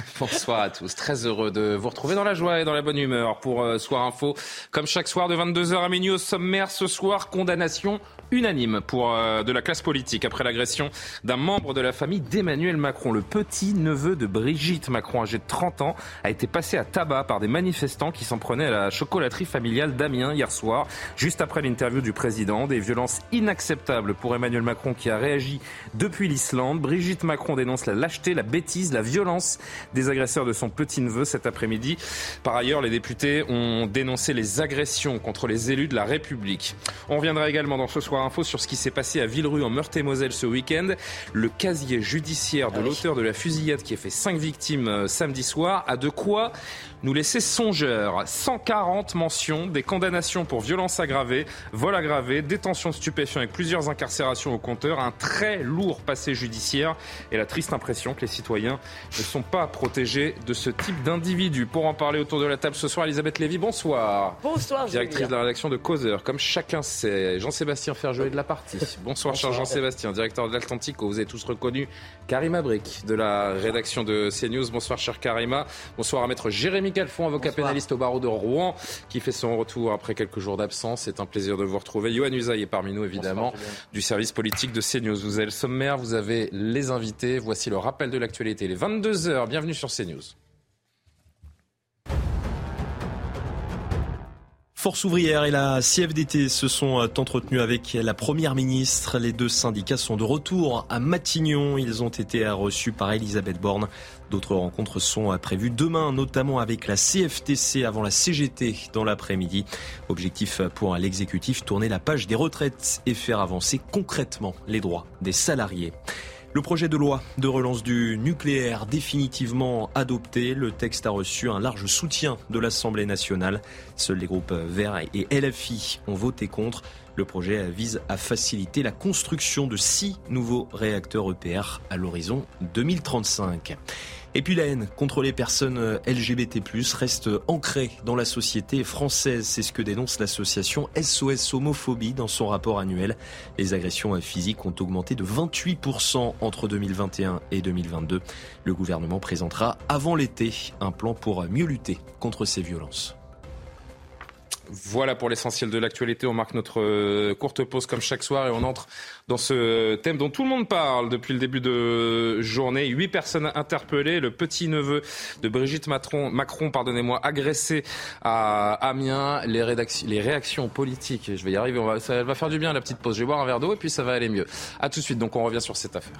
Bonsoir à tous, très heureux de vous retrouver dans la joie et dans la bonne humeur pour euh, Soir Info. Comme chaque soir de 22h à minuit au sommaire, ce soir, condamnation unanime pour euh, de la classe politique après l'agression d'un membre de la famille d'Emmanuel Macron. Le petit neveu de Brigitte Macron, âgé de 30 ans, a été passé à tabac par des manifestants qui s'en prenaient à la chocolaterie familiale d'Amiens hier soir, juste après l'interview du président. Des violences inacceptables pour Emmanuel Macron qui a réagi depuis l'Islande. Brigitte Macron dénonce la lâcheté, la bêtise, la violence des agresseurs de son petit neveu cet après-midi. Par ailleurs, les députés ont dénoncé les agressions contre les élus de la République. On reviendra également dans ce soir info sur ce qui s'est passé à Villerue en Meurthe-et-Moselle ce week-end. Le casier judiciaire de ah l'auteur de la fusillade qui a fait cinq victimes euh, samedi soir a de quoi nous laisser songeurs. 140 mentions, des condamnations pour violences aggravées, vol aggravé, détention de stupéfiants avec plusieurs incarcérations au compteur, un très lourd passé judiciaire et la triste impression que les citoyens ne sont pas protégés de ce type d'individus. Pour en parler autour de la table ce soir, Elisabeth Lévy, bonsoir. Bonsoir, Directrice de la rédaction de Causeur. Comme chacun sait, Jean-Sébastien Ferjouet de la partie. Bonsoir, cher Jean-Sébastien, directeur de l'Atlantique, vous avez tous reconnu. Karima Brick de la rédaction de CNews. Bonsoir, cher Karima. Bonsoir à maître Jérémy Calfon, avocat pénaliste au barreau de Rouen, qui fait son retour après quelques jours d'absence. C'est un plaisir de vous retrouver. Yohann Usaï est parmi nous, évidemment, du service politique de CNews. Vous avez le sommaire, vous avez les invités. Voici le rappel de l'actualité. Les 22h. Bienvenue sur CNews. Force ouvrière et la CFDT se sont euh, entretenus avec la Première ministre. Les deux syndicats sont de retour à Matignon. Ils ont été reçus par Elisabeth Borne. D'autres rencontres sont euh, prévues demain, notamment avec la CFTC avant la CGT dans l'après-midi. Objectif pour l'exécutif, tourner la page des retraites et faire avancer concrètement les droits des salariés. Le projet de loi de relance du nucléaire définitivement adopté, le texte a reçu un large soutien de l'Assemblée nationale. Seuls les groupes Verts et LFI ont voté contre. Le projet vise à faciliter la construction de six nouveaux réacteurs EPR à l'horizon 2035. Et puis la haine contre les personnes euh, LGBT+, reste ancrée dans la société française. C'est ce que dénonce l'association SOS Homophobie dans son rapport annuel. Les agressions physiques ont augmenté de 28% entre 2021 et 2022. Le gouvernement présentera avant l'été un plan pour mieux lutter contre ces violences. Voilà pour l'essentiel de l'actualité. On marque notre euh, courte pause comme chaque soir et on entre dans ce thème dont tout le monde parle depuis le début de journée. Huit personnes interpellées. Le petit-neveu de Brigitte Macron, pardonnez-moi, agressé à Amiens. Les, les, réactions politiques, je vais y arriver, ça va faire du bien la petite pause. Je vais boire un verre d'eau et puis ça va aller mieux. A tout de suite, donc on revient sur cette affaire.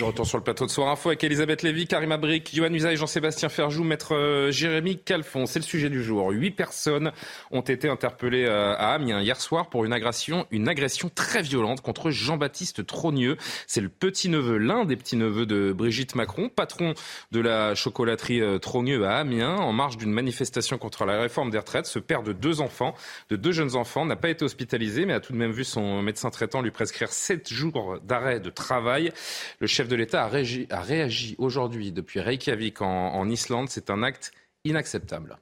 De retour sur le plateau de Soir Info avec Elisabeth Lévy, Karima Brick, Johan Usa et Jean-Sébastien Ferjou, maître euh, Jérémy Calfon. C'est le sujet du jour. Huit personnes ont été interpellées euh, à Amiens hier soir pour une agression, une agression très violente contre Jean-Baptiste Trogneux. C'est le petit-neveu, l'un des petits-neveux de Brigitte Macron, patron de la chocolaterie euh, Trogneux à Amiens, en marge d'une manifestation contre la réforme des retraites. Ce père de deux enfants, de deux jeunes enfants, n'a pas été hospitalisé, mais a tout de même vu son médecin traitant lui prescrire sept jours d'arrêt de travail. Le chef de l'État a réagi, aujourd'hui depuis Reykjavik en, Islande. C'est un acte inacceptable.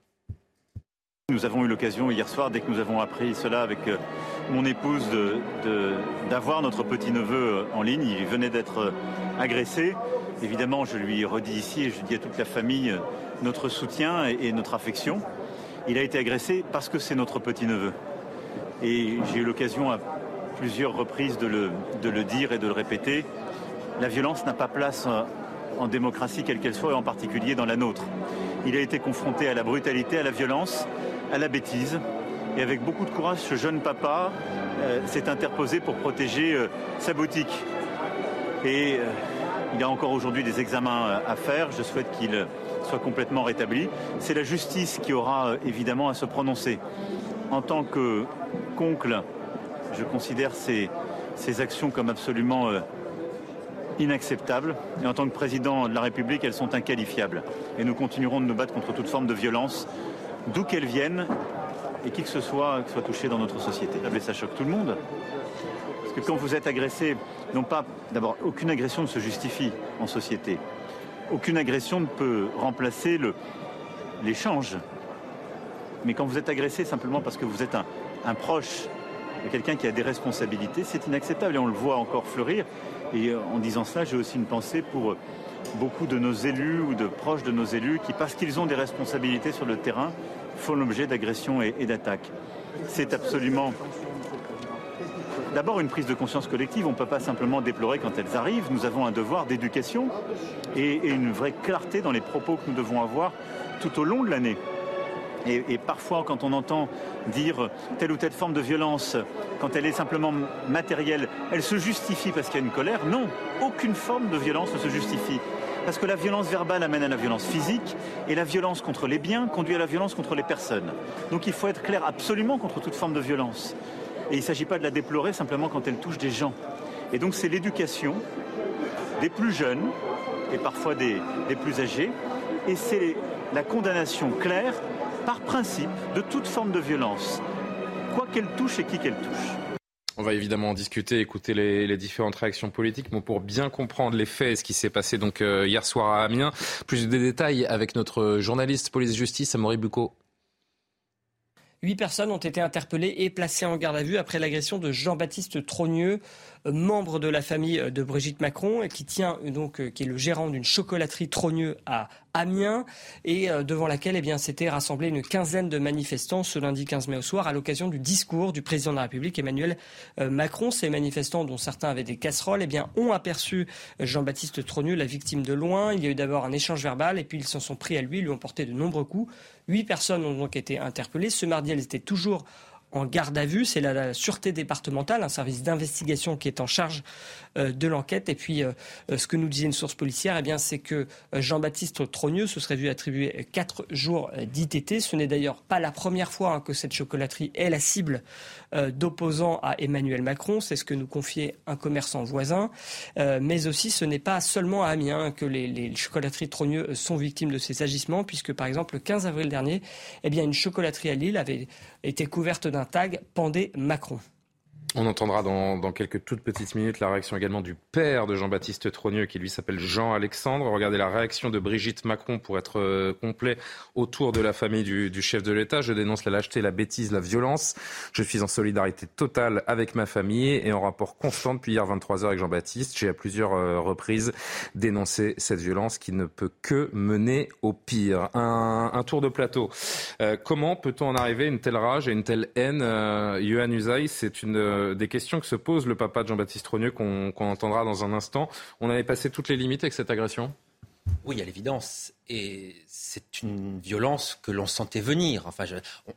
Nous avons eu l'occasion hier soir, dès que nous avons appris cela avec euh, mon épouse, d'avoir notre petit-neveu euh, en ligne. Il venait d'être euh, agressé. Évidemment, je lui redis ici et je dis à toute la famille notre soutien et notre affection. Il a été agressé parce que c'est notre petit-neveu. Et j'ai eu l'occasion à plusieurs reprises de le dire et de le répéter la violence n'a pas place euh, en démocratie quelle qu'elle soit, et en particulier dans la nôtre. Il a été confronté à la brutalité, à la violence, à la bêtise. Et avec beaucoup de courage, ce jeune papa euh, s'est interposé pour protéger euh, sa boutique. Et il a encore aujourd'hui des examens à faire. Je souhaite qu'il soit complètement rétabli. C'est la justice qui aura évidemment à se prononcer. En tant que qu'oncle Je considère ces, actions comme absolument inacceptables. Et en tant que président de la République, elles sont inqualifiables. Et nous continuerons de nous battre contre toute forme de violence, d'où qu'elles viennent, et qui que ce soit soit touché dans notre société. Mais ça choque tout le monde. Parce que quand vous êtes agressé, non pas, d'abord, aucune agression ne se justifie en société. Aucune agression ne peut remplacer l'échange. Mais quand vous êtes agressé simplement parce que vous êtes un, proche quelqu'un qui a des responsabilités, c'est inacceptable et on le voit encore fleurir. Et euh, en disant cela, j'ai aussi une pensée pour beaucoup de nos élus ou de proches de nos élus qui, parce qu'ils ont des responsabilités sur le terrain, font l'objet d'agressions et, d'attaques. C'est absolument d'abord une prise de conscience collective. On ne peut pas simplement déplorer quand elles arrivent. Nous avons un devoir d'éducation et, une vraie clarté dans les propos que nous devons avoir tout au long de l'année. Et, parfois, quand on entend dire telle ou telle forme de violence, quand elle est simplement matérielle, elle se justifie parce qu'il y a une colère. Non, aucune forme de violence ne se justifie. Parce que la violence verbale amène à la violence physique et la violence contre les biens conduit à la violence contre les personnes. Donc il faut être clair absolument contre toute forme de violence. Et il ne s'agit pas de la déplorer simplement quand elle touche des gens. Et donc c'est l'éducation des plus jeunes et parfois des, plus âgés. Et c'est la condamnation claire par principe de toute forme de violence, quoi qu'elle touche et qui qu'elle touche. On va évidemment en discuter, écouter les, différentes réactions politiques, mais pour bien comprendre les faits et ce qui s'est passé donc euh, hier soir à Amiens, plus de détails avec notre journaliste police-justice, Amaury Bucco. Huit personnes ont été interpellées et placées en garde à vue après l'agression de Jean-Baptiste Trogneux, membre de la famille de Brigitte Macron, qui tient donc, euh, qui est le gérant d'une chocolaterie Trogneux à Amiens, et euh, devant laquelle eh bien, s'était rassemblée une quinzaine de manifestants ce lundi 15 mai au soir à l'occasion du discours du président de la République Emmanuel euh, Macron. Ces manifestants, dont certains avaient des casseroles, eh bien, ont aperçu Jean-Baptiste Trogneux, la victime de loin. Il y a eu d'abord un échange verbal, et puis ils s'en sont pris à lui, lui ont porté de nombreux coups. Huit personnes ont donc été interpellées. Ce mardi, elles étaient toujours en garde à vue. C'est la, sûreté départementale, un service d'investigation qui est en charge euh, de l'enquête. Et puis, euh, euh, ce que nous disait une source policière, eh c'est que Jean-Baptiste Trogneux se serait vu attribuer quatre jours d'ITT. Ce n'est d'ailleurs pas la première fois hein, que cette chocolaterie est la cible d'opposants à Emmanuel Macron. C'est ce que nous confiait un commerçant voisin. mais aussi, ce n'est pas seulement à Amiens que les, chocolateries Trogneux sont victimes de ces agissements, puisque par exemple, le 15 avril dernier, eh une chocolaterie à Lille avait été couverte d'un tag Pendé Macron. On entendra dans, quelques toutes petites minutes la réaction également du père de Jean-Baptiste Trogneux, qui lui s'appelle Jean-Alexandre. Regardez la réaction de Brigitte Macron pour être euh, complet autour de la famille du, chef de l'État. Je dénonce la lâcheté, la bêtise, la violence. Je suis en solidarité totale avec ma famille et en rapport constant depuis hier 23h avec Jean-Baptiste. J'ai à plusieurs euh, reprises dénoncé cette violence qui ne peut que mener au pire. Un, tour de plateau. Euh, comment peut-on en arriver à une telle rage et une telle haine? Yohann Usaï, c'est une euh, des questions que se pose le papa de Jean-Baptiste Trogneux qu'on entendra dans un instant. On avait passé toutes les limites avec cette agression? Oui, à l'évidence. Et c'est une violence que l'on sentait venir. Enfin,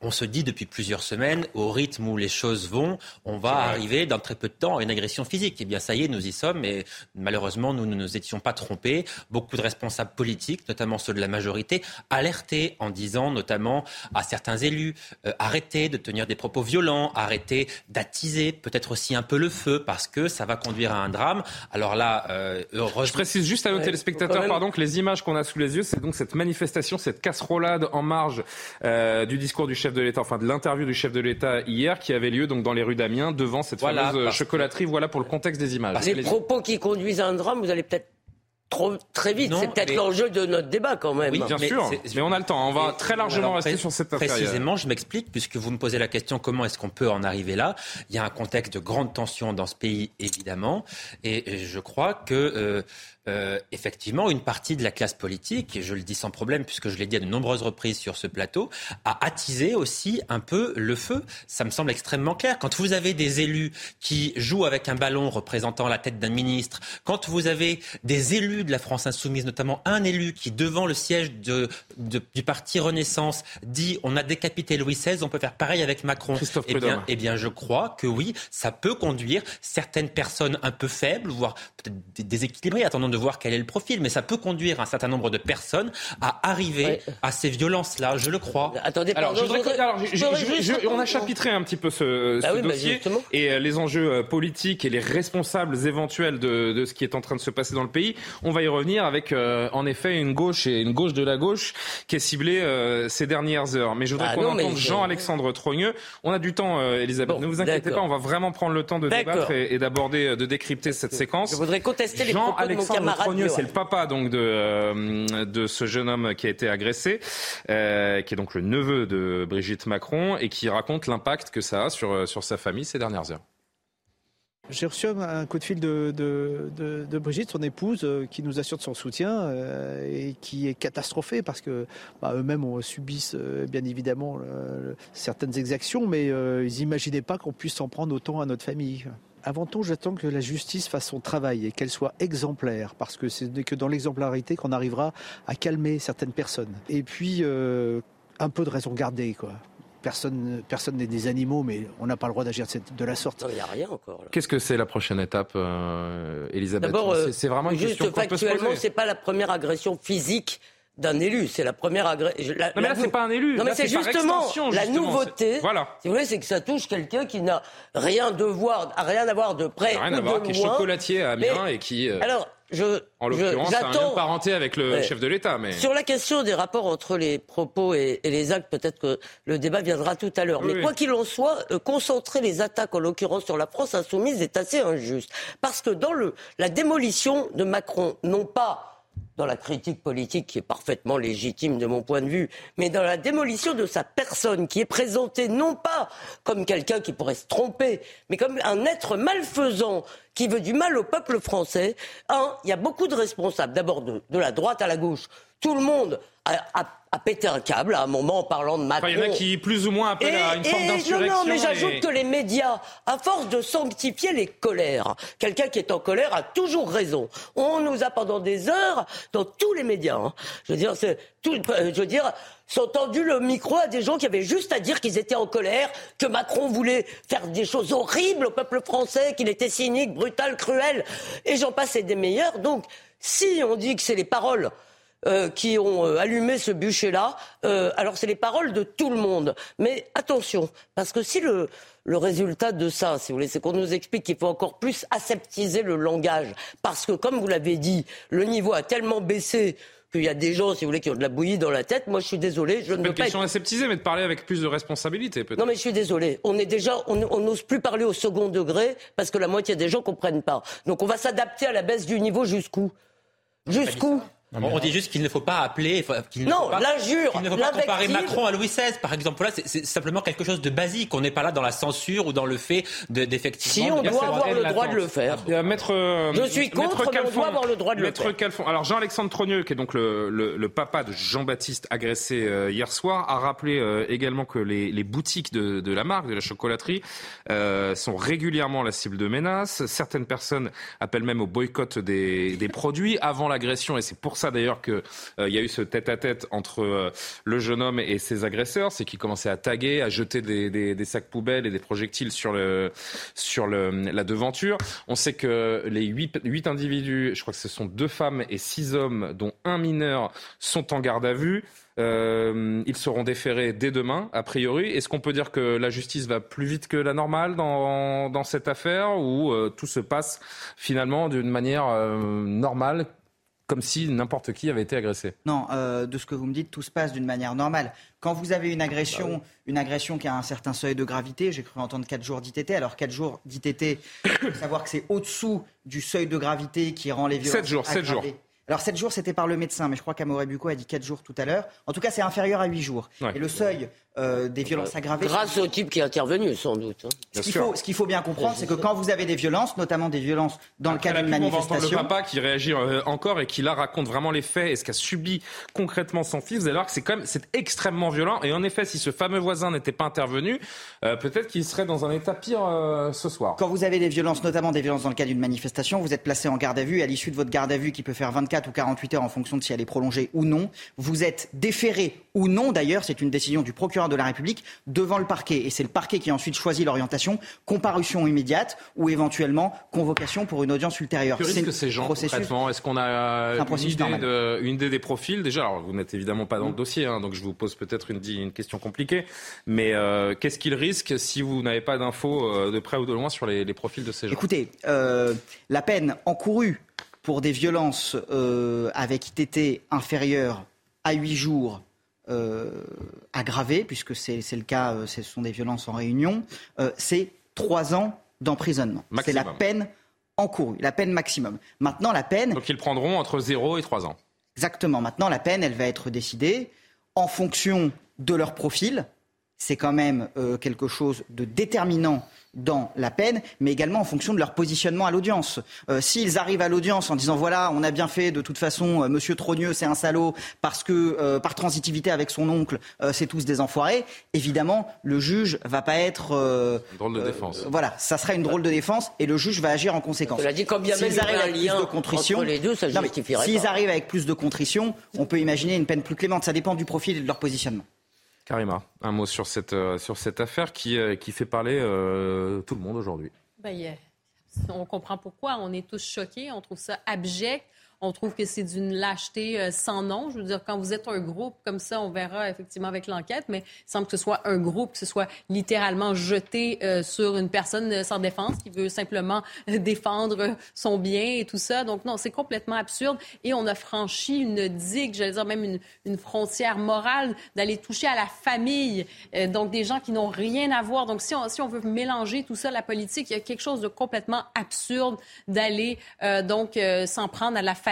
on, se dit depuis plusieurs semaines, au rythme où les choses vont, on va arriver dans très peu de temps à une agression physique. Eh bien, ça y est, nous y sommes. Et malheureusement, nous ne nous étions pas trompés. Beaucoup de responsables politiques, notamment ceux de la majorité, alertaient en disant notamment à certains élus euh, arrêtez de tenir des propos violents, arrêtez d'attiser peut-être aussi un peu le feu parce que ça va conduire à un drame. Alors là, euh, heureusement... Je précise juste à nos téléspectateurs, pardon, que les images qu'on a sous les yeux, c'est donc cette manifestation, cette casserolade en marge euh, du discours du chef de l'État, enfin de l'interview du chef de l'État hier, qui avait lieu donc dans les rues d'Amiens, devant cette fameuse euh, chocolaterie. Voilà pour le contexte des images. Les propos qui conduisent à un drame, vous allez peut-être Trop, très vite. C'est peut-être l'enjeu de notre débat quand même. Oui, bien sûr. Mais on a le temps. On va très largement rester sur cette affaire. Précisément, je m'explique, puisque vous me posez la question comment est-ce qu'on peut en arriver là? Il y a un contexte de grande tension dans ce pays, évidemment. Et je crois que euh, euh, effectivement, une partie de la classe politique, et je le dis sans problème puisque je l'ai dit à de nombreuses reprises sur ce plateau, a attisé aussi un peu le feu. Ça me semble extrêmement clair. Quand vous avez des élus qui jouent avec un ballon représentant la tête d'un ministre, quand vous avez des élus de la France insoumise, notamment un élu qui, devant le siège de, du parti Renaissance, dit on a décapité Louis XVI, on peut faire pareil avec Macron. Christophe eh bien, eh bien, je crois que oui, ça peut conduire certaines personnes un peu faibles, voire peut-être déséquilibrées, attendons de voir quel est le profil, mais ça peut conduire un certain nombre de personnes à arriver à ces violences-là, je le crois. Attendez, alors, on a chapitré un petit peu ce, bah bah dossier et euh, les enjeux euh, politiques et les responsables éventuels de, de, ce qui est en train de se passer dans le pays. On va y revenir avec, euh, en effet, une gauche et une gauche de la gauche qui est ciblée ces dernières heures. Mais je voudrais ah qu'on entende Jean-Alexandre Trogneux. On a du temps, Elisabeth. ne vous inquiétez pas, on va vraiment prendre le temps de débattre et, d'aborder, de décrypter cette séquence. Je voudrais contester les Trogneux, c'est le papa donc de, de ce jeune homme qui a été agressé, qui est donc le neveu de Brigitte Macron et qui raconte l'impact que ça a sur, sur sa famille ces dernières heures. J'ai reçu un coup de fil de, de, Brigitte, son épouse, euh, qui nous assure de son soutien euh, et qui est catastrophée parce que bah, eux-mêmes subissent euh, bien évidemment certaines exactions, mais ils n'imaginaient pas qu'on puisse s'en prendre autant à notre famille. Avant tout, j'attends que la justice fasse son travail et qu'elle soit exemplaire, parce que ce n'est que dans l'exemplarité qu'on arrivera à calmer certaines personnes. Et puis, un peu de raison gardée, quoi personne personne n'est des animaux, mais on n'a pas le droit d'agir de, la sorte. Il n'y a rien encore. Qu'est-ce que c'est la prochaine étape, euh, Elisabeth? D'abord, euh, c'est vraiment une question factuellement, c'est pas la première agression physique d'un élu, c'est la première agression. Non mais là, c'est pas un élu. Non mais c'est justement, la nouveauté. Voilà. Si vous voulez, c'est que ça touche quelqu'un qui n'a rien de voir, rien à voir de près rien ou à voir, qui est chocolatier à Amiens et qui. Euh, alors, je, en l'occurrence, un lien parenté avec le chef de l'État. Mais... Sur la question des rapports entre les propos et, les actes, peut-être que le débat viendra tout à l'heure. mais quoi qu'il en soit, euh, concentrer les attaques, en l'occurrence sur la France insoumise, est assez injuste. Parce que dans le, la démolition de Macron, non pas dans la critique politique qui est parfaitement légitime de mon point de vue, mais dans la démolition de sa personne qui est présentée non pas comme quelqu'un qui pourrait se tromper, mais comme un être malfaisant qui veut du mal au peuple français, un, il y a beaucoup de responsables, d'abord de, la droite à la gauche. Tout le monde a, pété un câble à un moment en parlant de Macron. il y en a qui plus ou moins appellent à une forme d'insurrection. Non, mais j'ajoute que les médias, à force de sanctifier les colères, quelqu'un qui est en colère a toujours raison. On nous a pendant des heures dans tous les médias. Hein. Je veux dire, c'est tout. Je veux dire sont tendus le micro à des gens qui avaient juste à dire qu'ils étaient en colère, que Macron voulait faire des choses horribles au peuple français, qu'il était cynique, brutal, cruel, et j'en passe des meilleurs. Donc, si on dit que c'est les paroles euh, qui ont euh, allumé ce bûcher-là, euh, alors c'est les paroles de tout le monde. Mais attention, parce que si le, le résultat de ça, si vous voulez, c'est qu'on nous explique qu'il faut encore plus aseptiser le langage, parce que, comme vous l'avez dit, le niveau a tellement baissé qu'il y a des gens, si vous voulez, qui ont de la bouillie dans la tête. Moi, je suis désolé. Je ne veux pas. question aseptisée, mais de parler avec plus de responsabilité, peut-être. Non, mais je suis désolé. On est déjà, on n'ose plus parler au second degré parce que la moitié des gens comprennent pas. Donc, on va s'adapter à la baisse du niveau jusqu'où? Jusqu'où on dit juste qu'il ne faut pas appeler, qu'il ne, faut pas, l'injure, ne faut pas comparer Macron à Louis XVI, par exemple. Là, c'est simplement quelque chose de basique. On n'est pas là dans la censure ou dans le fait d'effectivement. si on doit avoir le droit de le faire. Maître, euh, Je suis contre, mais on doit avoir le droit de le faire. Calfon. Alors Jean-Alexandre Trogneux, qui est donc le, le, papa de Jean-Baptiste agressé euh, hier soir, a rappelé euh, également que les, les boutiques de, de, la marque, de la chocolaterie, sont régulièrement la cible de menaces. Certaines personnes appellent même au boycott des, des produits avant l'agression, et c'est pour ça d'ailleurs qu'il euh, y a eu ce tête-à-tête entre euh, le jeune homme et ses agresseurs, c'est qu'ils commençaient à taguer, à jeter des, sacs poubelles et des projectiles sur, le, sur le, la devanture. On sait que les huit, huit individus, je crois que ce sont deux femmes et six hommes, dont un mineur, sont en garde à vue. Euh, ils seront déférés dès demain, a priori. Est-ce qu'on peut dire que la justice va plus vite que la normale dans, dans cette affaire ou tout se passe finalement d'une manière normale comme si n'importe qui avait été agressé. Non, euh, de ce que vous me dites, tout se passe d'une manière normale. Quand vous avez une agression, bah une agression qui a un certain seuil de gravité, j'ai cru entendre 4 jours d'ITT. Alors 4 jours d'ITT, savoir que c'est au-dessous du seuil de gravité qui rend les violences 7 jours, 7 jours. Alors 7 jours, c'était par le médecin, mais je crois qu'Amoré Bucco a dit 4 jours tout à l'heure. En tout cas, c'est inférieur à 8 jours. Et le seuil euh, des violences aggravées. Grâce au type qui est intervenu, sans doute. hein. Ce qu'il faut, qu'il faut bien comprendre, c'est que quand vous avez des violences, notamment des violences dans le Après cadre la d'une pub, on va le manifestation, papa qui réagit euh, encore et qui là raconte vraiment les faits et ce qu'a subi concrètement son fils. Vous allez voir que c'est quand même c'est extrêmement violent. Et en effet, si ce fameux voisin n'était pas intervenu, euh, peut-être qu'il serait dans un état pire euh, ce soir. Quand vous avez des violences, notamment des violences dans le cadre d'une manifestation, vous êtes placé en garde à vue et à l'issue de votre garde à vue, qui peut faire 24 ou 48 heures en fonction de si elle est prolongée ou non, vous êtes déféré ou non, d'ailleurs, c'est une décision du procureur de la République, devant le parquet. Et c'est le parquet qui ensuite choisit l'orientation, comparution immédiate ou éventuellement convocation pour une audience ultérieure. Que risquent ces gens concrètement? Est-ce qu'on a un une idée, normal. de- une idée des profils? Déjà, alors vous n'êtes évidemment pas dans le dossier, hein, donc je vous pose peut-être une, une question compliquée. Mais euh, qu'est-ce qu'ils risquent si vous n'avez pas d'infos euh, de près ou de loin sur les, les profils de ces gens? Écoutez, euh, la peine encourue pour des violences avec ITT inférieure à 8 jours aggravées, puisque c'est le cas, euh, ce sont des violences en réunion, euh, c'est 3 ans d'emprisonnement. C'est la peine encourue, la peine maximum. Maintenant, la peine, Donc ils prendront entre 0 et 3 ans. exactement, maintenant, la peine, elle va être décidée en fonction de leur profil. C'est quand même euh, quelque chose de déterminant dans la peine, mais également en fonction de leur positionnement à l'audience. Euh, S'ils arrivent à l'audience en disant voilà, on a bien fait, de toute façon, euh, Monsieur Trogneux, c'est un salaud parce que euh, par transitivité avec son oncle, euh, c'est tous des enfoirés. Évidemment, le juge va pas être euh, Drôle de euh, défense. voilà, ça sera une drôle de défense et le juge va agir en conséquence. Cela dit, quand bien même il S'ils y aurait arrivent avec plus de contrition, entre les deux, ça Non, mais justifierait S'ils pas. arrivent avec plus de contrition, on peut imaginer une peine plus clémente. Ça dépend du profil et de leur positionnement. Karima, un mot sur cette, euh, sur cette affaire qui, euh, qui fait parler euh, tout le monde aujourd'hui. Ben, on comprend pourquoi. On est tous choqués. On trouve ça abject. On trouve que c'est d'une lâcheté euh, sans nom. Je veux dire, quand vous êtes un groupe comme ça, on verra effectivement avec l'enquête, mais il semble que ce soit un groupe, que ce soit littéralement jeté euh, sur une personne euh, sans défense qui veut simplement défendre son bien et tout ça. Donc non, c'est complètement absurde. Et on a franchi une digue, j'allais dire même une, frontière morale d'aller toucher à la famille. Donc des gens qui n'ont rien à voir. Donc si on, si on veut mélanger tout ça, la politique, il y a quelque chose de complètement absurde d'aller donc s'en prendre à la famille.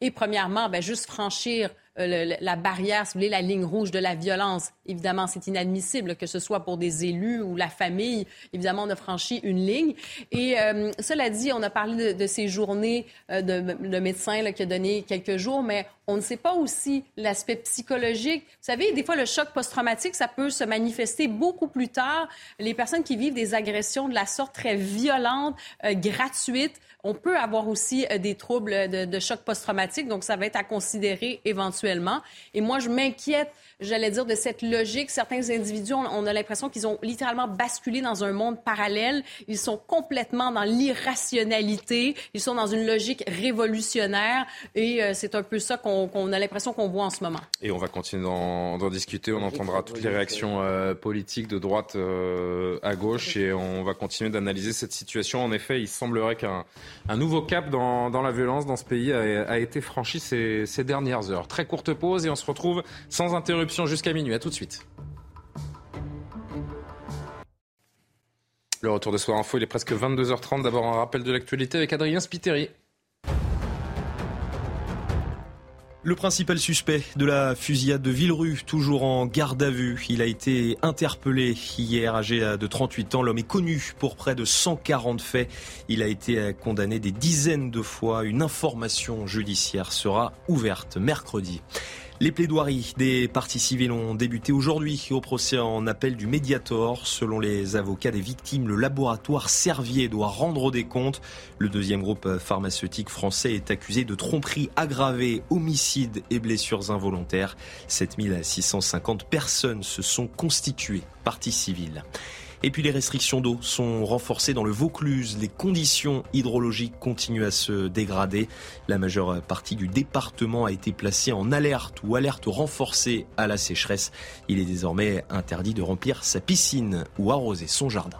Et premièrement, ben, juste franchir euh, la barrière, si vous voulez, la ligne rouge de la violence. Évidemment, c'est inadmissible que ce soit pour des élus ou la famille. Évidemment, on a franchi une ligne. Et euh, cela dit, on a parlé de, ces journées euh, de, de médecin qui a donné quelques jours, mais on ne sait pas aussi l'aspect psychologique. Vous savez, des fois, le choc post-traumatique, ça peut se manifester beaucoup plus tard. Les personnes qui vivent des agressions de la sorte très violentes, euh, gratuites, on peut avoir aussi euh, des troubles de, de choc post-traumatique, donc ça va être à considérer éventuellement. Et moi, je m'inquiète, j'allais dire, de cette logique. Certains individus, on, a l'impression qu'ils ont littéralement basculé dans un monde parallèle. Ils sont complètement dans l'irrationalité. Ils sont dans une logique révolutionnaire. Et euh, c'est un peu ça qu'on a l'impression qu'on voit en ce moment. Et on va continuer d'en discuter. On entendra toutes les réactions euh, politiques de droite euh, à gauche et on va continuer d'analyser cette situation. En effet, il semblerait qu'un un nouveau cap dans, la violence dans ce pays a, été franchi ces dernières heures. Très courte pause et on se retrouve sans interruption jusqu'à minuit. À tout de suite. Le retour de Soir Info, il est presque 22h30. D'abord un rappel de l'actualité avec Adrien Spiteri. Le principal suspect de la fusillade de Villerue, toujours en garde à vue, il a été interpellé hier, âgé de 38 ans. L'homme est connu pour près de 140 faits. Il a été condamné des dizaines de fois. Une information judiciaire sera ouverte mercredi. Les plaidoiries des parties civiles ont débuté aujourd'hui au procès en appel du Mediator. Selon les avocats des victimes, le laboratoire Servier doit rendre des comptes. Le deuxième groupe pharmaceutique français est accusé de tromperie aggravée, homicide et blessures involontaires. 7650 personnes se sont constituées parties civiles. Et puis les restrictions d'eau sont renforcées dans le Vaucluse. Les conditions hydrologiques continuent à se dégrader. La majeure partie du département a été placée en alerte ou alerte renforcée à la sécheresse. Il est désormais interdit de remplir sa piscine ou arroser son jardin.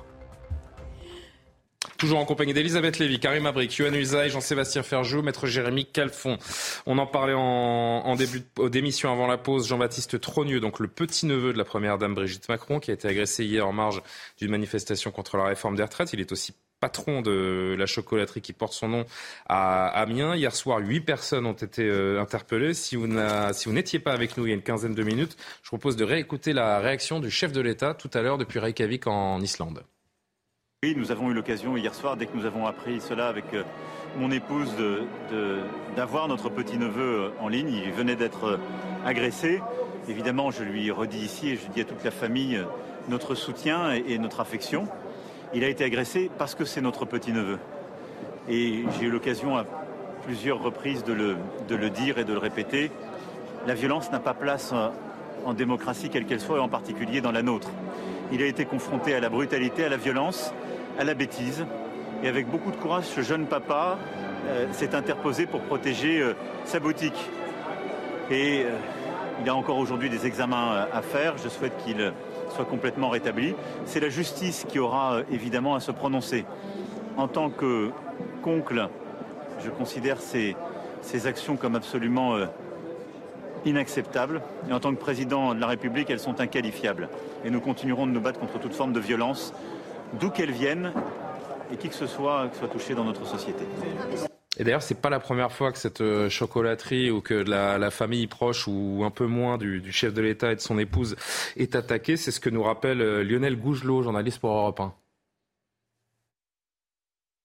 Toujours en compagnie d'Elisabeth Lévy, Karim Abrik, Yohann Usaï, Jean-Sébastien Ferjou, Maître Jérémy Calfon. On en parlait en, en début d'émission avant la pause. Jean-Baptiste Trogneux, donc le petit-neveu de la première dame Brigitte Macron, qui a été agressé hier en marge d'une manifestation contre la réforme des retraites. Il est aussi patron de la chocolaterie qui porte son nom à Amiens. Hier soir, huit personnes ont été euh, interpellées. Si vous n'étiez pas avec nous il y a une quinzaine de minutes, je propose de réécouter la réaction du chef de l'État tout à l'heure depuis Reykjavik en Islande. Oui, nous avons eu l'occasion hier soir, dès que nous avons appris cela avec euh, mon épouse, d'avoir notre petit-neveu euh, en ligne. Il venait d'être agressé. Évidemment, je lui redis ici et je dis à toute la famille notre soutien et notre affection. Il a été agressé parce que c'est notre petit-neveu. Et j'ai eu l'occasion à plusieurs reprises de le, dire et de le répéter. La violence n'a pas place en démocratie, quelle qu'elle soit, et en particulier dans la nôtre. Il a été confronté à la brutalité, à la violence, à la bêtise. Et avec beaucoup de courage, ce jeune papa euh, s'est interposé pour protéger euh, sa boutique. Et euh, il a encore aujourd'hui des examens à faire. Je souhaite qu'il soit complètement rétabli. C'est la justice qui aura évidemment à se prononcer. En tant que qu'oncle, je considère ces, actions comme absolument inacceptables. Et en tant que président de la République, elles sont inqualifiables. Et nous continuerons de nous battre contre toute forme de violence, d'où qu'elle vienne, et qui que ce soit soit touché dans notre société. Et d'ailleurs, c'est pas la première fois que cette euh, chocolaterie ou que la, famille proche ou un peu moins du, chef de l'État et de son épouse est attaquée. C'est ce que nous rappelle euh, Lionel Gougelot, journaliste pour Europe 1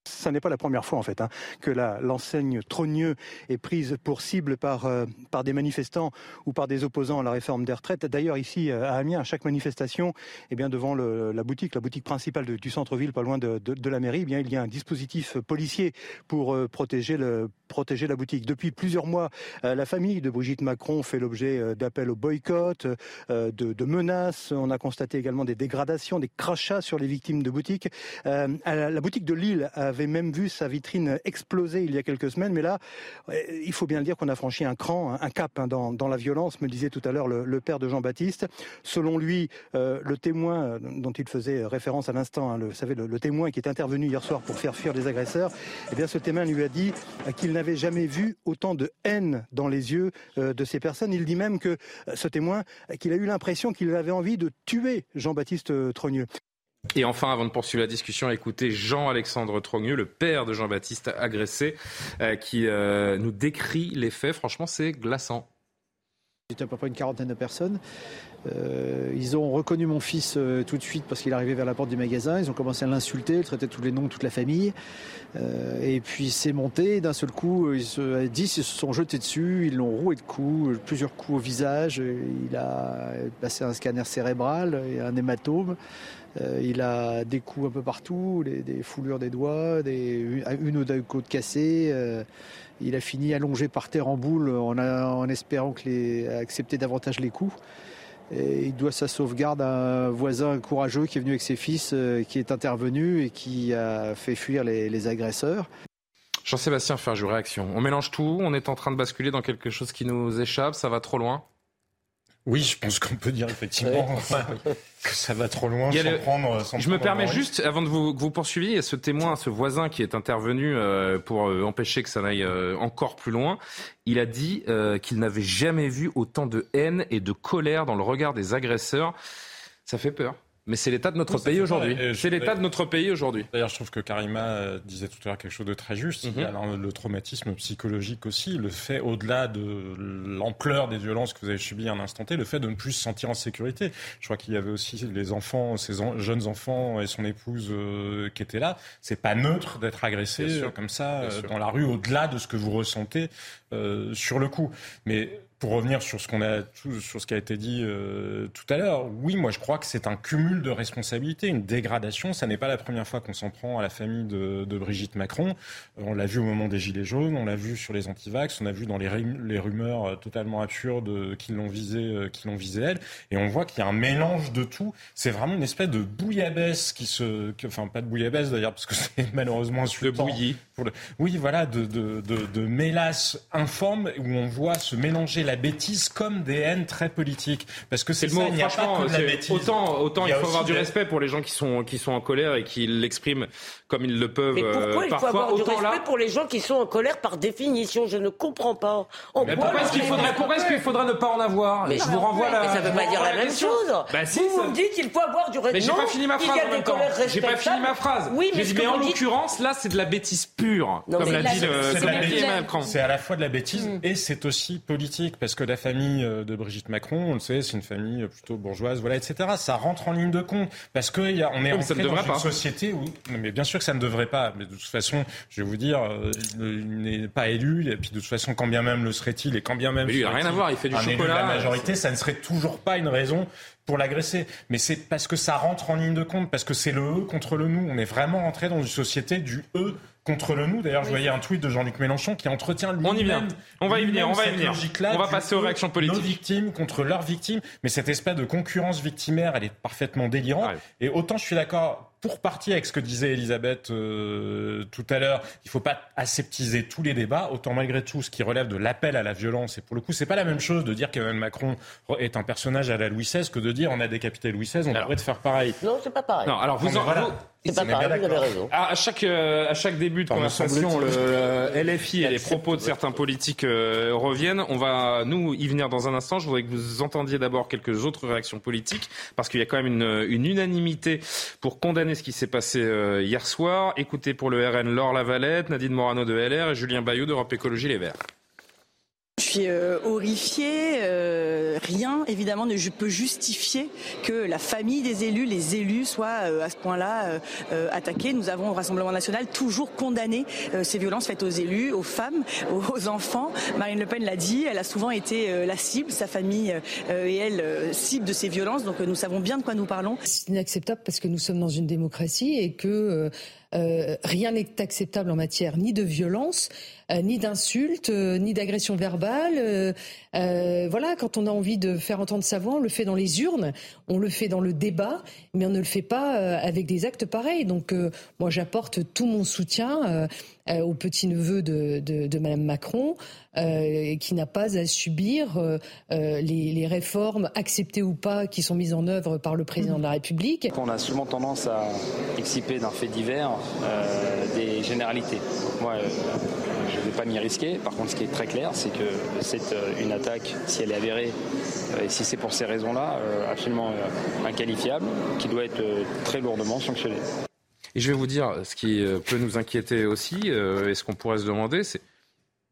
ce n'est pas la première fois en fait hein, que l'enseigne Trogneux est prise pour cible par, euh, par des manifestants ou par des opposants à la réforme des retraites. D'ailleurs ici euh, à Amiens, à chaque manifestation, eh bien, devant la boutique, la boutique principale du centre-ville, pas loin de, la mairie, eh il y a un dispositif policier pour euh, protéger, le, protéger la boutique. Depuis plusieurs mois, la famille de Brigitte Macron fait l'objet d'appels au boycott, de, de, menaces. On a constaté également des dégradations, des crachats sur les victimes de boutiques. la boutique de Lille avait même vu sa vitrine exploser il y a quelques semaines, mais là, il faut bien le dire qu'on a franchi un cran, un cap hein, dans, la violence, me disait tout à l'heure le, père de Jean-Baptiste. Selon lui, euh, le témoin euh, dont il faisait référence à l'instant, hein, le, vous savez, le, témoin qui est intervenu hier soir pour faire fuir les agresseurs, eh bien, ce témoin lui a dit euh, qu'il n'avait jamais vu autant de haine dans les yeux de ces personnes. Il dit même que ce témoin, qu'il a eu l'impression qu'il avait envie de tuer Jean-Baptiste Trogneux. Et enfin, avant de poursuivre la discussion, écoutez Jean-Alexandre Trogneux, le père de Jean-Baptiste agressé, euh, qui euh, nous décrit les faits. Franchement, c'est glaçant. C'était à peu près une quarantaine de personnes. Euh, ils ont reconnu mon fils tout de suite parce qu'il arrivait vers la porte du magasin. Ils ont commencé à l'insulter, ils traitaient tous les noms de toute la famille. et puis c'est monté. D'un seul coup, ils se, dix ils se sont jetés dessus. Ils l'ont roué de coups, plusieurs coups au visage. Il a passé un scanner cérébral et un hématome. Euh, il a des coups un peu partout, des foulures des doigts, des, une ou deux côtes cassées. Euh, il a fini allongé par terre en boule en, espérant que les, accepter davantage les coups. Il doit sa sauvegarde à un voisin courageux qui est venu avec ses fils, euh, qui est intervenu et qui a fait fuir les, les agresseurs. Jean-Sébastien Ferjou, réaction. On mélange tout, on est en train de basculer dans quelque chose qui nous échappe, ça va trop loin oui, je pense qu'on peut dire effectivement que ça va trop loin sans prendre. je me permets juste, avant de vous, que vous poursuiviez, ce témoin, ce voisin qui est intervenu euh, pour euh, empêcher que ça n'aille euh, encore plus loin, il a dit qu'il n'avait jamais vu autant de haine et de colère dans le regard des agresseurs. Ça fait peur. Mais c'est l'état de notre pays aujourd'hui. C'est l'état de notre pays aujourd'hui. D'ailleurs, je trouve que Karima euh, disait tout à l'heure quelque chose de très juste. Mhm. le traumatisme psychologique aussi, le fait, au-delà de l'ampleur des violences que vous avez subies à un instant T, le fait de ne plus se sentir en sécurité. Je crois qu'il y avait aussi les enfants, ces jeunes enfants et son épouse euh, qui étaient là. C'est pas neutre d'être agressé comme ça euh, dans la rue, au-delà de ce que vous ressentez sur le coup. Mais pour revenir sur ce qu'on a sur ce qui a été dit euh, tout à l'heure, oui, moi je crois que c'est un cumul de responsabilités, une dégradation. Ça n'est pas la première fois qu'on s'en prend à la famille de, de Brigitte Macron. Euh, on l'a vu au moment des gilets jaunes, on l'a vu sur les antivax, on a vu dans les, les rumeurs euh, totalement absurdes qui l'ont visé, qui l'ont visé elle, et on voit qu'il y a un mélange de tout. C'est vraiment une espèce de bouillabaisse qui se, enfin pas de bouillabaisse d'ailleurs parce que c'est malheureusement insultant. Le bouilli. Pour le, oui, voilà, de, de, de, de mélasse informe où on voit se mélanger la la bêtise comme des haines très politiques. Parce que c'est le mot, ça, franchement, pas que de la bêtise. autant, autant il, faut avoir du des- respect pour les gens qui sont, qui sont en colère et qui l'expriment comme ils le peuvent Mais pourquoi euh, il faut avoir du autant respect là, pour les gens qui sont en colère par définition Je ne comprends pas. En Mais pourquoi est-ce qu'il faudrait, pourquoi est-ce qu'il faudrait ne pas en avoir Mais Je vous renvoie la. Mais ça je veut pas dire la même question. chose. Bah si, vous, ça- me dites qu'il faut avoir du respect. Mais j'ai pas fini ma phrase en des même temps. colères J'ai pas fini ma phrase. Oui, mais dit, en l'occurrence, là, c'est de la bêtise pure, Non, comme l'a dit Macron. C'est à la fois de la bêtise Mm. et c'est aussi politique parce que la famille euh, de Brigitte Macron, on le sait, c'est une famille plutôt bourgeoise, voilà, etc. Ça rentre en ligne de compte parce que il y a- on est rentré ne dans une société où, mais bien sûr que ça ne devrait pas. Mais de toute façon, je vais vous dire, euh, il n'est pas élu et puis de toute façon, quand bien même le serait-il et quand bien même Mais lui, il a rien à voir, il fait du un élu de chocolat, la majorité, ça ne serait toujours pas une raison pour l'agresser. Mais c'est parce que ça rentre en ligne de compte, parce que c'est le eux contre le nous. On est vraiment rentré dans une société du eux contre le nous. D'ailleurs, je voyais un tweet de Jean-Luc Mélenchon qui entretient lui On y vient. On va y venir, on va y venir. On va passer aux réactions politiques. Nos victimes contre leurs victimes. Mais cette espèce de concurrence victimaire, elle est parfaitement délirante. Ouais. Et autant je suis d'accord pour partie avec ce que disait Elisabeth euh, tout à l'heure, il faut pas aseptiser tous les débats, autant malgré tout ce qui relève de l'appel à la violence. Et pour le coup, c'est pas la même chose de dire qu'Emmanuel Macron est un personnage à la Louis XVI que de dire on a décapité Louis XVI, on Alors. pourrait te faire pareil. Non, c'est pas pareil. Non, alors vous Non, en, voilà. vous- C'est pas pareil, vous avez raison. À à chaque, euh, à chaque début de Enfin, me conversation, le LFI et les propos de certains politiques euh, reviennent. On va, nous, y venir dans un instant. Je voudrais que vous entendiez d'abord quelques autres réactions politiques, parce qu'il y a quand même une, une unanimité pour condamner ce qui s'est passé euh, hier soir. Écoutez pour le RN Laure Lavalette, Nadine Morano de LR et Julien Bayou d'Europe Écologie Les Verts. Suis euh, horrifiée. euh, rien, évidemment, ne peut justifier que la famille des élus, les élus, soient euh, à ce point-là attaqués. Nous avons au Rassemblement national toujours condamné ces violences faites aux élus, aux femmes, aux enfants. Marine Le Pen l'a dit, elle a souvent été la cible, sa famille et elle cible de ces violences. Donc nous savons bien de quoi nous parlons. C'est inacceptable parce que nous sommes dans une démocratie et que euh, rien n'est acceptable en matière ni de violence, euh, ni d'insultes, euh, ni d'agression verbale. Euh, voilà, quand on a envie de faire entendre sa voix, on le fait dans les urnes, on le fait dans le débat, mais on ne le fait pas euh, avec des actes pareils. Donc euh, moi, j'apporte tout mon soutien euh, euh, au petit-neveu de, de, de Madame Macron, euh, qui n'a pas à subir les, les réformes acceptées ou pas qui sont mises en œuvre par le président de la République. On a souvent tendance à exciper d'un fait divers des généralités. Donc moi, ne vais pas m'y risquer. Par contre, ce qui est très clair, c'est que c'est euh, une attaque, si elle est avérée, euh, et si c'est pour ces raisons-là, euh, absolument inqualifiable, qui doit être très lourdement sanctionnée. Et je vais vous dire, ce qui peut nous inquiéter aussi, et ce qu'on pourrait se demander, c'est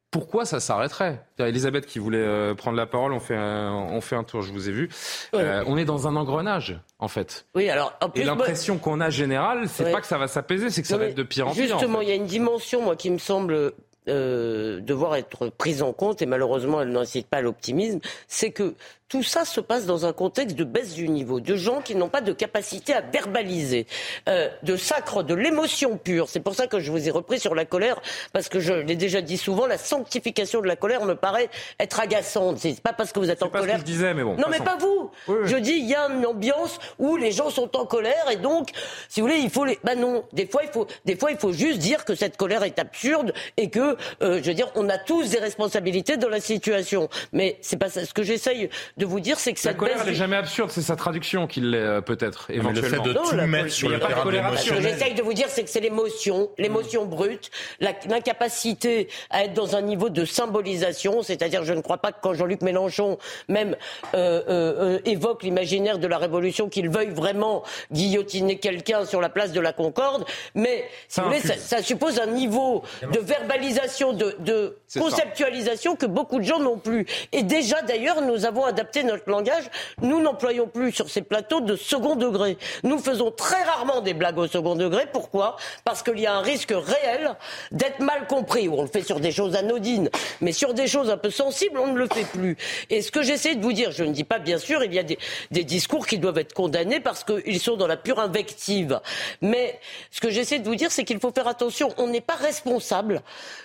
pourquoi ça s'arrêterait? Elisabeth qui voulait prendre la parole, on fait un, on fait un tour, je vous ai vu. Euh, on est dans un engrenage, en fait. Oui, alors, en plus, Et moi- l'impression qu'on a générale, c'est Ouais. pas que ça va s'apaiser, c'est que ça Non, va être de pire en pire. en Justement, fait. il y a une dimension, moi, qui me semble euh, devoir être prise en compte, et malheureusement, elle n'incite pas l'optimisme, c'est que tout ça se passe dans un contexte de baisse du niveau, de gens qui n'ont pas de capacité à verbaliser, euh, de sacre, de l'émotion pure. C'est pour ça que je vous ai repris sur la colère, parce que je l'ai déjà dit souvent, la sanctification de la colère me paraît être agaçante. C'est pas parce que vous êtes en pas ce colère. que je disais, mais bon, Non, mais pas vous. Oui, oui. Je dis, il y a une ambiance où les gens sont en colère et donc, si vous voulez, il faut les. Ben non. Des fois, il faut, des fois, il faut juste dire que cette colère est absurde et que, euh, je veux dire, on a tous des responsabilités dans la situation. Mais c'est pas ça. Ce que j'essaye de vous dire, c'est que La cette colère, baisse elle est du- jamais absurde, c'est sa traduction qui l'est euh, peut-être, mais le fait éventuellement. de tout la mettre sur le terrain de colère Ce que l'émotionnel. j'essaye de vous dire, c'est que c'est l'émotion, l'émotion brute, la- l'incapacité à être dans un niveau de symbolisation, c'est-à-dire je ne crois pas que quand Jean-Luc Mélenchon même euh, euh, euh, évoque l'imaginaire de la révolution, qu'il veuille vraiment guillotiner quelqu'un sur la place de la Concorde, mais si Ça vous voulez, ça, suppose un niveau de verbalisation, de, de C'est ça. conceptualisation que beaucoup de gens n'ont plus. Et déjà d'ailleurs, nous avons adapté notre langage, nous n'employons plus sur ces plateaux de second degré. Nous faisons très rarement des blagues au second degré. Pourquoi? Parce qu'il y a un risque réel d'être mal compris. On le fait sur des choses anodines, mais sur des choses un peu sensibles, on ne le fait plus. Et ce que j'essaie de vous dire, je ne dis pas bien sûr, il y a des, des discours qui doivent être condamnés parce qu'ils sont dans la pure invective. Mais ce que j'essaie de vous dire, c'est qu'il faut faire attention. On n'est pas responsable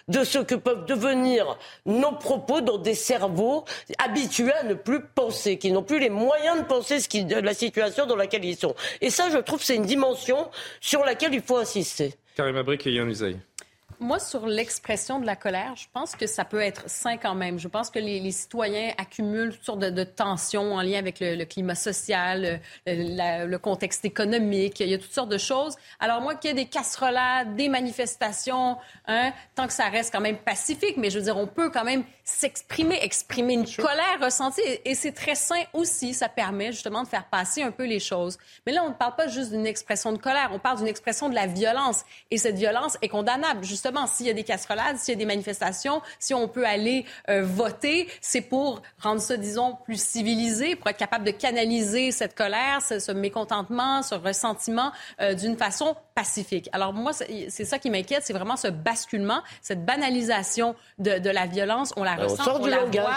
de ce que peuvent devenir nos propos dans des cerveaux habitués à ne plus penser, qui n'ont plus les moyens de penser ce qui, de la situation dans laquelle ils sont. Et ça, je trouve, c'est une dimension sur laquelle il faut insister. Karim Abrik et Yann Usaï. Moi, sur l'expression de la colère, je pense que ça peut être sain quand même. Je pense que les, citoyens accumulent toutes sortes de, tensions en lien avec le, climat social, le, le, contexte économique. Il y a toutes sortes de choses. Alors moi, qu'il y ait des casserolades, des manifestations, hein, tant que ça reste quand même pacifique, mais je veux dire, on peut quand même s'exprimer, exprimer une colère ressentie. Et, c'est très sain aussi. Ça permet justement de faire passer un peu les choses. Mais là, on ne parle pas juste d'une expression de colère. On parle d'une expression de la violence. Et cette violence est condamnable. Justement, s'il y a des casserolades, s'il y a des manifestations, si on peut aller euh, voter, c'est pour rendre ça, disons, plus civilisé, pour être capable de canaliser cette colère, ce, mécontentement, ce ressentiment euh, d'une façon pacifique. Alors moi, c'est ça qui m'inquiète, c'est vraiment ce basculement, cette banalisation de, de la violence. On la on sort du langage.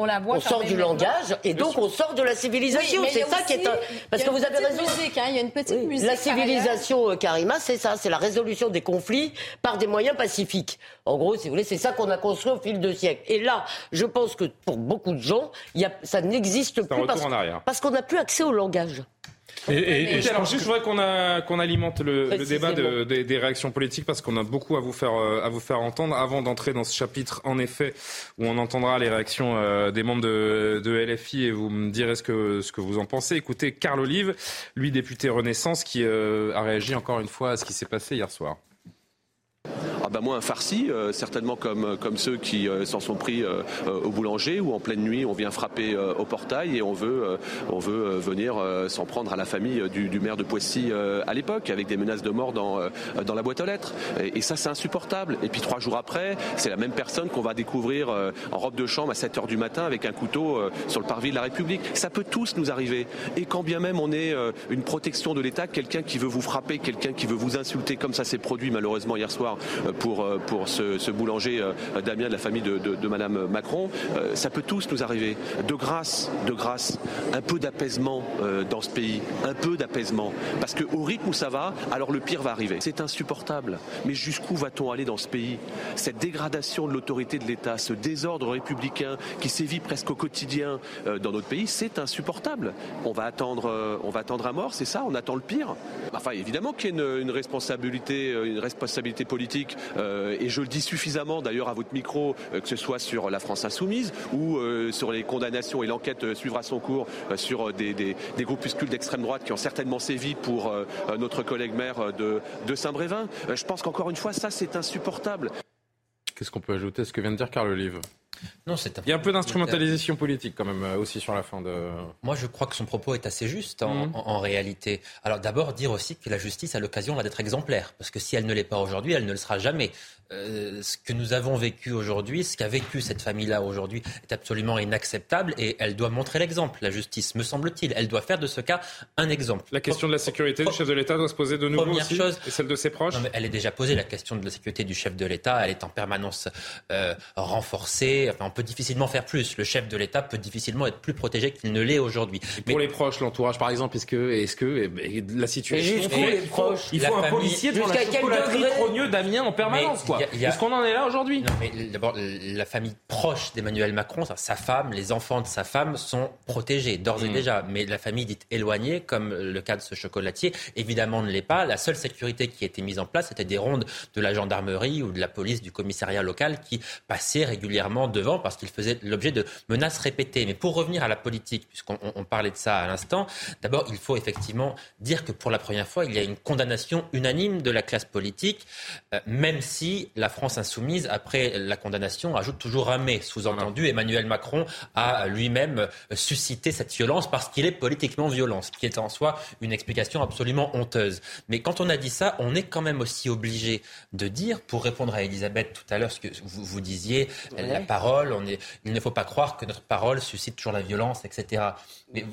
On la voit on sort du langage et donc on sort de la civilisation. c'est ça qui est un... parce que vous avez raison. Musique, hein, il y a une petite musique. La civilisation, euh, Karima, c'est ça, c'est la résolution des conflits par des moyens pacifiques. En gros, si vous voulez, c'est ça qu'on a construit au fil de siècles. Et là, je pense que pour beaucoup de gens, y a... ça n'existe plus parce, parce qu'on n'a plus accès au langage. Et, alors, juste, je voudrais qu'on qu'on alimente le, débat des réactions politiques parce qu'on a beaucoup à vous faire, euh, à vous faire entendre. Avant d'entrer dans ce chapitre, en effet, où on entendra les réactions euh, des membres de, de, LFI et vous me direz ce que, ce que vous en pensez. Écoutez, Carl Olive, lui député Renaissance, qui euh, a réagi encore une fois à ce qui s'est passé hier soir. Ah bah moi un farci, euh, certainement comme, comme ceux qui euh, s'en sont pris euh, au boulanger ou en pleine nuit on vient frapper au portail et on veut, on veut venir s'en prendre à la famille du, maire de Poissy à l'époque avec des menaces de mort dans, dans la boîte aux lettres. Et, ça c'est insupportable. Et puis trois jours après, c'est la même personne qu'on va découvrir en robe de chambre à 7 heures du matin avec un couteau sur le parvis de la République. Ça peut tous nous arriver. Et quand bien même on est une protection de l'État, quelqu'un qui veut vous frapper, quelqu'un qui veut vous insulter, comme ça s'est produit malheureusement hier soir pour, euh, pour ce, boulanger euh, Damien de la famille de, de, Madame Macron. Euh, ça peut tous nous arriver. De grâce, de grâce, un peu d'apaisement dans ce pays, un peu d'apaisement. Parce que au rythme où ça va, alors le pire va arriver. C'est insupportable. Mais jusqu'où va-t-on aller dans ce pays? Cette dégradation de l'autorité de l'État, ce désordre républicain qui sévit presque au quotidien dans notre pays, c'est insupportable. On va attendre, on va attendre à mort, c'est ça On attend le pire Enfin, évidemment qu'il y a une responsabilité, une responsabilité politique euh, et je le dis suffisamment d'ailleurs à votre micro, euh, que ce soit sur la France insoumise ou euh, sur les condamnations et l'enquête suivra son cours sur des, groupuscules d'extrême droite qui ont certainement sévi pour notre collègue maire de, de Saint-Brévin. Je pense qu'encore une fois, ça c'est insupportable. Qu'est-ce qu'on peut ajouter à ce que vient de dire Carl Olive? Non, c'est Il y a un peu d'instrumentalisation politique quand même euh, aussi sur la fin de. Moi, je crois que son propos est assez juste en, mhm. réalité. Alors d'abord dire aussi que la justice a l'occasion d'être exemplaire, parce que si elle ne l'est pas aujourd'hui, elle ne le sera jamais. Euh, ce que nous avons vécu aujourd'hui, ce qu'a vécu cette famille-là aujourd'hui, est absolument inacceptable et elle doit montrer l'exemple. La justice, me semble-t-il, elle doit faire de ce cas un exemple. La question de la sécurité du chef de l'État doit se poser de nouveau aussi, chose, et celle de ses proches. elle est déjà posée la question de la sécurité du chef de l'État. Elle est en permanence euh, renforcée. Enfin, on peut difficilement faire plus. Le chef de l'État peut difficilement être plus protégé qu'il ne l'est aujourd'hui. Pour les proches, l'entourage, par exemple, est-ce que, est-ce que la situation, les proches, il faut un policier devant la chocolaterie Trogneux Damien en permanence, quoi. Est-ce qu'on en est là aujourd'hui? D'abord, la famille proche d'Emmanuel Macron, sa femme, les enfants de sa femme sont protégés d'ores et mm. déjà. Mais la famille dite éloignée, comme le cas de ce chocolatier, évidemment ne l'est pas. La seule sécurité qui a été mise en place, c'était des rondes de la gendarmerie ou de la police du commissariat local qui passaient régulièrement devant parce qu'ils faisaient l'objet de menaces répétées. Mais pour revenir à la politique, puisqu'on parlait de ça à l'instant, d'abord, il faut effectivement dire que pour la première fois, il y a une condamnation unanime de la classe politique, euh, même si la France insoumise, après la condamnation, ajoute toujours un mais. Sous-entendu, Emmanuel Macron a lui-même suscité cette violence parce qu'il est politiquement violent, ce qui est en soi une explication absolument honteuse. Mais quand on a dit ça, on est quand même aussi obligé de dire, pour répondre à Elisabeth tout à l'heure, ce que vous, vous disiez, la parole, on est, il ne faut pas croire que notre parole suscite toujours la violence, etc. Mais,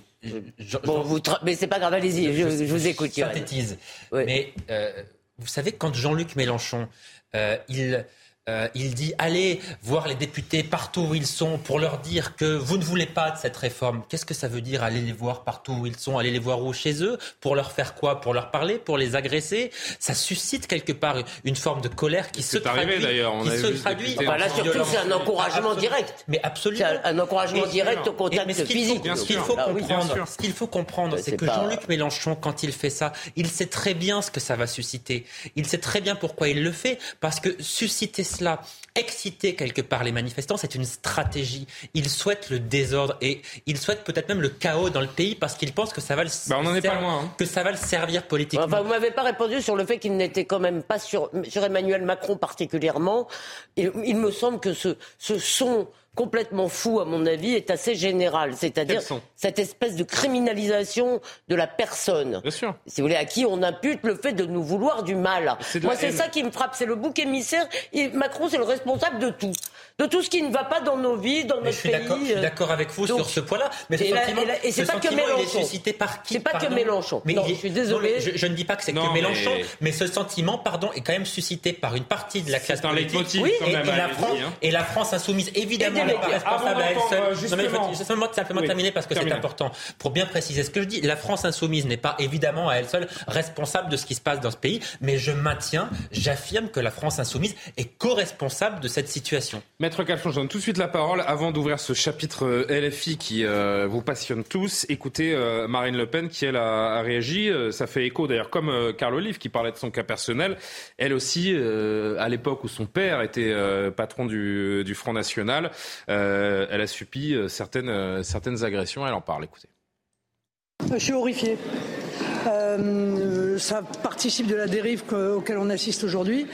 bon, vous mais c'est pas grave, allez-y, je, vous écoute. Synthétise. Mais euh, vous savez, quand Jean-Luc Mélenchon, euh, il Euh, il dit allez voir les députés partout où ils sont pour leur dire que vous ne voulez pas de cette réforme. Qu'est-ce que ça veut dire aller les voir partout où ils sont, aller les voir où chez eux, pour leur faire quoi? Pour leur parler, pour les agresser? Ça suscite quelque part une forme de colère qui se traduit. d'ailleurs. Qui se traduit. Enfin, là surtout c'est un encouragement direct. Mais absolument. C'est un encouragement direct au contact mais ce qu'il physique. Faut, ce qu'il faut comprendre, ce qu'il faut comprendre, c'est que pas- Jean-Luc Mélenchon, quand il fait ça, il sait très bien ce que ça va susciter. Il sait très bien pourquoi il le fait, parce que susciter cela, exciter quelque part les manifestants, c'est une stratégie. Il souhaite le désordre et il souhaite peut-être même le chaos dans le pays parce qu'il pense que ça va le Bah, on en est pas ser- loin, hein. que ça va le servir politiquement. Enfin, vous m'avez pas répondu sur le fait qu'il n'était quand même pas sur, sur Emmanuel Macron particulièrement. Il, il me semble que ce, ce son complètement fou, à mon avis, est assez général. C'est-à-dire cette espèce de criminalisation de la personne. Bien sûr. Si vous voulez, à qui on impute le fait de nous vouloir du mal. Moi, c'est ça qui me frappe. C'est le bouc émissaire. Et Macron, c'est le responsable de tout. De tout ce qui ne va pas dans nos vies, dans notre je suis pays. d'accord, je suis euh. d'accord avec vous Donc, sur ce point-là. Mais ce et sentiment, ce pas que il est Mélenchon. suscité par qui C'est pas que Mélenchon. Mais Non, il est- je suis désolé. je, je ne dis pas que c'est que mais- Mélenchon, mais... ce sentiment, pardon, est quand même suscité par une partie de la classe un politique. leitmotiv, Oui, quand et, même, et la France, hein. et la France insoumise, évidemment, n'est pas responsable à elle seule. euh, Non, mais simplement, simplement Oui, terminer parce que c'est important pour bien préciser ce que je dis. La France insoumise n'est pas évidemment à elle seule responsable de ce qui se passe dans ce pays, mais je maintiens, j'affirme que la France insoumise est co-responsable de cette situation. Maître Calfon, je donne tout de suite la parole avant d'ouvrir ce chapitre euh, LFI qui euh, vous passionne tous. Écoutez euh, Marine Le Pen qui, elle, a, réagi. Ça fait écho d'ailleurs comme Carl Olive qui parlait de son cas personnel. Elle aussi, à l'époque où son père était patron du, Front National, elle a subi certaines, certaines agressions. Elle en parle, écoutez. Je suis horrifié. Euh, ça participe de la dérive que- auquel on assiste aujourd'hui,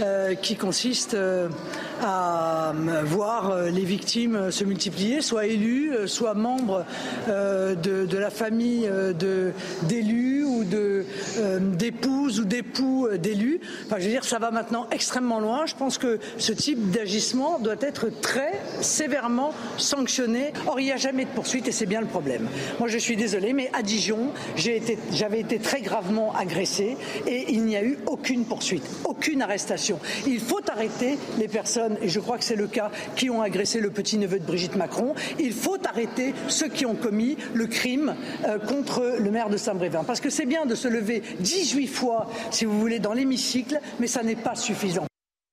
euh, qui consiste euh, à euh, voir les victimes se multiplier, soit élus, soit membres de, la famille d'élus ou d'épouses ou d'époux d'élus. Enfin, je veux dire, ça va maintenant extrêmement loin. Je pense que ce type d'agissement doit être très sévèrement sanctionné. Or, il n'y a jamais de poursuite et c'est bien le problème. Moi, je suis désolé, mais à Dijon, j'ai été, j'avais été très gravement agressé et il n'y a eu aucune poursuite, aucune arrestation. Il faut arrêter les personnes, et je crois que c'est le cas, qui ont agressé le petit-neveu de Brigitte Macron. Il faut arrêter ceux qui ont commis le crime euh, contre le maire de Saint-Brévin. Parce que c'est bien de se lever 18 fois, si vous voulez, dans l'hémicycle, mais ça n'est pas suffisant.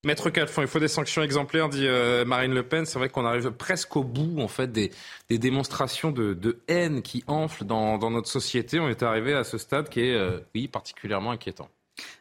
Maître Calfon, il faut des sanctions exemplaires, dit euh, Marine Le Pen. C'est vrai qu'on arrive presque au bout, en fait, des, des démonstrations de, de haine qui enflent dans, dans notre société. On est arrivé à ce stade qui est, euh, oui, particulièrement inquiétant.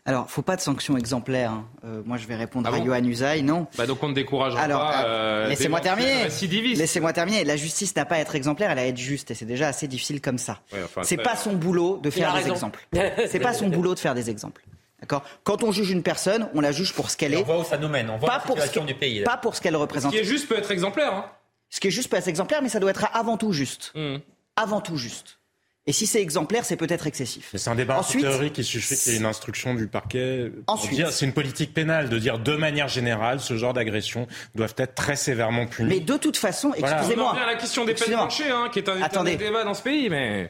Alors, faut pas de sanctions exemplaires. hein. Euh, moi, je vais répondre Ah à bon Johan Usaï. Non. Bah donc on ne découragera Alors, pas. euh, laissez-moi terminer. Laissez-moi terminer. La justice n'a pas à être exemplaire, elle a à être juste, et c'est déjà assez difficile comme ça. Ouais, enfin, c'est pas son boulot de faire des exemples. C'est pas son boulot de faire des exemples. D'accord Quand on juge une personne, on la juge pour ce qu'elle Et on est, voit où ça nous mène, on voit pas la pour, ce situation qu'elle- du pays. là. pas pour ce qu'elle Ce représente. qui est juste peut être exemplaire. Hein. Ce qui est juste peut être exemplaire, mais ça doit être avant tout juste. Mmh. Avant tout juste. Et si c'est exemplaire, c'est peut-être excessif. C'est un débat Ensuite- théorique qui suffit qu'il y ait une instruction du parquet. Ensuite- C'est une politique pénale de dire de manière générale, ce genre d'agressions doivent être très sévèrement punies. Mais de toute façon, Voilà. On en excusez-moi. revient à la question des peines Excusez-moi. planchées, hein, qui est un, Attendez. débat dans ce pays. Mais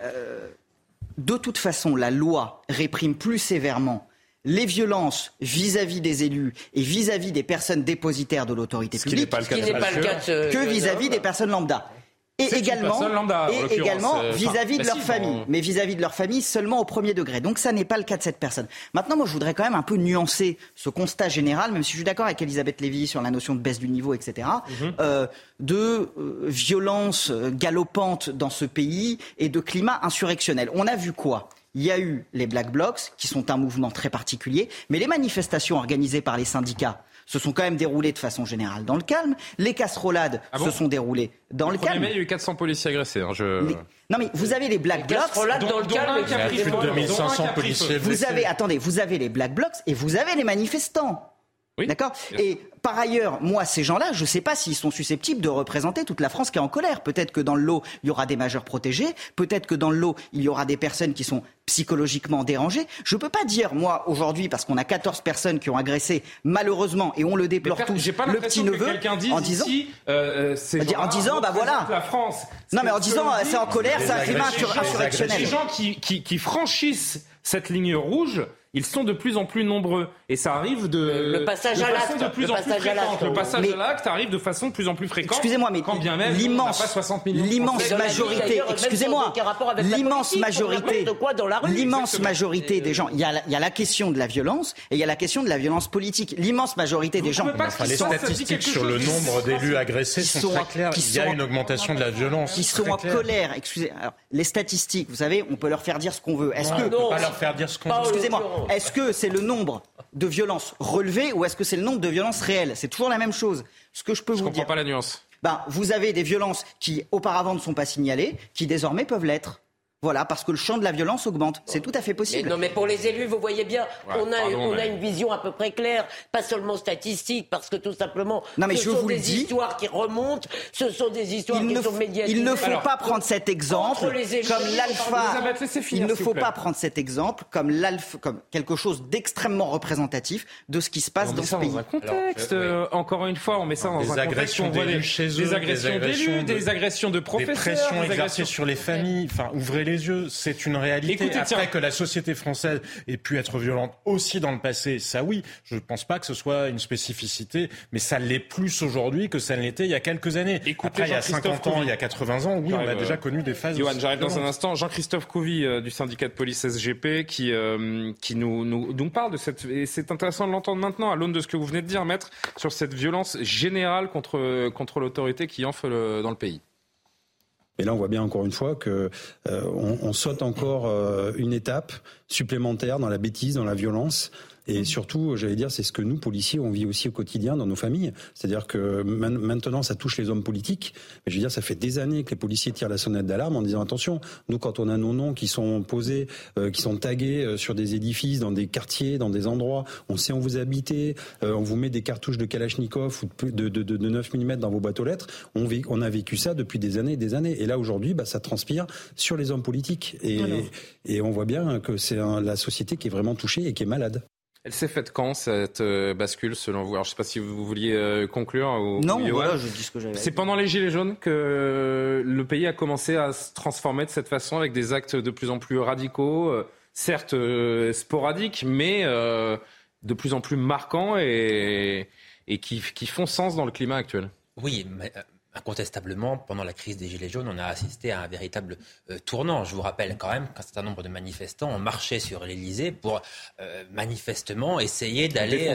de toute façon, la loi réprime plus sévèrement les violences vis-à-vis des élus et vis-à-vis des personnes dépositaires de l'autorité ce qui n'est publique pas le Ce cas qui de n'est pas le cas de ce que vis-à-vis des personnes lambda. Et également, lambda, et également euh, vis-à-vis de leur bah si, famille, bon. mais vis-à-vis de leur famille seulement au premier degré. Donc ça n'est pas le cas de cette personne. Maintenant, moi, je voudrais quand même un peu nuancer ce constat général, même si je suis d'accord avec Elisabeth Lévy sur la notion de baisse du niveau, etc., Mhm. euh, de euh, violence euh, galopante dans ce pays et de climat insurrectionnel. On a vu quoi? Il y a eu les Black Blocs, qui sont un mouvement très particulier, mais les manifestations organisées par les syndicats se sont quand même déroulées de façon générale dans le calme. Les casserolades Ah bon se sont déroulées dans le, le 1er calme. mai, il y a eu 400 policiers agressés. hein, je... Les- Non mais vous avez les Black Blocs. Dans le calme. un qui a pris plus de feu, dont un 2500 qui a pris policiers feu. Vous avez, attendez, vous avez les Black Blocs et vous avez les manifestants. Oui, D'accord Et par ailleurs, moi, ces gens-là, je ne sais pas s'ils sont susceptibles de représenter toute la France qui est en colère. Peut-être que dans le lot, il y aura des majeurs protégés. Peut-être que dans le lot, il y aura des personnes qui sont psychologiquement dérangées. Je ne peux pas dire, moi, aujourd'hui, parce qu'on a 14 personnes qui ont agressé, malheureusement, et on le déplore tous, pas le l'impression petit que neveu, quelqu'un dise en disant... ici, euh, euh, En disant, bah voilà. la France. Non, mais en disant, euh, c'est en colère, c'est un climat insurrectionnel. Les gens qui, qui, qui franchissent cette ligne rouge, ils sont de plus en plus nombreux. Et ça arrive de Le passage de à façon l'acte, de plus le en plus fréquente. l'acte. Le passage Mais- à l'acte arrive de façon de plus en plus fréquente. Excusez-moi, mais quand bien même l'immense, on n'a pas 60 millions de l'immense majorité, excusez-moi, l'immense majorité, l'immense majorité des gens, il y, a la, il y a la question de la violence et il y a la question de la violence politique. L'immense majorité des gens, Enfin, les statistiques sur le nombre d'élus agressés sont, sont- très claires. Il y a sont- une augmentation de la violence. qui sont en colère. Excusez, alors, les statistiques, vous savez, on peut leur faire dire ce qu'on veut. Est-ce que on peut pas leur faire dire ce qu'on veut. Excusez-moi. Est-ce que c'est le nombre de violences relevées ou est-ce que c'est le nombre de violences réelles? C'est toujours la même chose. Ce que je peux Je vous comprends dire. pas la nuance. Ben, vous avez des violences qui auparavant ne sont pas signalées, qui désormais peuvent l'être. Voilà, parce que le champ de la violence augmente. C'est tout à fait Mais possible. non, mais pour les élus, vous voyez bien, Ouais, on, a, pardon, on a une vision à peu près claire, pas seulement statistique, parce que tout simplement, Non, mais ce je sont vous le des dis. histoires qui remontent, ce sont des histoires Il qui ne, sont médiatisées. il ne faut Alors, pas prendre cet exemple contre les élus, comme l'alpha. Il ne faut pas prendre cet exemple comme l'alpha, comme quelque chose d'extrêmement représentatif de ce qui se passe On dans met ce ça pays. dans un contexte. euh, encore une fois, on met ça dans Des un contexte. agressions d'élus des, chez eux, des agressions d'élus, de- des agressions de Des professeurs, pressions des exercées agressions sur les familles. Enfin, ouvrez les yeux. C'est une réalité. Écoutez, Après tiens. que la société française ait pu être violente aussi dans le passé, ça oui. Je ne pense pas que ce soit une spécificité, mais ça l'est plus aujourd'hui que ça ne l'était il y a quelques années. Après, il y a Jean-Christophe 50 ans, il y a 80 ans, oui, on a J'arrive, déjà euh, connu des phases. Johan, j'arrive dans un instant. Jean-Christophe Couvi euh, du syndicat de police SGP qui, euh, qui nous, nous, nous parle de cette. Et c'est intéressant de l'entendre maintenant à l'aune de ce que vous venez de dire, maître, sur cette violence générale contre, contre l'autorité qui enfle euh, dans le pays. Et là, on voit bien encore une fois que euh, on, on saute encore euh, une étape supplémentaire dans la bêtise, dans la violence. Et surtout, j'allais dire, c'est ce que nous, policiers, on vit aussi au quotidien dans nos familles. C'est-à-dire que maintenant, ça touche les hommes politiques. Mais je veux dire, ça fait des années que les policiers tirent la sonnette d'alarme en disant attention, nous, quand on a nos noms qui sont posés, euh, qui sont tagués euh, sur des édifices, dans des quartiers, dans des endroits, on sait où vous habitez, euh, on vous met des cartouches de Kalachnikov ou de, de, de, de 9 mm dans vos boîtes aux lettres. On, vit- on a vécu ça depuis des années et des années. Et là, aujourd'hui, bah, ça transpire sur les hommes politiques. Et, Alors. et on voit bien que c'est la société qui est vraiment touchée et qui est malade. Elle s'est faite quand cette euh, bascule selon vous? Alors je ne sais pas si vous vouliez euh, conclure. Ou, Non, voilà, je dis ce que j'avais C'est pendant les Gilets jaunes que le pays a commencé à se transformer de cette façon avec des actes de plus en plus radicaux, euh, certes euh, sporadiques, mais euh, de plus en plus marquants et, et qui, qui font sens dans le climat actuel. Oui, mais incontestablement, pendant la crise des Gilets jaunes, on a assisté à un véritable euh, tournant. Je vous rappelle quand même qu'un certain nombre de manifestants ont marché sur l'Elysée pour euh, manifestement essayer d'aller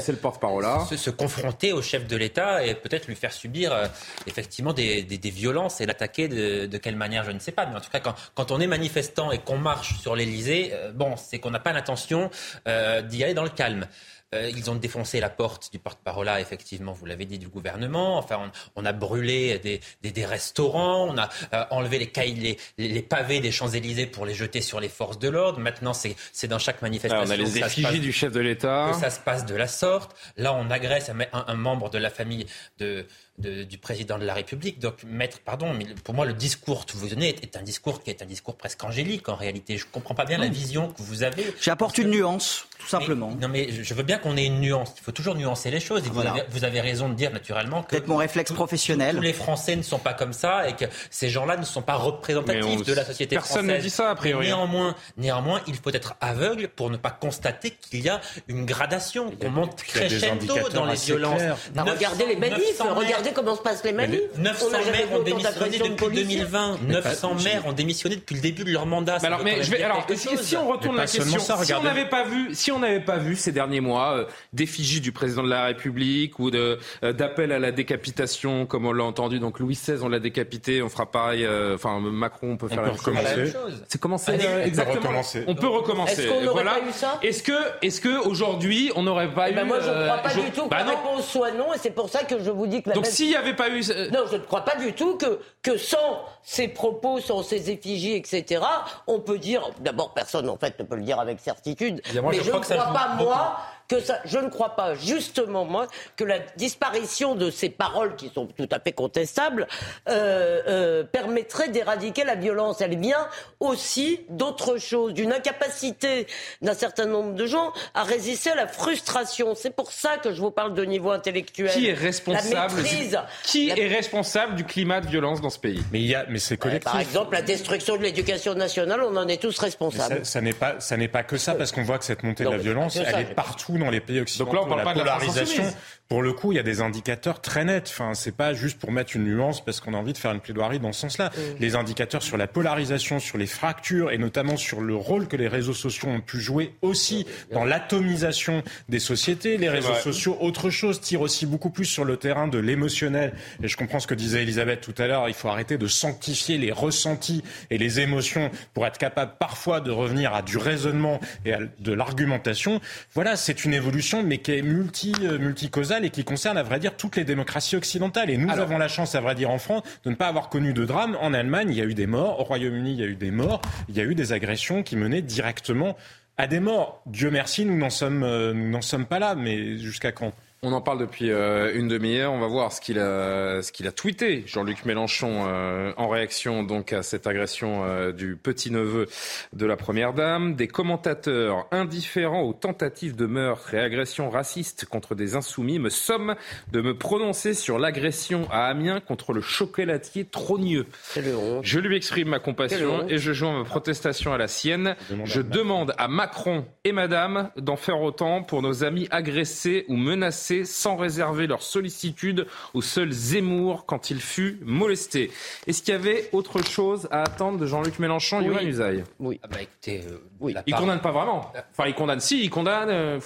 là. se, se confronter au chef de l'État et peut-être lui faire subir euh, effectivement des, des- des violences et l'attaquer de, de quelle manière, je ne sais pas. Mais en tout cas, quand, quand on est manifestant et qu'on marche sur l'Elysée, bon, c'est qu'on n'a pas l'intention d'y aller dans le calme. Euh, ils ont défoncé la porte du porte-parole, effectivement, vous l'avez dit, du gouvernement. Enfin, on, on a brûlé des, des- des restaurants, on a euh, enlevé les, cailles, les, les pavés des Champs-Élysées pour les jeter sur les forces de l'ordre. Maintenant, c'est c'est dans chaque manifestation. on a les effigies passe- du chef de l'État. que ça se passe de la sorte. Là, on agresse un, un- un membre de la famille de, de- du président de la République. Donc, maître, pardon, mais pour moi, le discours que vous donnez est, est un discours qui est un discours presque angélique en réalité. Je ne comprends pas bien la vision que vous avez. J'apporte une nuance, tout simplement. non, mais je veux bien qu'on ait une nuance. Il faut toujours nuancer les choses. Et vous, avez, vous avez raison de dire naturellement que Peut-être mon réflexe professionnel. tous les Français ne sont pas comme ça et que ces gens-là ne sont pas représentatifs on- de la société personne française. ne dit ça, a priori. Néanmoins, néanmoins, il faut être aveugle pour ne pas constater qu'il y a une gradation, qu'on monte crescendo dans les violences. Bah, 900 regardez les manifs, 900 maires- regardez comment se passent les manifs. 900 On n'a jamais maires ont démissionné de depuis policiers. 2020. 900 maires ont démissionné depuis le début de leur mandat. Mais alors, mais je vais, alors, si, on retourne Mais la question, ça, si on n'avait pas vu, si on n'avait pas vu ces derniers mois euh, d'effigie du président de la République ou de euh, d'appel à la décapitation, comme on l'a entendu, donc Louis XVI, on l'a décapité, on fera pareil. euh, Enfin, Macron, on peut faire peut la même chose. recommencer. La même chose. C'est commencé Allez, euh, on peut exactement. recommencer. On peut recommencer. Est-ce qu'on n'aurait voilà. pas eu ça Est-ce que, est-ce que aujourd'hui, on n'aurait pas Eh eu ben moi, je ne crois pas du tout que Bah la non. réponse soit non, et c'est pour ça que je vous dis que la Donc s'il n'y avait pas eu, Non, je ne crois pas du tout que, que sans ces propos, sans ces effigies, etc., on peut dire, d'abord personne en fait ne peut le dire avec certitude, moi, mais je crois ne crois pas, beaucoup. moi, que ça, je ne crois pas justement, moi, que la disparition de ces paroles qui sont tout à fait contestables euh, euh, permettrait d'éradiquer la violence. Elle vient aussi d'autre chose, d'une incapacité d'un certain nombre de gens à résister à la frustration. C'est pour ça que je vous parle de niveau intellectuel. qui est La responsable du- maîtrise. Qui La- est responsable du climat de violence dans ce pays? Mais il y a, mais c'est collectif. Par exemple, la destruction de l'éducation nationale, on en est tous Mais responsables. ça, ça n'est pas, ça n'est pas que ça, parce qu'on voit que cette montée Non, de la mais violence, elle ça, est mais- partout dans les pays occidentaux, Donc là, on parle la polarisation. Pour le coup, il y a des indicateurs très nets. Enfin, c'est pas juste pour mettre une nuance parce qu'on a envie de faire une plaidoirie dans ce sens-là. Les indicateurs sur la polarisation, sur les fractures et notamment sur le rôle que les réseaux sociaux ont pu jouer aussi dans l'atomisation des sociétés. Les réseaux sociaux, autre chose, tirent aussi beaucoup plus sur le terrain de l'émotionnel. Et je comprends ce que disait Elisabeth tout à l'heure. Il faut arrêter de sanctifier les ressentis et les émotions pour être capable parfois de revenir à du raisonnement et à de l'argumentation. Voilà, c'est une évolution, mais qui est multi, euh, et qui concerne, à vrai dire, toutes les démocraties occidentales. Et nous avons la chance, à vrai dire, en France, de ne pas avoir connu de drame. En Allemagne, il y a eu des morts. Au Royaume-Uni, il y a eu des morts. Il y a eu des agressions qui menaient directement à des morts. Dieu merci, nous n'en sommes, euh, nous n'en sommes pas là, mais jusqu'à quand? On en parle depuis euh, une demi-heure. On va voir ce qu'il a, ce qu'il a tweeté, Jean-Luc Mélenchon, euh, en réaction donc à cette agression euh, du petit-neveu de la Première Dame. Des commentateurs indifférents aux tentatives de meurtre et agressions racistes contre des insoumis me somment de me prononcer sur l'agression à Amiens contre le chocolatier Trogneux. Je lui exprime ma compassion et je joins ma protestation à la sienne. Je demande à Macron et Madame d'en faire autant pour nos amis agressés ou menacés sans réserver leur sollicitude au seul Zemmour quand il fut molesté. Est-ce qu'il y avait autre chose à attendre de Jean-Luc Mélenchon, oui. Usaï? Oui. Ah bah écoutez, euh, oui. Il condamne pas vraiment. Enfin, il condamne si, il condamne. Euh,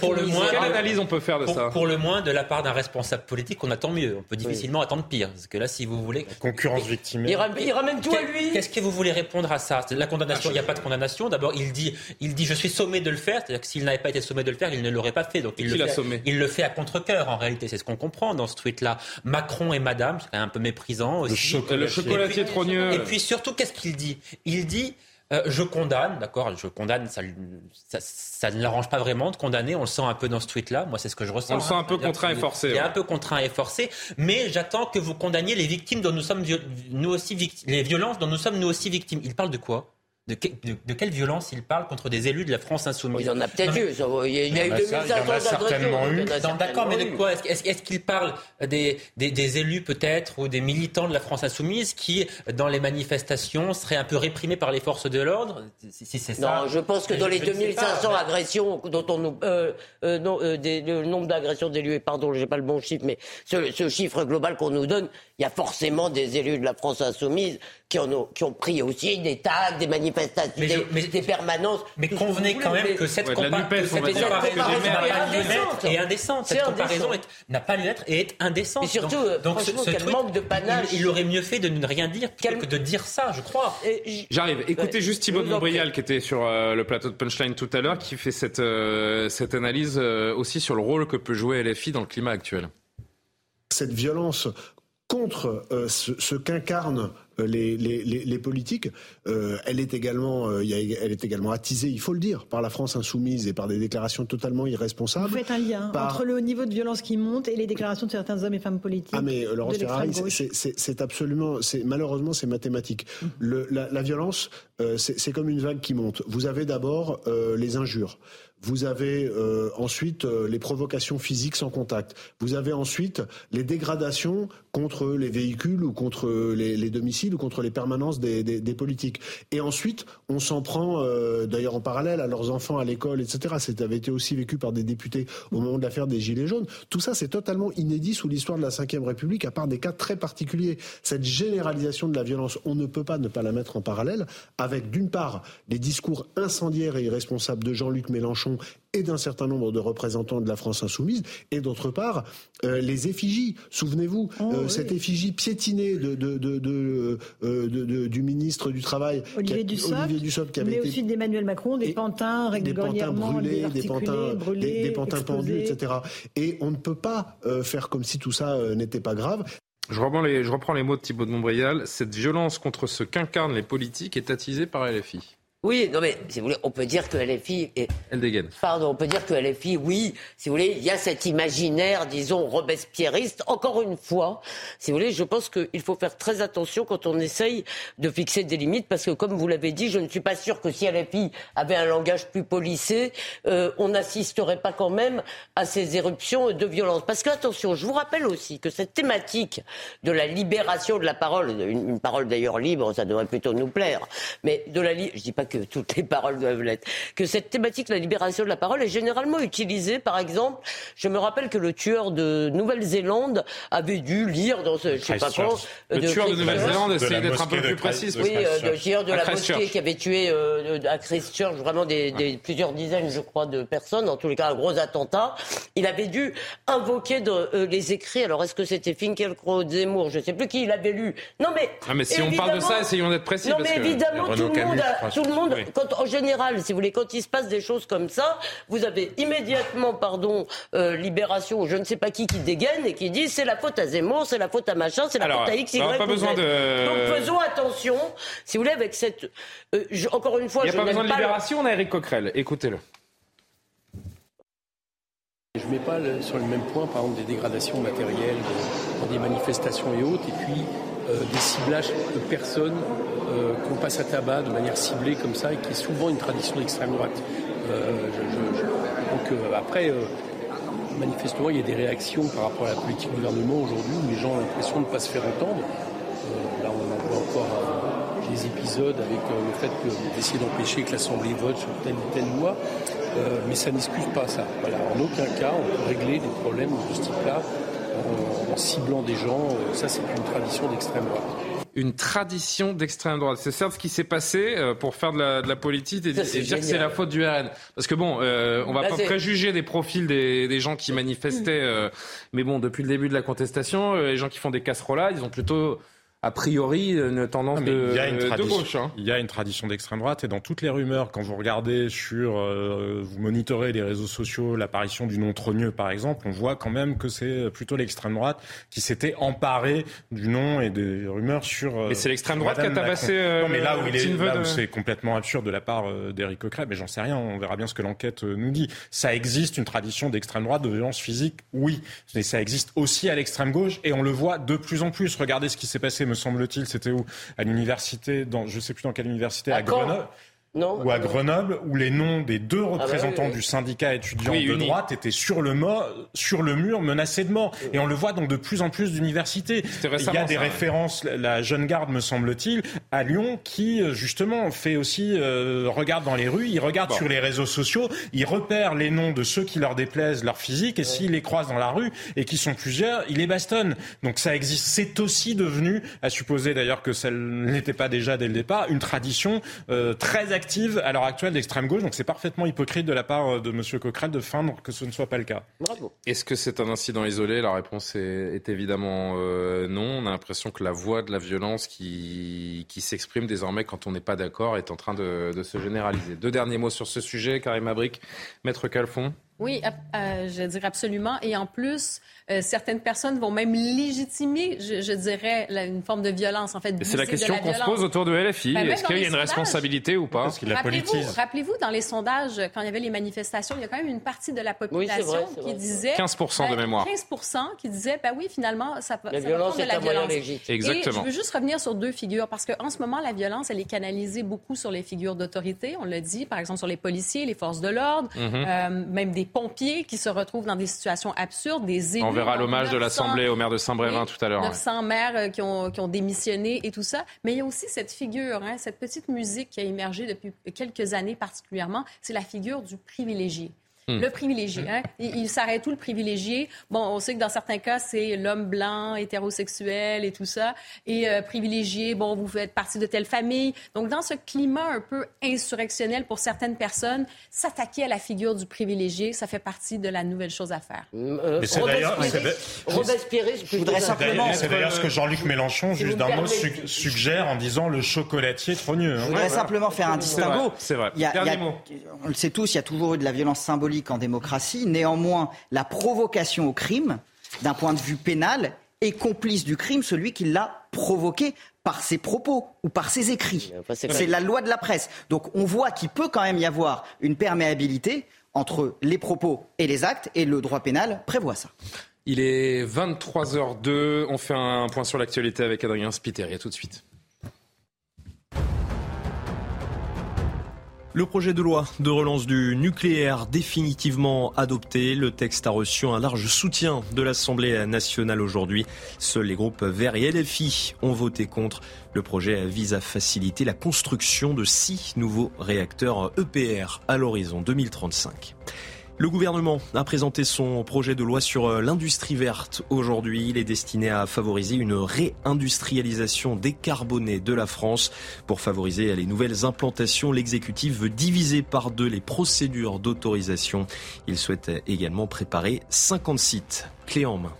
pour, le moins, quelle analyse on peut faire de ça Pour le moins, de la part d'un responsable politique, on attend mieux. On peut difficilement attendre pire. Parce que là, si vous voulez. concurrence victime. Il, ramène tout à lui. Qu'est-ce que vous voulez répondre à ça? La condamnation, il n'y a pas de condamnation. D'abord, il dit, il dit, je suis sommé de le faire. C'est-à-dire que s'il n'avait pas été sommé de le faire, il ne l'aurait pas fait. Donc il, le fait, sommé? il le fait à contre-cœur, en réalité. C'est ce qu'on comprend dans ce tweet-là. Macron et Madame, c'est un peu méprisant aussi. Le, chocolatier trogneux. Et puis surtout, qu'est-ce qu'il dit? Il dit euh, je condamne, d'accord, je condamne, ça, ça, ne l'arrange pas vraiment de condamner, on le sent un peu dans ce tweet-là, moi c'est ce que je ressens. On le sent un peu contraint et forcé. Il est un peu contraint et forcé, mais j'attends que vous condamniez les victimes dont nous sommes, nous aussi, les violences dont nous sommes nous aussi victimes. Il parle de quoi? De, de, quelle violence il parle contre des élus de la France insoumise Il y en a peut-être eu. Il y a, eu 2500 d'agressions. D'accord, mais de quoi Est-ce qu'il parle des, des, des élus peut-être ou des militants de la France insoumise qui, dans les manifestations, seraient un peu réprimés par les forces de l'ordre? Si, c'est ça. Non, je pense que dans les 2500 agressions dont on nous... Euh, euh, non, euh, des, le nombre d'agressions d'élus, pardon, j'ai pas le bon chiffre, mais ce, ce chiffre global qu'on nous donne, il y a forcément des élus de la France insoumise qui, en ont, qui ont pris aussi des tags, des manifestations, des, des, permanences. Mais convenez quand même que cette, comparaison est indécente. Cette comparaison n'a pas lieu d'être et est indécente. Et surtout, euh, Donc, ce, quel manque de panache. Il, aurait mieux fait de ne rien dire que de dire ça, je crois. J'arrive. Écoutez juste Thibault de Montbrial qui était sur euh, le plateau de Punchline tout à l'heure, qui fait cette, euh, cette analyse aussi sur le rôle que peut jouer LFI dans le climat actuel. Cette violence contre euh, ce, qu'incarnent euh, les, les, les, politiques, euh, elle est également, euh, elle est également attisée, il faut le dire, par la France insoumise et par des déclarations totalement irresponsables. Vous faites un lien entre le niveau de violence qui monte et les déclarations de certains hommes et femmes politiques. Ah mais Laurence Ferrari, c'est absolument, c'est malheureusement c'est mathématique. Mmh. Le, la, la, violence, c'est comme une vague qui monte. Vous avez d'abord les injures. Vous avez ensuite les provocations physiques sans contact. Vous avez ensuite les dégradations contre les véhicules ou contre les, les domiciles ou contre les permanences des, politiques. Et ensuite, on s'en prend, euh, d'ailleurs en parallèle, à leurs enfants à l'école, etc. Ça avait été aussi vécu par des députés au moment de l'affaire des Gilets jaunes. Tout ça, c'est totalement inédit sous l'histoire de la Ve République, à part des cas très particuliers. Cette généralisation de la violence, on ne peut pas ne pas la mettre en parallèle avec, d'une part, les discours incendiaires et irresponsables de Jean-Luc Mélenchon et d'un certain nombre de représentants de la France insoumise, et d'autre part, euh, les effigies. Souvenez-vous, oh, euh, cette effigie piétinée de, de, euh, du ministre du Travail, Olivier, Dussopt, qui avait mais aussi d'Emmanuel Macron, des pantins régulièrement brûlés, des pantins, brûlés, des, pantins pendus, etc. Et on ne peut pas faire comme si tout ça n'était pas grave. Je reprends, les, je reprends les mots de Thibault de Montbrial. Cette violence contre ce qu'incarnent les politiques est attisée par LFI. Oui, non mais si vous voulez, on peut dire que LFI est... Elle dégaine. Pardon, on peut dire que LFI, oui, si vous voulez, il y a cet imaginaire, disons, robespierriste. Encore une fois, si vous voulez, je pense qu'il faut faire très attention quand on essaye de fixer des limites, parce que comme vous l'avez dit, je ne suis pas sûr que si LFI avait un langage plus policé, euh, on n'assisterait pas quand même à ces éruptions de violence. Parce que attention, je vous rappelle aussi que cette thématique de la libération de la parole, une, parole d'ailleurs libre, ça devrait plutôt nous plaire, mais de la, je dis pas que toutes les paroles doivent l'être, que cette thématique, la libération de la parole, est généralement utilisée. Par exemple, je me rappelle que le tueur de Nouvelle-Zélande avait dû lire dans ce, je sais pas quoi. Le tueur de Nouvelle-Zélande, essayez d'être un peu plus précis. Oui, le tueur de la mosquée qui avait tué à Christchurch vraiment des, plusieurs dizaines, je crois, de personnes, en tous les cas un gros attentat. Il avait dû invoquer de, les écrits. Alors est-ce que c'était Finkielkraut, Zemmour, je ne sais plus qui il avait lu. Non mais. Ah, mais si on parle de ça, essayons d'être précis. Non mais évidemment, tout le monde, tout le monde quand, en général, si vous voulez, quand il se passe des choses comme ça, vous avez immédiatement, pardon, euh, Libération, je ne sais pas qui qui dégaine et qui dit c'est la faute à Zemmour, c'est la faute à machin, c'est la faute à X, Y, pas besoin de... Donc faisons attention, si vous voulez, avec cette. Euh, encore une fois, il n'y a pas besoin de Libération, on a Eric Coquerel. Écoutez-le. Je ne mets pas sur le même point, par exemple, des dégradations matérielles dans des manifestations et autres, et puis des ciblages de personnes euh, qu'on passe à tabac de manière ciblée comme ça, et qui est souvent une tradition d'extrême droite. Euh, donc après, manifestement, il y a des réactions par rapport à la politique du gouvernement aujourd'hui où les gens ont l'impression de ne pas se faire entendre. là, on voit encore des épisodes avec le fait d'essayer d'empêcher que l'Assemblée vote sur telle ou telle loi. mais ça n'excuse pas ça. En aucun cas, on peut régler des problèmes de ce type-là en, ciblant des gens. Euh, ça, c'est une tradition d'extrême droite une tradition d'extrême droite. C'est ça ce qui s'est passé euh, pour faire de la, politique et, dire que c'est la faute du RN. Parce que bon, euh, on va pas préjuger des profils des, gens qui manifestaient, mais bon, depuis le début de la contestation, les gens qui font des casseroles, ils ont plutôt a priori une tendance de, gauche. Hein. Il y a une tradition d'extrême droite et dans toutes les rumeurs, quand vous regardez sur, euh, vous monitorez les réseaux sociaux, l'apparition du nom Trogneux par exemple, on voit quand même que c'est plutôt l'extrême droite qui s'était emparé du nom et des rumeurs sur. Euh, et c'est l'extrême droite qui a tabassé. Euh, non, mais là où, il est, là où c'est complètement absurde de la part d'Éric Coquerel, mais j'en sais rien, on verra bien ce que l'enquête nous dit. Ça existe une tradition d'extrême droite, de violence physique, oui, mais ça existe aussi à l'extrême gauche et on le voit de plus en plus. Regardez ce qui s'est passé me semble-t-il, c'était où? À l'université, dans, je ne sais plus dans quelle université, à, Grenoble ou à Grenoble, où les noms des deux ah bah représentants du syndicat étudiant de droite étaient sur le, sur le mur, menacés de mort. Et on le voit donc de plus en plus d'universités. Il y a des références, la jeune garde, me semble-t-il, à Lyon, qui euh, justement fait aussi, euh, regarde dans les rues, il regarde sur les réseaux sociaux, il repère les noms de ceux qui leur déplaisent leur physique, et s'il les croise dans la rue, et qui sont plusieurs, il les bastonne. Donc ça existe. C'est aussi devenu, à supposer d'ailleurs que ça n'était pas déjà dès le départ, une tradition euh, très active à l'heure actuelle d'extrême gauche. Donc c'est parfaitement hypocrite de la part euh, de M. Coquerel de feindre que ce ne soit pas le cas. Bravo. Est-ce que c'est un incident isolé? La réponse est, évidemment euh, non. On a l'impression que la voix de la violence qui, qui s'exprime désormais quand on n'est pas d'accord est en train de, de, se généraliser. Deux derniers mots sur ce sujet, Karim Abric, Maître Calfon? Oui, euh, je dirais absolument. Et en plus, euh, certaines personnes vont même légitimer, je, dirais, une forme de violence. En fait, c'est la question qu'on se pose autour de LFI. Ben, Est-ce qu'il y a une responsabilité ou pas? Parce qu'il la politise. Rappelez-vous, dans les sondages, quand il y avait les manifestations, il y a quand même une partie de la population qui disait 15 de ben, mémoire. 15% qui disait, ben oui, finalement, ça, la violence de la violence. Exactement. Et je veux juste revenir sur deux figures parce qu'en ce moment, la violence, elle est canalisée beaucoup sur les figures d'autorité. On l'a dit, par exemple, sur les policiers, les forces de l'ordre, mhm. euh, même des pompiers qui se retrouvent dans des situations absurdes, des élus. Verra l'hommage de l'Assemblée au maire de Saint-Brévin tout à l'heure. 900 maires euh, qui ont, qui ont, démissionné et tout ça. Mais il y a aussi cette figure, hein, cette petite musique qui a émergé depuis quelques années particulièrement, c'est la figure du privilégié. Hmm. Le privilégié. Hein? Il, s'arrête tout, le privilégié? Bon, on sait que dans certains cas, c'est l'homme blanc, hétérosexuel et tout ça. Et euh, privilégié, bon, vous faites partie de telle famille. Donc, dans ce climat un peu insurrectionnel pour certaines personnes, s'attaquer à la figure du privilégié, ça fait partie de la nouvelle chose à faire. Euh, c'est d'ailleurs C'est d'ailleurs ce que Jean-Luc Mélenchon, juste d'un mot, suggère en disant le chocolatier trogneux. Hein. Je voudrais simplement faire un distinguo. C'est vrai. on le sait tous, il y a toujours eu de la violence symbolique en démocratie. Néanmoins, la provocation au crime, d'un point de vue pénal, est complice du crime celui qui l'a provoqué par ses propos ou par ses écrits. C'est la loi de la presse. Donc on voit qu'il peut quand même y avoir une perméabilité entre les propos et les actes, et le droit pénal prévoit ça. Il est 23h02, on fait un point sur l'actualité avec Adrien Spiteri, a tout de suite. Le projet de loi de relance du nucléaire définitivement adopté. Le texte a reçu un large soutien de l'Assemblée nationale aujourd'hui. Seuls les groupes Verts et LFI ont voté contre. Le projet vise à faciliter la construction de six nouveaux réacteurs EPR à l'horizon 2035. Le gouvernement a présenté son projet de loi sur euh, l'industrie verte aujourd'hui. Il est destiné à favoriser une réindustrialisation décarbonée de la France. Pour favoriser les nouvelles implantations, l'exécutif veut diviser par deux les procédures d'autorisation. Il souhaite également préparer 50 sites clés en main.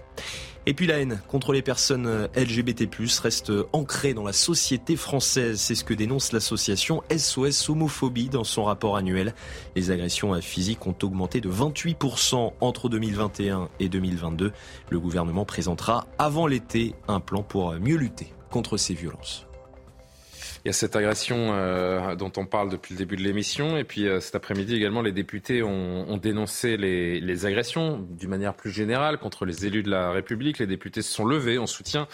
Et puis la haine contre les personnes LGBT+, reste ancrée dans la société française. C'est ce que dénonce l'association SOS Homophobie dans son rapport annuel. Les agressions physiques ont augmenté de 28% entre 2021 et 2022. Le gouvernement présentera avant l'été un plan pour mieux lutter contre ces violences. Il y a cette agression euh, dont on parle depuis le début de l'émission. Et puis euh, cet après-midi également, les députés ont, dénoncé les, agressions d'une manière plus générale contre les élus de la République. Les députés se sont levés en soutien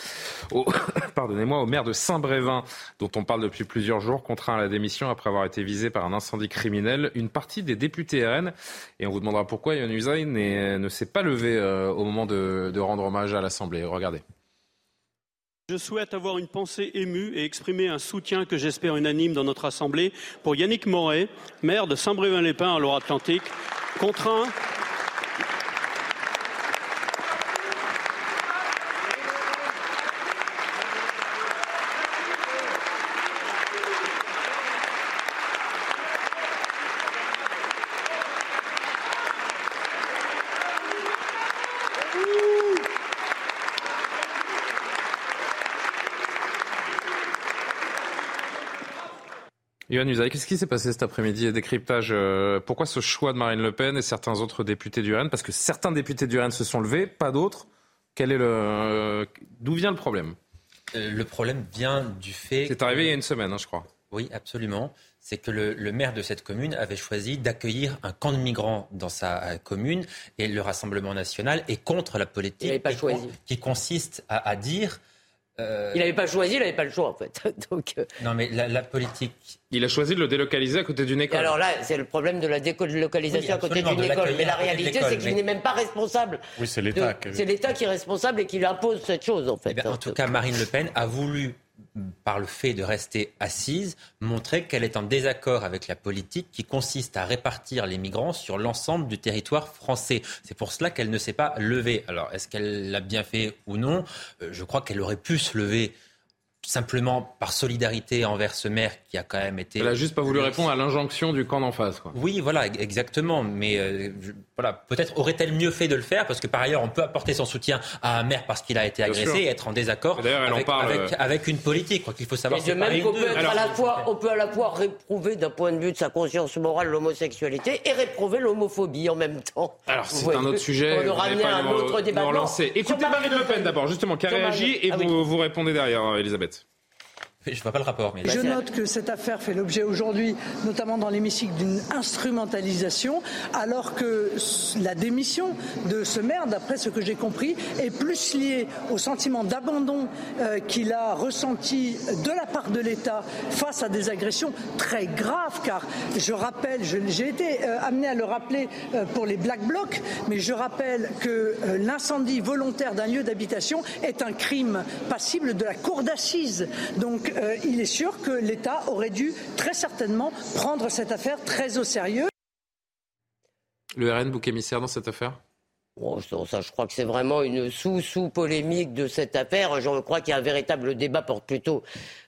au, pardonnez-moi, au maire de Saint-Brévin, dont on parle depuis plusieurs jours, contraint à la démission après avoir été visé par un incendie criminel. Une partie des députés RN, et on vous demandera pourquoi Yann Usain ne s'est pas levé euh, au moment de rendre hommage à l'Assemblée. Regardez. Je souhaite avoir une pensée émue et exprimer un soutien que j'espère unanime dans notre Assemblée pour Yannick Moret, maire de Saint-Brévin-les-Pins en Loire-Atlantique, contraint Usaï, qu'est-ce qui s'est passé cet après-midi Décryptage. Euh, pourquoi ce choix de Marine Le Pen et certains autres députés du RN Parce que certains députés du RN se sont levés, pas d'autres. Quel est le euh, D'où vient le problème? Euh, Le problème vient du fait. C'est arrivé il y a une semaine, hein, je crois. Oui, absolument. C'est que le, maire de cette commune avait choisi d'accueillir un camp de migrants dans sa commune et le Rassemblement national est contre la politique qui, consiste à dire euh, il n'avait pas choisi, il n'avait pas le choix en fait. Donc, euh, Non mais la, politique. Il a choisi de le délocaliser à côté d'une école. alors là, c'est le problème de la délocalisation à côté d'une école. Mais la réalité, c'est qu'il n'est même pas responsable. Oui, c'est l'État. C'est l'État qui est responsable et qui lui impose cette chose en fait. Eh en tout cas, Marine Le Pen a voulu par le fait de rester assise, montrer qu'elle est en désaccord avec la politique qui consiste à répartir les migrants sur l'ensemble du territoire français. C'est pour cela qu'elle ne s'est pas levée. Alors, est-ce qu'elle l'a bien fait ou non? Euh, Je crois qu'elle aurait pu se lever simplement par solidarité envers ce maire qui a quand même été. Elle a juste pas voulu répondre à l'injonction du camp d'en face. Quoi. Oui, voilà, exactement. Mais euh, voilà, peut-être aurait-elle mieux fait de le faire parce que par ailleurs, on peut apporter son soutien à un maire parce qu'il a été agressé et être en désaccord avec, euh, avec, une politique. Quoi qu'il faut savoir. Et même qu'on peut être à la fois, on peut à la fois réprouver d'un point de vue de sa conscience morale l'homosexualité et réprouver l'homophobie en même temps. Alors c'est un autre sujet. On aura un autre débat. Écoutez Marine Le Pen d'abord, justement, qui a réagi et ah vous, vous répondez derrière, Elisabeth. Je note que cette affaire fait l'objet aujourd'hui, notamment dans l'hémicycle, d'une instrumentalisation, alors que la démission de ce maire, d'après ce que j'ai compris, est plus liée au sentiment d'abandon euh, qu'il a ressenti de la part de l'État face à des agressions très graves. Car je rappelle, j'ai été euh, amené à le rappeler euh, pour les Black Blocs, mais je rappelle que l'incendie volontaire d'un lieu d'habitation est un crime passible de la cour d'assises. Donc euh, il est sûr que l'État aurait dû très certainement prendre cette affaire très au sérieux. Le RN, bouc émissaire dans cette affaire? Bon, ça, je crois que c'est vraiment une sous-sous-polémique de cette affaire. Je crois qu'il y a un véritable débat porte plutôt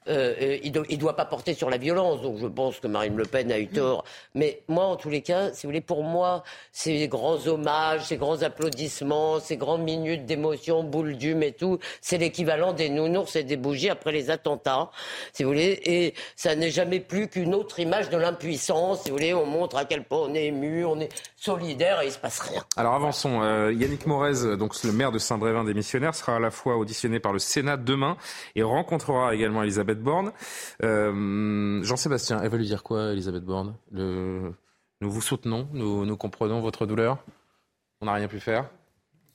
euh, euh, il ne doit, pas porter sur la violence. Donc je pense que Marine Le Pen a eu tort. Mais moi, en tous les cas, si vous voulez, pour moi, ces grands hommages, ces grands applaudissements, ces grandes minutes d'émotion, boule d'hume et tout, c'est l'équivalent des nounours et des bougies après les attentats, si vous voulez. Et ça n'est jamais plus qu'une autre image de l'impuissance. Si vous voulez, on montre à quel point on est ému, on est solidaire et il se passe rien. Alors avançons. Euh, Yannick Morez, donc le maire de Saint-Brévin des missionnaires, sera à la fois auditionné par le Sénat demain et rencontrera également Elisabeth Borne. Euh, Jean-Sébastien, elle va lui dire quoi, Elisabeth Borne? Nous vous soutenons, nous comprenons votre douleur. On n'a rien pu faire.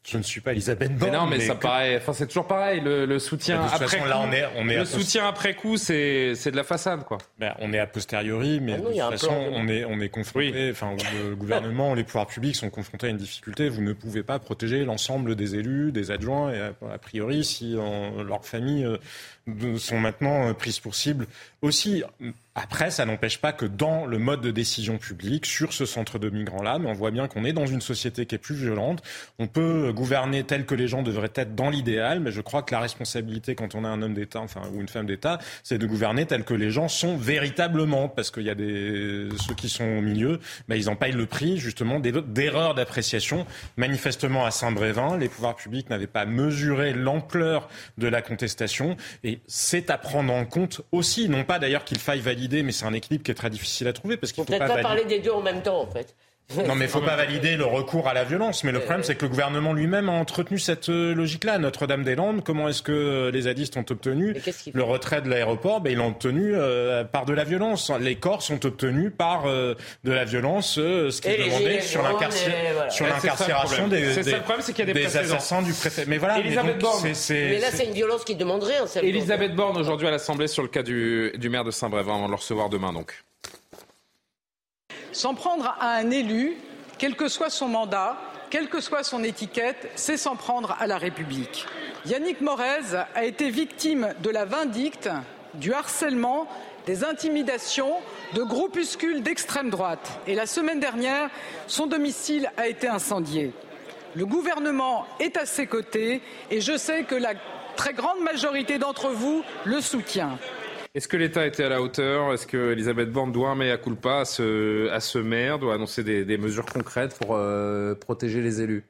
Je ne suis pas Elisabeth Borne. Mais non, mais, ça paraît. Enfin, c'est toujours pareil. Le, soutien après façon, coup. Là, on est, on est le soutien après coup, c'est c'est de la façade, quoi. Ben, on est a posteriori, mais ah de toute façon, on est on est confronté. Enfin, le gouvernement, les pouvoirs publics sont confrontés à une difficulté. Vous ne pouvez pas protéger l'ensemble des élus, des adjoints, et a, priori, si leurs familles euh, sont maintenant euh, prises pour cible aussi. Après, ça n'empêche pas que dans le mode de décision publique, sur ce centre de migrants-là, mais on voit bien qu'on est dans une société qui est plus violente. On peut gouverner tel que les gens devraient être dans l'idéal, mais je crois que la responsabilité, quand on est un homme d'État, enfin, ou une femme d'État, c'est de gouverner tel que les gens sont véritablement, parce qu'il y a des, ceux qui sont au milieu, ben, ils en payent le prix, justement, d'erreurs d'appréciation. Manifestement, à Saint-Brévin, les pouvoirs publics n'avaient pas mesuré l'ampleur de la contestation, et c'est à prendre en compte aussi, non pas d'ailleurs qu'il faille valider mais c'est un équilibre qui est très difficile à trouver parce qu'il faut pas, pas parler des deux en même temps en fait. Non, mais il ne faut pas valider le recours à la violence. Mais le problème, c'est que le gouvernement lui-même a entretenu cette euh, logique-là. Notre-Dame-des-Landes, comment est-ce que euh, les zadistes ont obtenu le retrait de l'aéroport? Ben, Ils l'ont obtenu euh, par de la violence. Les corps sont obtenus par de la violence, ce qui est demandé sur l'incarcération des, C'est ça le problème, c'est qu'il y a des, assassins du préfet. Mais voilà, Elisabeth Borne. mais là, c'est une violence qui demande rien. Elisabeth Borne, aujourd'hui à l'Assemblée, sur le cas du, du maire de Saint-Brévin, on va le recevoir demain donc. S'en prendre à un élu, quel que soit son mandat, quelle que soit son étiquette, c'est s'en prendre à la République. Yannick Morez a été victime de la vindicte, du harcèlement, des intimidations de groupuscules d'extrême droite. Et la semaine dernière, son domicile a été incendié. Le gouvernement est à ses côtés et je sais que la très grande majorité d'entre vous le soutient. Est-ce que l'État était à la hauteur? Est-ce que Elisabeth Borne doit, mais à culpa, à ce, à ce maire, doit annoncer des, mesures concrètes pour euh, protéger les élus?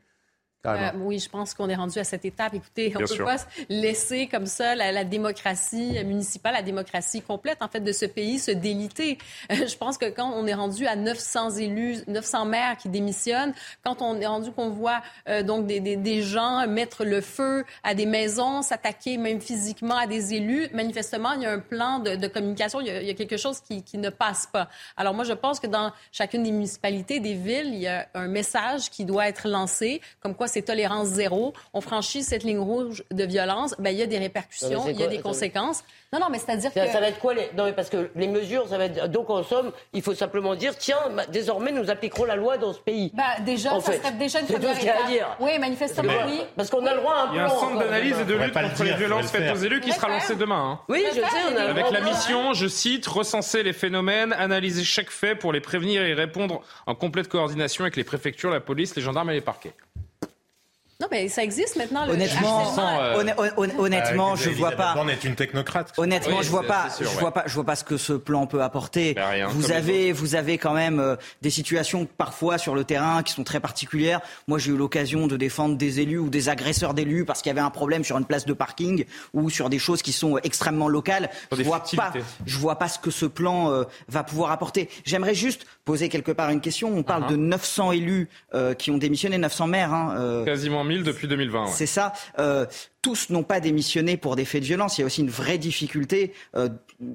Euh, oui, je pense qu'on est rendu à cette étape. Écoutez, on ne peut pas laisser comme ça la, démocratie municipale, la démocratie complète, en fait, de ce pays se déliter. Euh, je pense que quand on est rendu à 900 élus, 900 maires qui démissionnent, quand on est rendu qu'on voit euh, donc des, des, des, gens mettre le feu à des maisons, s'attaquer même physiquement à des élus, manifestement, il y a un plan de, de communication, il y, a, il y, a, quelque chose qui, qui ne passe pas. Alors moi, je pense que dans chacune des municipalités, des villes, il y a un message qui doit être lancé, comme quoi c'est tolérance zéro, on franchit cette ligne rouge de violence, ben, il y a des répercussions, il y a des conséquences. Non, non, mais c'est-à-dire que... Ça va être quoi les... Non, mais parce que les mesures, ça va être... Donc, en somme, il faut simplement dire, tiens, désormais, nous appliquerons la loi dans ce pays. Bah, déjà, ça serait déjà une première étape. dire. Oui, manifestement, oui. Parce qu'on a le droit à un plan. Il y a un centre d'analyse et de lutte contre les violences faites aux élus qui sera lancé demain. Hein. Oui, je sais, on a Avec la mission, je cite, recenser les phénomènes, analyser chaque fait pour les prévenir et répondre en complète coordination avec les préfectures, la police, les gendarmes et les parquets. Non, mais ça existe maintenant. Le honnêtement, honnêtement, je vois pas. On est une technocrate. Honnêtement, je vois pas, je vois pas, je vois pas ce que ce plan peut apporter. Ben vous avez, vous avez quand même euh, des situations parfois sur le terrain qui sont très particulières. Moi, j'ai eu l'occasion de défendre des élus ou des agresseurs d'élus parce qu'il y avait un problème sur une place de parking ou sur des choses qui sont extrêmement locales. Je vois pas, je vois pas ce que ce plan euh, va pouvoir apporter. J'aimerais juste poser quelque part une question. On parle uh-huh. de 900 élus euh, qui ont démissionné, 900 maires. Hein, Quasiment depuis 2020. C'est ça. Euh, tous n'ont pas démissionné pour des faits de violence. Il y a aussi une vraie difficulté euh,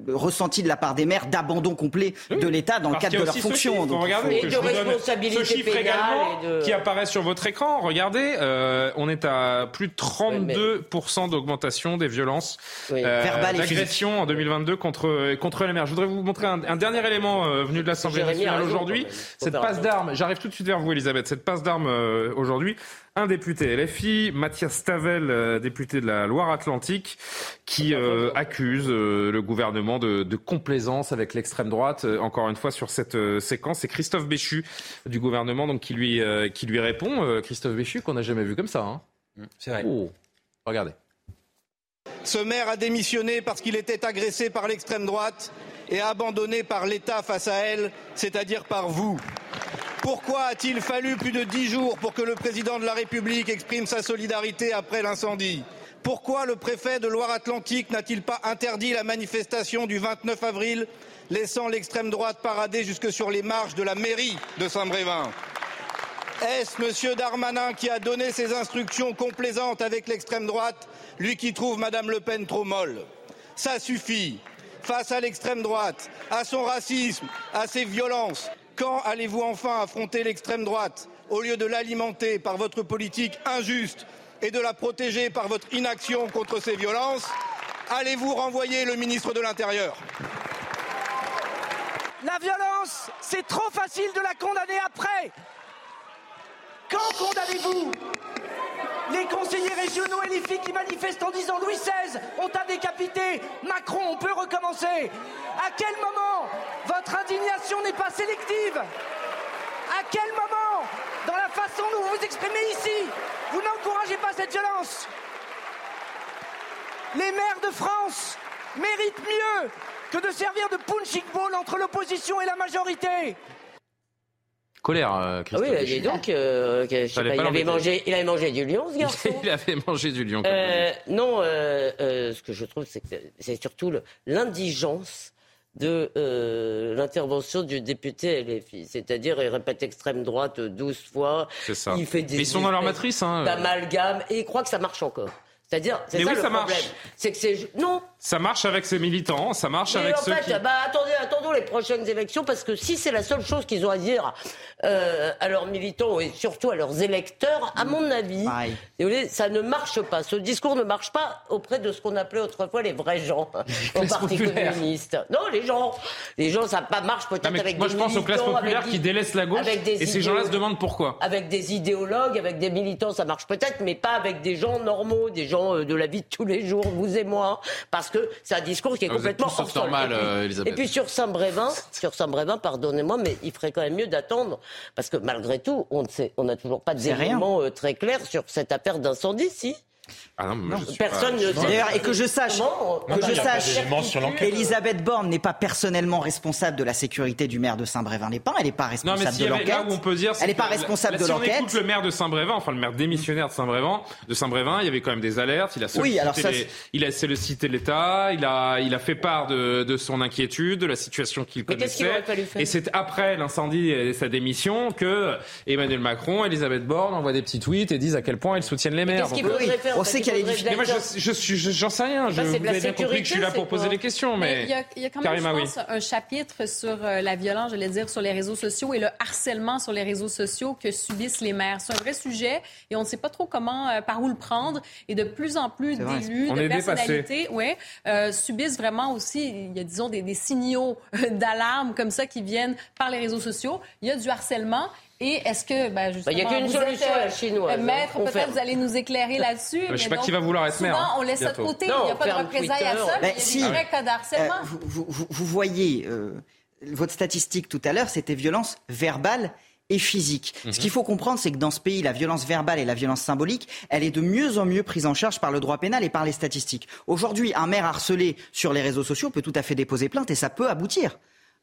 ressentie de la part des maires d'abandon complet de l'État dans le cadre de leur fonction. Donc, regardez, et de responsabilité ce chiffre également de... qui apparaît sur votre écran. Regardez, euh, on est à plus de 32% d'augmentation des violences euh, d'agression en 2022 contre contre les maires. Je voudrais vous montrer un, un dernier élément euh, venu de l'Assemblée nationale aujourd'hui. Cette passe d'armes. J'arrive tout de suite vers vous, Elisabeth. Cette passe d'armes euh, aujourd'hui un député LFI, Mathias Tavel, euh, député de la Loire-Atlantique, qui euh, accuse euh, le gouvernement de, complaisance avec l'extrême droite. encore une fois sur cette séquence, c'est Christophe Béchu du gouvernement donc qui lui qui lui répond. Christophe Béchu qu'on n'a jamais vu comme ça. Hein. Mmh, c'est vrai. Oh, regardez. Ce maire a démissionné parce qu'il était agressé par l'extrême droite et abandonné par l'État face à elle, c'est-à-dire par vous. Pourquoi a-t-il fallu plus de dix jours pour que le président de la République exprime sa solidarité après l'incendie? Pourquoi le préfet de Loire-Atlantique n'a-t-il pas interdit la manifestation du 29 avril, laissant l'extrême droite parader jusque sur les marches de la mairie de Saint-Brévin? Est-ce M. Darmanin qui a donné ses instructions complaisantes avec l'extrême droite, lui qui trouve Mme Le Pen trop molle? Ça suffit. Face à l'extrême droite, à son racisme, à ses violences, quand allez-vous enfin affronter l'extrême droite au lieu de l'alimenter par votre politique injuste et de la protéger par votre inaction contre ces violences, allez-vous renvoyer le ministre de l'Intérieur? La violence, c'est trop facile de la condamner après. Quand condamnez-vous? Les conseillers régionaux et les filles qui manifestent en disant Louis XVI, on t'a décapité, Macron, on peut recommencer. À quel moment votre indignation n'est pas sélective? À quel moment, dans la façon dont vous vous exprimez ici, vous n'encouragez pas cette violence? Les maires de France méritent mieux que de servir de punching ball entre l'opposition et la majorité. Colère, Ah Christophe. oui, et donc, euh, je sais pas, pas il, avait mangé, il avait mangé du lion, ce garçon. Il avait mangé du lion. Euh, non, euh, ce que je trouve, c'est que c'est surtout l'indigence de euh, l'intervention du député LFI. C'est-à-dire, il répète extrême droite 12 fois. C'est ça. Il fait des Mais ils sont dans leur matrice. Hein. D'amalgame. Et il croit que ça marche encore. C'est-à-dire, c'est Mais ça oui, le ça problème. marche. C'est que c'est. Non, Ça marche avec ses militants, ça marche mais avec en ceux fait, qui... bah, attendez, attendons les prochaines élections parce que si c'est la seule chose qu'ils ont à dire euh, à leurs militants et surtout à leurs électeurs, à mon avis, vous voulez, ça ne marche pas. Ce discours ne marche pas auprès de ce qu'on appelait autrefois les vrais gens au Parti populaires. communiste. Non, les gens, les gens, ça marche peut-être avec moi, des je pense aux classes populaires qui des- délaissent la gauche avec des et ces gens-là se demandent pourquoi. avec des idéologues, avec des militants, ça marche peut-être, mais pas avec des gens normaux, des gens euh, de la vie de tous les jours, vous et moi, parce que c'est un discours qui est Ah, vous complètement hors sol. normal, Et puis- euh, Elisabeth. Et puis sur Saint-Brévin, sur Saint-Brévin, pardonnez-moi, mais il ferait quand même mieux d'attendre, parce que malgré tout, on ne sait, on n'a toujours pas rien. d'éléments euh, très clairs sur cette affaire d'incendie, si. Ah non, mais moi, je suis Personne pas- ne. D'ailleurs, et que je sache, que je sache. Elisabeth Borne n'est pas personnellement responsable de la sécurité du maire de Saint-Brévin-les-Pins. Elle n'est pas Non, responsable mais s'il de l'enquête. où on peut dire, c'est Elle n'est que pas responsable là, de si on l'enquête. écoute le maire de Saint-Brévin, enfin le maire démissionnaire de Saint-Brévin, de Saint-Brévin, il y avait quand même des alertes. Il a sollicité, Oui, alors ça, les- c'est- il a sollicité l'État, il a, il a fait part de, de son inquiétude, de la situation qu'il Mais qu'est-ce qu'il connaissait. fallu faire Et c'est après l'incendie et sa démission que Emmanuel Macron, Elisabeth Borne envoient des petits tweets et disent à quel point ils soutiennent les maires. Mais moi, je, je, suis- je- j'en sais rien. Je, c'est de vous la avez bien compris que je suis là pour poser des questions, mais, il, y a, il y a quand même, Karima, je oui. pense, un chapitre sur euh, la violence, j'allais dire, sur les réseaux sociaux et le harcèlement sur les réseaux sociaux que subissent les maires. C'est un vrai sujet et on ne sait pas trop comment, euh, par où le prendre. Et de plus en plus d'élus, de personnalités, ouais, euh, subissent vraiment aussi, il y a, disons, des, des signaux d'alarme comme ça qui viennent par les réseaux sociaux. Il y a du harcèlement. Et est-ce que, ben, justement, il y a qu'une solution, êtes, euh, la chinoise, euh, Maître, peut-être vous allez nous éclairer là-dessus. Je sais mais pas donc, qui va vouloir être maire, hein, on laisse ça de côté. Non, il n'y a pas de représailles à ça, mais Ben, il y a si. des vrais cas d'harcèlement. Euh, vous, vous- voyez, euh, votre statistique tout à l'heure, c'était violence verbale et physique. Mhm. Ce qu'il faut comprendre, c'est que dans ce pays, la violence verbale et la violence symbolique, elle est de mieux en mieux prise en charge par le droit pénal et par les statistiques. Aujourd'hui, un maire harcelé sur les réseaux sociaux peut tout à fait déposer plainte et ça peut aboutir.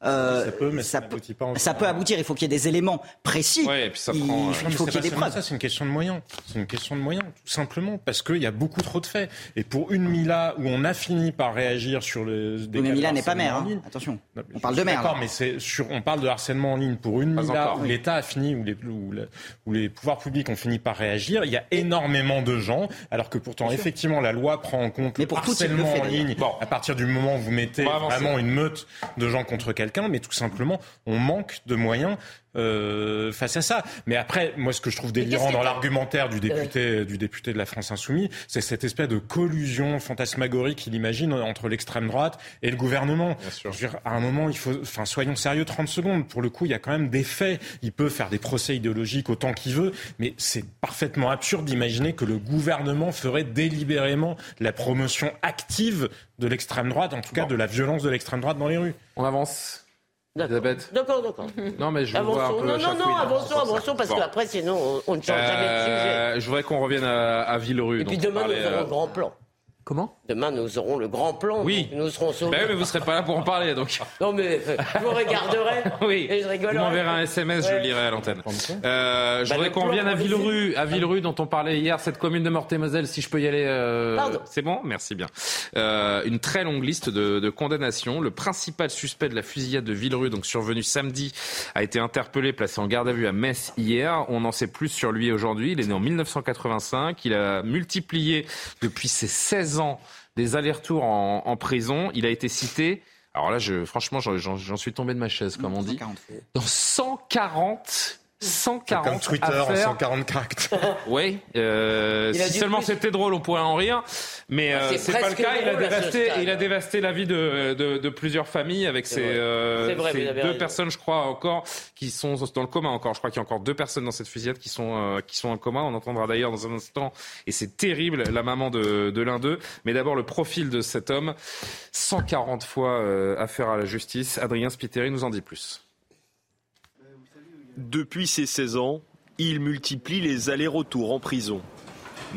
Euh, Ça peut, mais ça peut, n'aboutit pas en ça peut aboutir. Il faut qu'il y ait des éléments précis. Ouais, et puis ça il, prend, euh, il Non, faut mais qu'il y ait des preuves. ça, c'est une question de moyens. C'est une question de moyens, tout simplement. Parce qu'il y a beaucoup trop de faits. Et pour une Mila où on a fini par réagir sur le. des Oui, mais Mila n'est pas maire. hein. Attention. Non, On parle de maire. D'accord, mais c'est sur, on parle de harcèlement en ligne pour une Pas Mila encore. où l'État a fini, où les, où, la- où les pouvoirs publics ont fini par réagir. Il y a énormément de gens, alors que pourtant, effectivement, la loi prend en compte Mais le harcèlement en ligne. À partir du moment où vous mettez vraiment une meute de gens contre quelqu'un, mais tout simplement, on manque de moyens euh, face à ça. Mais après, moi, ce que je trouve délirant dans l'argumentaire du député, du député de la France Insoumise, c'est cette espèce de collusion fantasmagorique qu'il imagine entre l'extrême droite et le gouvernement. Je veux dire, à un moment, il faut, enfin, soyons sérieux 30 secondes. Pour le coup, il y a quand même des faits. Il peut faire des procès idéologiques autant qu'il veut, mais c'est parfaitement absurde d'imaginer que le gouvernement ferait délibérément la promotion active de l'extrême droite, en tout cas de la violence de l'extrême droite dans les rues. On avance. D'accord. Elisabeth D'accord, d'accord. Non, mais je vous vois un peu Non, non, non, hein, avançons, avançons, parce Bon. qu'après, sinon, on, on ne change jamais de sujet. Euh, je voudrais qu'on revienne à, à Villerude. Et puis demain, nous aurons euh, le grand plan. Comment Demain, nous aurons le grand plan. Oui. donc Nous serons sauvés. Bah oui, mais vous serez pas là pour en parler, donc. Non, mais euh, je vous regarderai. Oui. Et je rigolerai. Vous m'enverrez un SMS, je Ouais. le lirai à l'antenne. Euh, je Bah, voudrais qu'on revienne à Villerude, à Villerude dont on parlait hier, cette commune de Meurthe-et-Moselle, si je peux y aller. euh, Pardon. C'est bon? Merci bien. Euh, une très longue liste de, de condamnations. Le principal suspect de la fusillade de Villerude, donc survenu samedi, a été interpellé, placé en garde à vue à Metz hier. On en sait plus sur lui aujourd'hui. Il est né en 1985. Il a multiplié depuis ses 16 ans des allers-retours en, en prison. Il a été cité. Alors là, je, franchement, j'en- suis tombé de ma chaise, comme on dit. 140. Dans 140 140 comme Twitter affaires. en 140 caractères. Oui, euh, si seulement plus. c'était drôle, on pourrait en rire. Mais Ah, euh, c'est pas le cas. Il a, dévasté, il a dévasté la vie de, de, de plusieurs familles avec ces, vrai. euh, vrai, ces deux raison. personnes, je crois, encore, qui sont dans le coma encore. Je crois qu'il y a encore deux personnes dans cette fusillade qui sont, euh, qui sont en coma. On entendra d'ailleurs dans un instant. Et c'est terrible, la maman de, de l'un d'eux. Mais d'abord, le profil de cet homme. 140 fois euh, affaire à la justice. Adrien Spiteri nous en dit plus. Depuis ses 16 ans, il multiplie les allers-retours en prison.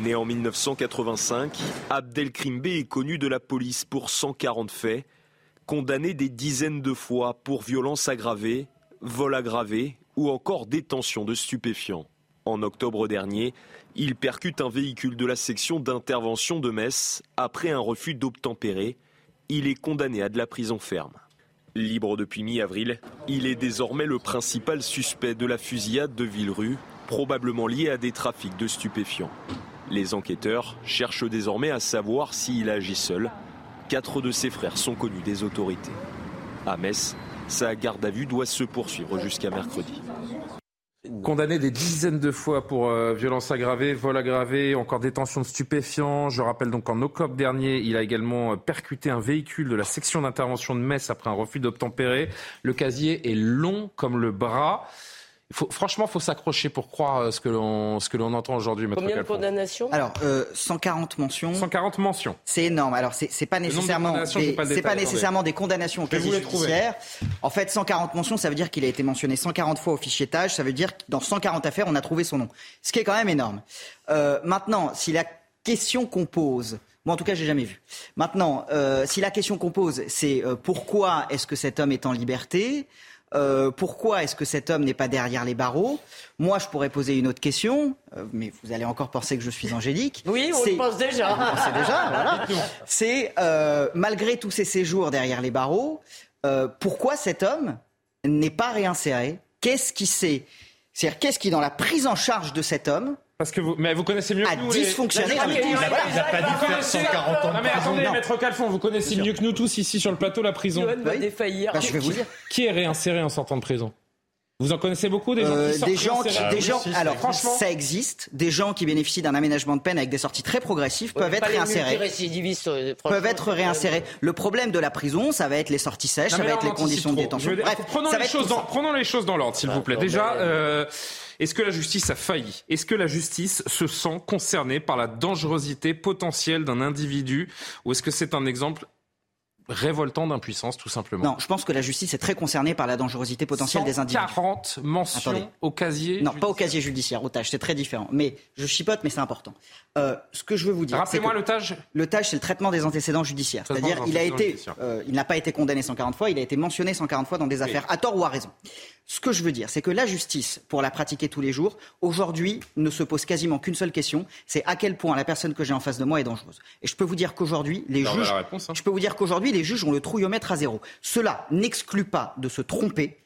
Né en 1985, Abdelkrim Bey est connu de la police pour 140 faits, condamné des dizaines de fois pour violences aggravées, vol aggravé ou encore détention de stupéfiants. En octobre dernier, il percute un véhicule de la section d'intervention de Metz après un refus d'obtempérer. Il est condamné à de la prison ferme. Libre depuis mi-avril, il est désormais le principal suspect de la fusillade de Villerue, probablement liée à des trafics de stupéfiants. Les enquêteurs cherchent désormais à savoir s'il agit seul. Quatre de ses frères sont connus des autorités. À Metz, sa garde à vue doit se poursuivre jusqu'à mercredi. Condamné des dizaines de fois pour euh, violence aggravée, vol aggravé, encore détention de stupéfiants. Je rappelle donc qu'en octobre dernier, il a également euh, percuté un véhicule de la section d'intervention de Metz après un refus d'obtempérer. Le casier est long comme le bras. Faut, franchement, il faut s'accrocher pour croire euh, ce que l'on ce que l'on entend aujourd'hui, Combien de condamnations Alors, euh, 140 mentions. 140 mentions. C'est énorme. Alors, c'est c'est pas de nécessairement, des, pas détail, pas nécessairement des condamnations au casier judiciaire. En fait, 140 mentions, ça veut dire qu'il a été mentionné 140 fois au fichier-tage. Ça veut dire que dans 140 affaires, on a trouvé son nom. Ce qui est quand même énorme. Euh, maintenant, si la question qu'on pose, moi en tout cas, j'ai jamais vu. Maintenant, euh, si la question qu'on pose, c'est euh, pourquoi est-ce que cet homme est en liberté euh, pourquoi est-ce que cet homme n'est pas derrière les barreaux? Moi, je pourrais poser une autre question, euh, mais vous allez encore penser que je suis angélique. Oui, on C'est- le pense déjà. On le pense déjà, voilà. C'est euh, malgré tous ces séjours derrière les barreaux, euh, pourquoi cet homme n'est pas réinséré? Qu'est-ce qui s'est c'est-à-dire qu'est-ce qui dans la prise en charge de cet homme Parce que vous, mais vous connaissez mieux a que nous. les- dysfonctionné Ah, mais Ah, il a- voilà. il a pas dit Vous faire connaissez- 140 ans de Non, mais prison. attendez, Non. Maître Calfon, vous connaissez mieux que nous tous ici sur le plateau la prison. Johan va défaillir. Bah, je vais vous dire. Qui est réinséré en sortant de prison? Vous en connaissez beaucoup des gens Euh, qui sortent des gens qui, réinsérés des gens, Ah oui, alors franchement, ça existe. Des gens qui bénéficient d'un aménagement de peine avec des sorties très progressives peuvent être réinsérés. euh, Peuvent être réinsérés. Le problème de la prison, ça va être les sorties sèches, Non, ça va être les conditions de détention. Bref, prenons, les choses dans, ça. prenons les choses dans l'ordre, s'il vous plaît. non, Déjà, euh, est-ce que la justice a failli? Est-ce que la justice se sent concernée par la dangerosité potentielle d'un individu? Ou est-ce que c'est un exemple révoltant d'impuissance, tout simplement? Non, je pense que la justice est très concernée par la dangerosité potentielle des individus. 40 mentions Attendez. au casier Non, pas au casier judiciaire, au tâche, c'est très différent. Mais je chipote, mais c'est important. Euh, ce que je veux vous dire, c'est Rappelez-moi le tâche. le tâche, c'est le traitement des antécédents judiciaires. C'est-à-dire, il a été, euh, il n'a pas été condamné 140 fois, il a été mentionné 140 fois dans des affaires, à tort ou à raison. Ce que je veux dire, c'est que la justice, pour la pratiquer tous les jours, aujourd'hui, ne se pose quasiment qu'une seule question, c'est à quel point la personne que j'ai en face de moi est dangereuse. Et je peux vous dire qu'aujourd'hui, les juges, réponse, hein. je peux vous dire qu'aujourd'hui, les juges ont le trouillomètre à zéro. Cela n'exclut pas de se tromper,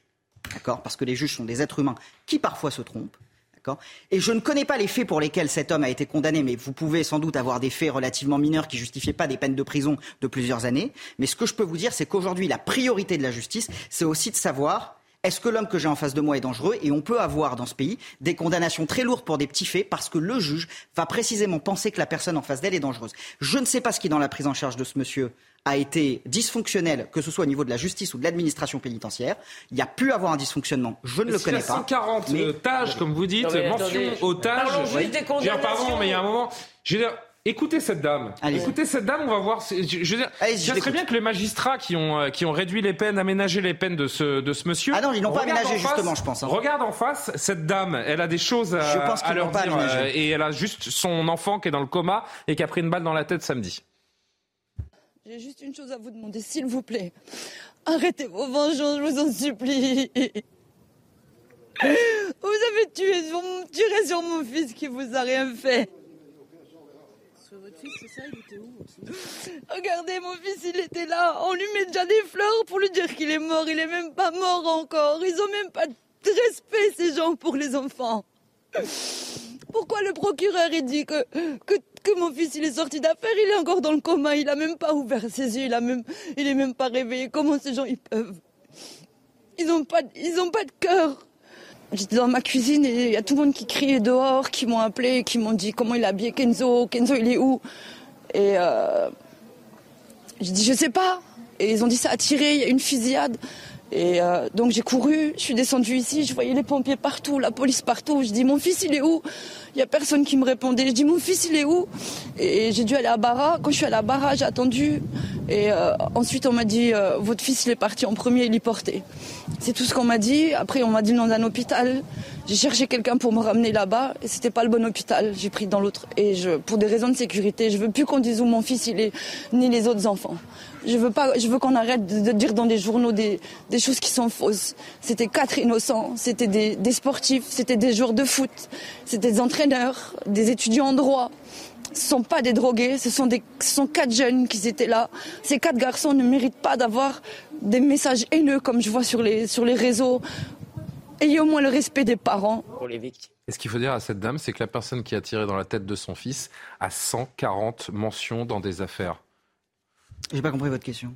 d'accord, parce que les juges sont des êtres humains qui parfois se trompent. D'accord Et je ne connais pas les faits pour lesquels cet homme a été condamné, mais vous pouvez sans doute avoir des faits relativement mineurs qui justifiaient pas des peines de prison de plusieurs années. Mais ce que je peux vous dire, c'est qu'aujourd'hui, la priorité de la justice, c'est aussi de savoir est-ce que l'homme que j'ai en face de moi est dangereux Et on peut avoir dans ce pays des condamnations très lourdes pour des petits faits parce que le juge va précisément penser que la personne en face d'elle est dangereuse. Je ne sais pas ce qui, dans la prise en charge de ce monsieur, a été dysfonctionnel, que ce soit au niveau de la justice ou de l'administration pénitentiaire. Il y a pu avoir un dysfonctionnement. Je ne le S'il y a connais pas. 140 mais- euh, tâches, comme vous dites, mention otage. Pardon, mais il y a un moment. Je veux dire, écoutez cette dame. Allez. Écoutez cette dame, on va voir. c'est- Je, je dire, Allez-y, je ça serait l'écoute. bien que les magistrats qui ont, euh, qui ont réduit les peines, aménagé les peines de ce, de ce monsieur. Ah non, ils n'ont pas aménagé, face- justement, je pense, hein. Regarde en face, cette dame, elle a des choses à, Je pense à leur pas dire. aménagé. euh, et elle a juste son enfant qui est dans le coma et qui a pris une balle dans la tête samedi. J'ai juste une chose à vous demander, s'il vous plaît. Arrêtez vos vengeances, je vous en supplie. Vous avez tué sur, tiré sur mon fils qui vous a rien fait. Regardez, mon fils, il était là. On lui met déjà des fleurs pour lui dire qu'il est mort. Il est même pas mort encore. Ils ont même pas de respect, ces gens, pour les enfants. Pourquoi le procureur, il dit que, que, que mon fils, il est sorti d'affaire, il est encore dans le coma, il a même pas ouvert ses yeux, il a même, il est même pas réveillé. Comment ces gens, ils peuvent? Ils ont pas, ils ont pas de cœur. J'étais dans ma cuisine et il y a tout le monde qui criait dehors, qui m'ont appelé, qui m'ont dit comment il a habillé Kenzo, Kenzo il est où? Et euh, j'ai dit je sais pas. Et ils ont dit ça a tiré, il y a une fusillade. Et euh, donc j'ai couru, je suis descendue ici, je voyais les pompiers partout, la police partout. Je dis mon fils il est où? Il y a personne qui me répondait. Je dis mon fils il est où? Et j'ai dû aller à Barra. Quand je suis allée à Barra, j'ai attendu. Et euh, ensuite on m'a dit euh, votre fils il est parti en premier, il est porté. C'est tout ce qu'on m'a dit. Après on m'a dit dans un hôpital. J'ai cherché quelqu'un pour me ramener là-bas et c'était pas le bon hôpital. J'ai pris dans l'autre. Et pour des raisons de sécurité, je veux plus qu'on dise où mon fils il est, ni les autres enfants. Je veux pas, je veux qu'on arrête de, dire dans des journaux des, des choses qui sont fausses. C'était quatre innocents, c'était des, des sportifs, c'était des joueurs de foot, c'était des entraîneurs, des étudiants en droit. Ce sont pas des drogués, ce sont, des, ce sont quatre jeunes qui étaient là. Ces quatre garçons ne méritent pas d'avoir des messages haineux comme je vois sur les, sur les réseaux. Ayez au moins le respect des parents. Pour les victimes. Et ce qu'il faut dire à cette dame, c'est que la personne qui a tiré dans la tête de son fils a 140 mentions dans des affaires. J'ai pas compris votre question.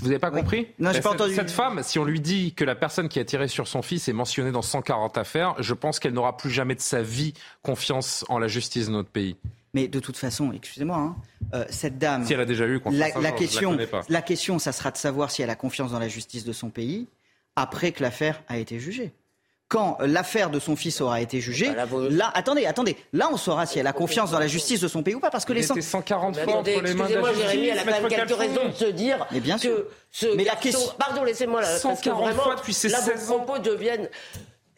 Vous n'avez pas compris Non, j'ai pas cette, entendu. Cette femme, si on lui dit que la personne qui a tiré sur son fils est mentionnée dans 140 affaires, je pense qu'elle n'aura plus jamais de sa vie confiance en la justice de notre pays. Mais de toute façon, excusez-moi, hein, euh, cette dame. Si elle a déjà eu confiance, la, la question, la pas. la question, ça sera de savoir si elle a confiance dans la justice de son pays après que l'affaire a été jugée. Quand l'affaire de son fils aura été jugée, là, attendez, attendez, là on saura si elle a confiance dans la justice de son pays ou pas, parce que Il les était 140 fois Attendez, entre les mains de la excusez-moi, Jérémy, elle a quand même quelques raisons de se dire Mais bien sûr. que ce Mais la question- Pardon, laissez-moi là, parce que 140 vraiment, fois depuis ses là, 16 vos propos deviennent...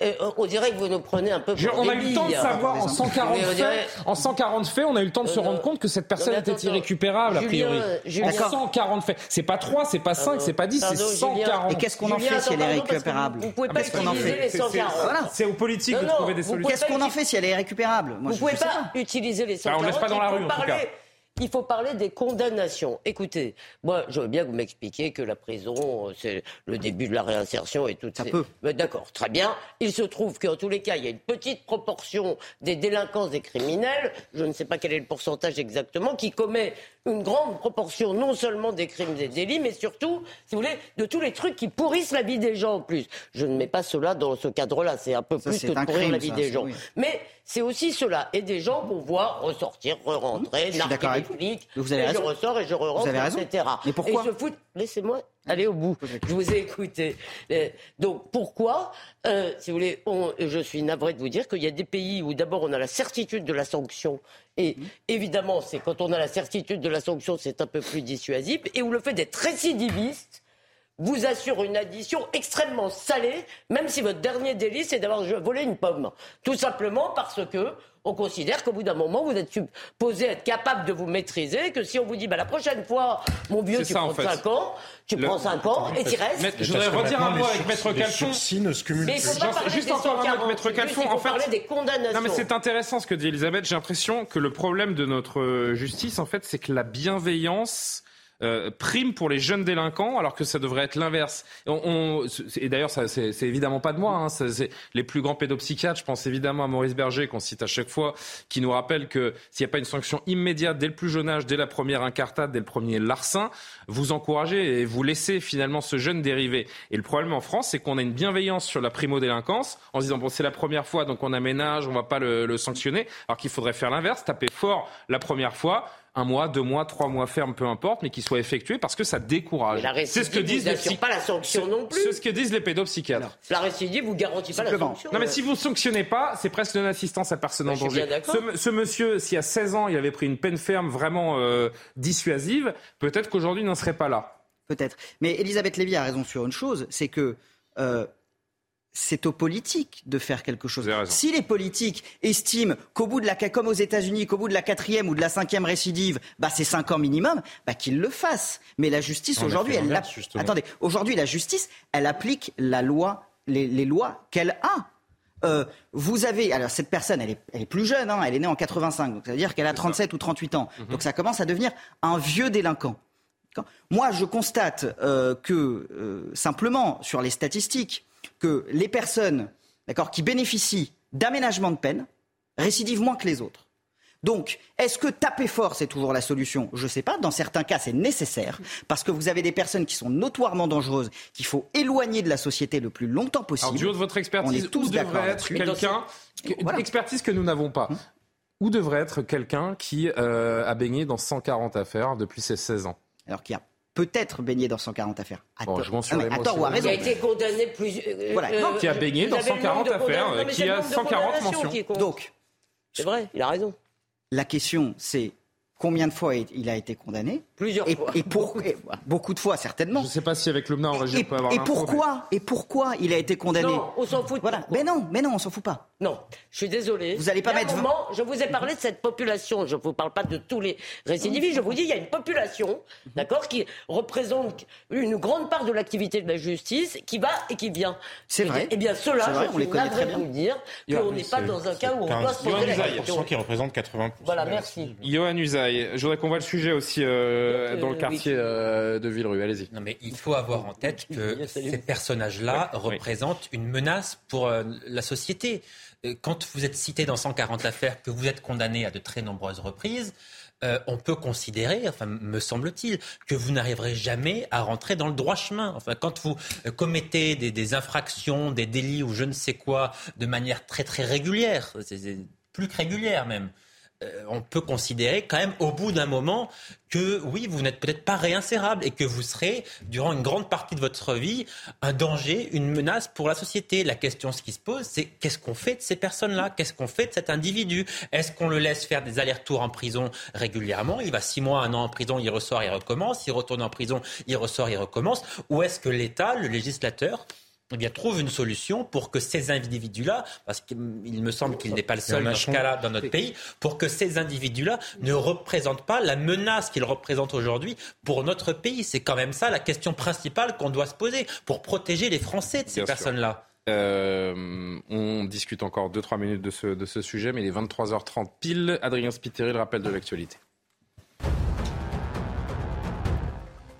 euh, on dirait que vous nous prenez un peu Je- pour on a des eu le temps de savoir en 140 Mais on dirait- faits, en 140 faits, on a eu le temps de se Euh, rendre compte que cette personne était irrécupérable a Julien, priori. Julien. En 140 faits, c'est pas 3, c'est pas 5, c'est pas 10, c'est Pardon, Julien. 140. Et qu'est-ce qu'on en fait si elle est récupérable Vous pouvez pas mais qu'est-ce qu'on en utiliser fait les C'est- 140. c'est- aux politiques Non, de trouver des solutions. Qu'est-ce pas qu'on en fait si elle est récupérable? Vous pouvez pas utiliser les Bah, on 140. laisse pas dans la rue, en tout cas. Il faut parler des condamnations. Écoutez, moi, je veux bien que vous m'expliquiez que la prison, euh, c'est le début de la réinsertion et tout ça. peut. D'accord, très bien. Il se trouve qu'en tous les cas, il y a une petite proportion des délinquants et criminels, je ne sais pas quel est le pourcentage exactement, qui commet une grande proportion non seulement des crimes et délits, mais surtout, si vous voulez, de tous les trucs qui pourrissent la vie des gens en plus. Je ne mets pas cela dans ce cadre-là, c'est un peu Ça, plus que de pourrir crime, la vie ça, des gens. oui. Mais c'est aussi cela. Et des gens vont voir ressortir, avec des vous. Flics, vous avez et raison. je ressors et je avez raison. etc. Mais pourquoi Et se foutent... Laissez-moi aller au bout. Je vous ai écouté. Euh, Donc pourquoi, euh, si vous voulez, on- je suis navré de vous dire qu'il y a des pays où d'abord on a la certitude de la sanction. Et Mmh. évidemment, c'est quand on a la certitude de la sanction, c'est un peu plus dissuasif. Et où le fait d'être récidiviste vous assure une addition extrêmement salée, même si votre dernier délit, c'est d'avoir volé une pomme. Tout simplement parce que on considère qu'au bout d'un moment, vous êtes supposé être capable de vous maîtriser, que si on vous dit, bah, la prochaine fois, mon vieux, tu ça, prends en fait. 5 ans, tu Le- prends 5 ans et tu restes. Je voudrais redire un mot avec Maître Calfon. ne se cumulent Mais il faut pas parler Juste des encore un mot avec 140, Maître Calfon. En fait, parler des condamnations. Non mais c'est intéressant ce que dit Elisabeth. J'ai l'impression que le problème de notre justice, en fait, c'est que la bienveillance euh, prime pour les jeunes délinquants, alors que ça devrait être l'inverse. On- on- et d'ailleurs, c'est évidemment pas de moi. Hein, les plus grands pédopsychiatres. Je pense évidemment à Maurice Berger, qu'on cite à chaque fois, qui nous rappelle que s'il n'y a pas une sanction immédiate dès le plus jeune âge, dès la première incartade, dès le premier larcin, vous encouragez et vous laissez finalement ce jeune dériver. Et le problème en France, c'est qu'on a une bienveillance sur la primo-délinquance en se disant bon c'est la première fois donc on aménage, on va pas le, le sanctionner, alors qu'il faudrait faire l'inverse, taper fort la première fois. Un mois, deux mois, trois mois ferme, peu importe, mais qu'il soit effectué parce que ça décourage. Mais la C'est ce que disent vous les pas la sanction non plus. C'est ce que disent les pédopsychiatres. La récidive vous garantit pas la sanction. Non mais si vous ne sanctionnez pas, c'est presque une assistance à personne Bah, en je suis danger. bien d'accord. Ce, ce monsieur, s'il y a 16 ans, il avait pris une peine ferme vraiment euh, dissuasive, peut-être qu'aujourd'hui il n'en serait pas là. Peut-être. Mais Elisabeth Lévy a raison sur une chose, c'est que euh, c'est aux politiques de faire quelque chose. Si les politiques estiment qu'au bout de la comme aux États-Unis, qu'au bout de la quatrième ou de la cinquième récidive, bah c'est cinq ans minimum, bah qu'ils le fassent. Mais la justice aujourd'hui, elle attendez, aujourd'hui la justice, elle applique la loi, les, les lois qu'elle a. Euh, vous avez, alors cette personne, elle est, elle est plus jeune, hein, elle est née en 85, donc ça veut dire qu'elle a 37 ou 38 ans. Donc ça commence à devenir un vieux délinquant. Moi, je constate euh, que euh, simplement sur les statistiques, que les personnes, d'accord, qui bénéficient d'aménagement de peine récidivent moins que les autres. Donc, est-ce que taper fort, c'est toujours la solution? Je ne sais pas. Dans certains cas, c'est nécessaire parce que vous avez des personnes qui sont notoirement dangereuses, qu'il faut éloigner de la société le plus longtemps possible. Alors, du haut de votre expertise, où devrait être quelqu'un, expertise que nous n'avons pas, hum. où devrait être quelqu'un qui euh, a baigné dans 140 affaires depuis ses 16 ans? Alors qu'il y a peut-être baigné dans 140 affaires. À, bon, tort. Je à tort ou à raison. Qui a été condamné plus. Euh, voilà. euh, qui a baigné dans 140 affaires, qui a 140 mentions. Donc. C'est vrai, il a raison. La question, c'est combien de fois il a été condamné Plusieurs et, fois. Et pour, beaucoup de fois, certainement. Je ne sais pas si avec l'OMNA en région, on peut avoir Et pourquoi, et pourquoi il a été condamné Non, on s'en fout. Voilà. Mais non, mais non, on s'en fout pas. Non, je suis désolé. Vous n'allez pas mettre. Moment, je vous ai parlé de cette population. Je ne vous parle pas de tous les récidivistes. Je vous dis, il y a une population, d'accord, qui représente une grande part de l'activité de la justice, qui va et qui vient. C'est vrai. Eh bien, ceux-là, je suis vous dire qu'on n'est pas dans un cas où on doit se poser la question. qui représente 80%. Voilà, merci. Johan Usaï, je voudrais qu'on voit le sujet aussi euh, dans le quartier euh, de Villerue. Allez-y. Non, mais il faut avoir en tête que ces personnages-là représentent une menace pour euh, la société. Quand vous êtes cité dans 140 affaires, que vous êtes condamné à de très nombreuses reprises, on peut considérer, enfin, me semble-t-il, que vous n'arriverez jamais à rentrer dans le droit chemin. Enfin, quand vous commettez des, des, infractions, des délits ou je ne sais quoi de manière très très régulière, c'est plus que régulière même, euh, on peut considérer quand même au bout d'un moment que oui, vous n'êtes peut-être pas réinsérable et que vous serez, durant une grande partie de votre vie, un danger, une menace pour la société. La question, ce qui se pose, c'est qu'est-ce qu'on fait de ces personnes-là? Qu'est-ce qu'on fait de cet individu? Est-ce qu'on le laisse faire des allers-retours en prison régulièrement? Il va six mois, un an en prison, il ressort, il recommence. Il retourne en prison, il ressort, il recommence. Ou est-ce que l'État, le législateur, eh bien, trouve une solution pour que ces individus-là, parce qu'il me semble qu'il n'est pas le seul dans ce cas-là dans notre pays, pour que ces individus-là ne représentent pas la menace qu'ils représentent aujourd'hui pour notre pays. C'est quand même ça la question principale qu'on doit se poser pour protéger les Français de ces personnes-là. Euh, on discute encore 2-3 minutes de ce, de ce sujet, mais il est 23h30 pile. Adrien Spiteri, le rappel de l'actualité.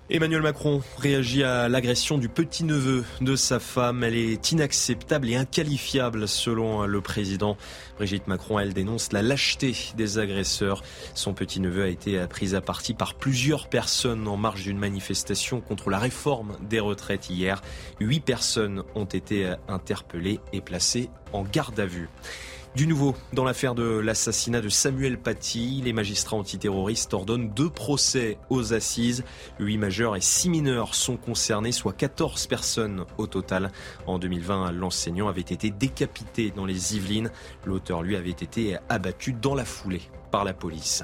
Emmanuel Macron réagit à l'agression du petit-neveu de sa femme. Elle est inacceptable et inqualifiable selon le président. Brigitte Macron, elle dénonce la lâcheté des agresseurs. Son petit-neveu a été pris à partie par plusieurs personnes en marge d'une manifestation contre la réforme des retraites hier. Huit personnes ont été interpellées et placées en garde à vue. Du nouveau, dans l'affaire de l'assassinat de Samuel Paty, les magistrats antiterroristes ordonnent deux procès aux assises. Huit majeurs et six mineurs sont concernés, soit 14 personnes au total. En 2020, l'enseignant avait été décapité dans les Yvelines. L'auteur, lui, avait été abattu dans la foulée par la police.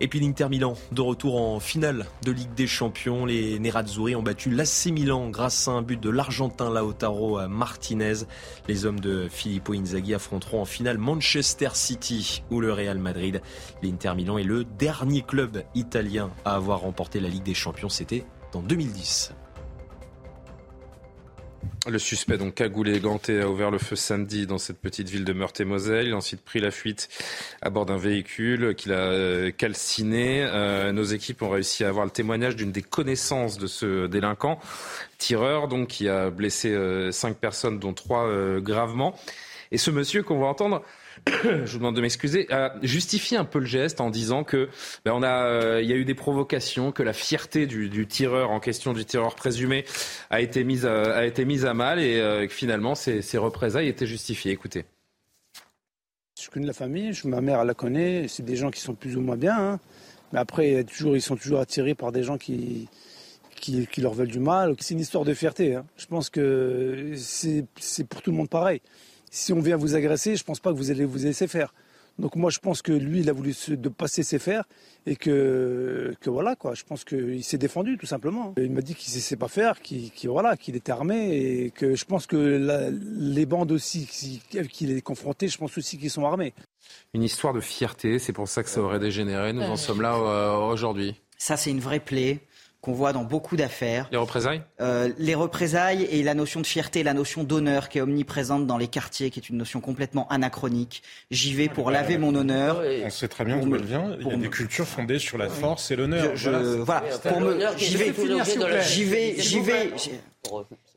Et puis l'Inter Milan, de retour en finale de Ligue des Champions. Les Nerazzurri ont battu l'AC Milan grâce à un but de l'Argentin Lautaro Martinez. Les hommes de Filippo Inzaghi affronteront en finale Manchester City ou le Real Madrid. L'Inter Milan est le dernier club italien à avoir remporté la Ligue des Champions. C'était en 2010. Le suspect, donc cagoulé et ganté, a ouvert le feu samedi dans cette petite ville de Meurthe-et-Moselle. Il a ensuite pris la fuite à bord d'un véhicule qu'il a euh, calciné. Euh, nos équipes ont réussi à avoir le témoignage d'une des connaissances de ce délinquant, tireur, donc qui a blessé euh, cinq personnes, dont trois gravement. Et ce monsieur qu'on va entendre je vous demande de m'excuser, justifie un peu le geste en disant que ben, on a, euh, il y a eu des provocations, que la fierté du, tireur en question, du tireur présumé, a été mise à, a été mise à mal et euh, que finalement ces, représailles étaient justifiées. Écoutez. Je connais la famille, ma mère la connaît, c'est des gens qui sont plus ou moins bien, hein. mais après toujours, ils sont toujours attirés par des gens qui, qui, qui leur veulent du mal. C'est une histoire de fierté. Hein. Je pense que c'est pour tout le monde pareil si on vient vous agresser, je ne pense pas que vous allez vous laisser faire. Donc moi, je pense que lui, il a voulu se, de passer ses fers et que, que voilà quoi. Je pense qu'il s'est défendu tout simplement. Il m'a dit qu'il ne sait pas faire, qu'il voilà, qu'il était armé et que je pense que les bandes aussi qu'il est confronté, je pense aussi qu'ils sont armés. Une histoire de fierté, c'est pour ça que ça aurait dégénéré. Nous en sommes là euh, aujourd'hui. Ça, c'est une vraie plaie qu'on voit dans beaucoup d'affaires. Les représailles? Euh, Les représailles et la notion de fierté, la notion d'honneur qui est omniprésente dans les quartiers, qui est une notion complètement anachronique. J'y vais pour laver mon honneur. On sait très bien d'où elle vient. Il y a des cultures fondées sur la force et l'honneur. Je, voilà. Pour me, j'y vais, j'y vais, j'y vais.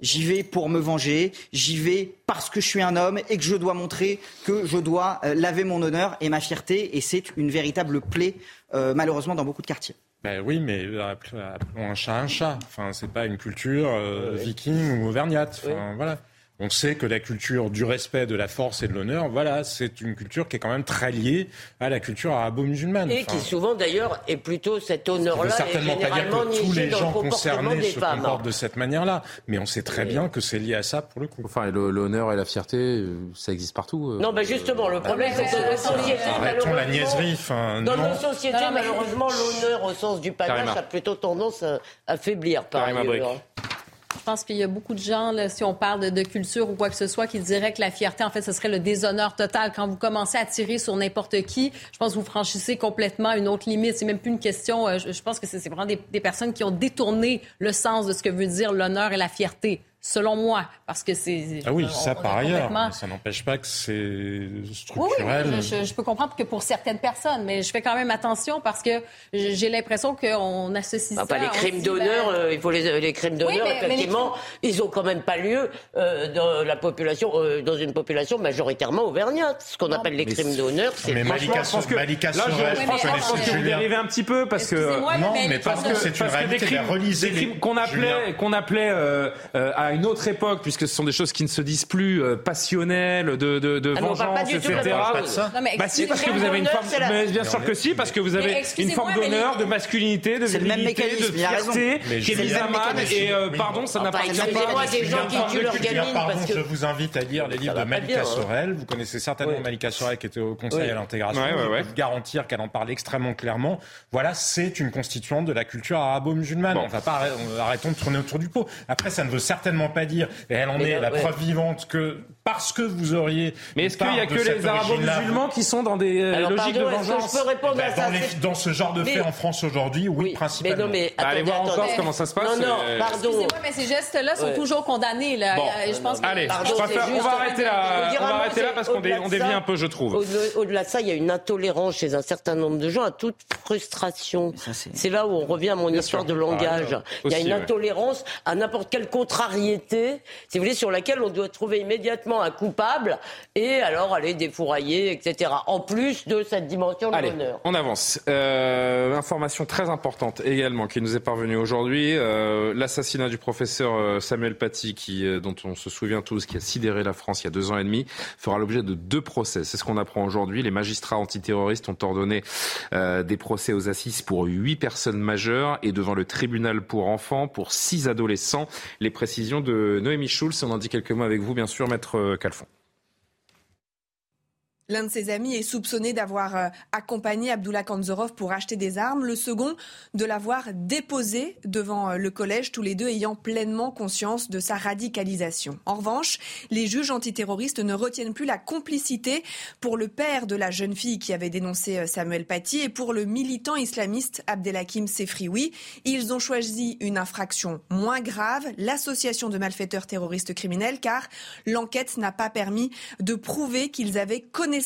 J'y vais pour me venger, j'y vais parce que je suis un homme et que je dois montrer que je dois euh, laver mon honneur et ma fierté. Et c'est une véritable plaie, euh, malheureusement, dans beaucoup de quartiers. Ben oui, mais appelons un chat un chat. Enfin, c'est pas une culture euh, viking ou auvergnate. Enfin, voilà. On sait que la culture du respect, de la force et de l'honneur, voilà, c'est une culture qui est quand même très liée à la culture arabo-musulmane. Et qui souvent, d'ailleurs, est plutôt cet honneur-là. certainement pas dire que tous les gens concernés se comportent de cette manière-là, mais on sait très bien que c'est lié à ça pour le coup. Enfin, l'honneur et la fierté, euh, ça existe partout. Euh. Non, mais justement, le problème, c'est que dans nos sociétés, Arrêtons la niaiserie. Enfin, dans nos sociétés, malheureusement, l'honneur au sens du panache a plutôt tendance à faiblir par ailleurs. Je pense qu'il y a beaucoup de gens, là, si on parle de, culture ou quoi que ce soit, qui diraient que la fierté, en fait, ce serait le déshonneur total. Quand vous commencez à tirer sur n'importe qui, je pense que vous franchissez complètement une autre limite. C'est même plus une question. Euh, je, pense que c'est vraiment des, des, personnes qui ont détourné le sens de ce que veut dire l'honneur et la fierté selon moi, parce que c'est... Ah oui, ça par ailleurs, ça n'empêche pas que c'est structurel. Oui, je, peux comprendre que pour certaines personnes, mais je fais quand même attention parce que j'ai l'impression qu'on associe ah, ça... les crimes d'honneur, euh, il faut les, les crimes d'honneur, effectivement, ils ont quand même pas lieu euh, dans la population, euh, dans une population majoritairement auvergnate. Ce qu'on appelle les crimes d'honneur, c'est... Mais Malika, que, Malika là, je, pense, que vous dérivez un petit peu parce que... Non, mais, parce, que c'est une réalité, qu'on appelait, qu'on appelait à une autre époque, puisque ce sont des choses qui ne se disent plus euh, passionnelles, de, de, de ah vengeance, etc. Non, mais bah si, parce que vous avez une forme. Mais bien sûr que si, parce que vous avez une forme d'honneur, de masculinité, de virilité, de fierté, qui est mise à mal. Et euh, pardon, ça n'appartient pas. des gens qui tuent leur gamine parce que. Je vous invite à lire les livres de Malika hein. Sorel. Vous connaissez certainement Malika Sorel qui était au Conseil à l'intégration. Je peux vous garantir qu'elle en parle extrêmement clairement. Voilà, c'est une constituante de la culture arabo-musulmane. On va pas arrêtons de tourner autour du pot. Après, ça ne veut certainement pas dire, et elle en est la preuve vivante, que parce que vous auriez. Mais est-ce qu'il n'y a que les arabo-musulmans qui sont dans des euh, logiques de vengeance je peux répondre eh à ben, ça, dans, ce genre de fait en France aujourd'hui, oui, principalement. Mais non, mais attendez, Allez voir encore comment ça se passe. Non, non, pardon. Excusez-moi, mais ces gestes-là sont toujours condamnés. Là. Bon. Je pense que... Allez, pardon, on, va faire, on va arrêter là, on va arrêter là parce qu'on dévie un peu, je trouve. Au-delà de ça, il y a une intolérance chez un certain nombre de gens à toute frustration. C'est là où on revient à mon histoire de langage. Il y a une intolérance à n'importe quelle contrariété, si vous voulez, sur laquelle on doit trouver immédiatement un coupable et alors aller défourailler, etc. En plus de cette dimension de l'honneur. On avance. Euh, information très importante également qui nous est parvenue aujourd'hui. Euh, l'assassinat du professeur euh, Samuel Paty, qui, dont on se souvient tous, qui a sidéré la France il y a deux ans et demi, fera l'objet de deux procès. C'est ce qu'on apprend aujourd'hui. Les magistrats antiterroristes ont ordonné des procès aux assises pour huit personnes majeures et devant le tribunal pour enfants pour six adolescents. Les précisions de Noémie Schulz. On en dit quelques mots avec vous, bien sûr, maître Calfon. L'un de ses amis est soupçonné d'avoir euh, accompagné Abdullah Kanzorov pour acheter des armes, le second de l'avoir déposé devant euh, le collège, tous les deux ayant pleinement conscience de sa radicalisation. En revanche, les juges antiterroristes ne retiennent plus la complicité pour le père de la jeune fille qui avait dénoncé euh, Samuel Paty et pour le militant islamiste Abdelhakim Sefrioui. Ils ont choisi une infraction moins grave, l'association de malfaiteurs terroristes criminels, car l'enquête n'a pas permis de prouver qu'ils avaient connaissance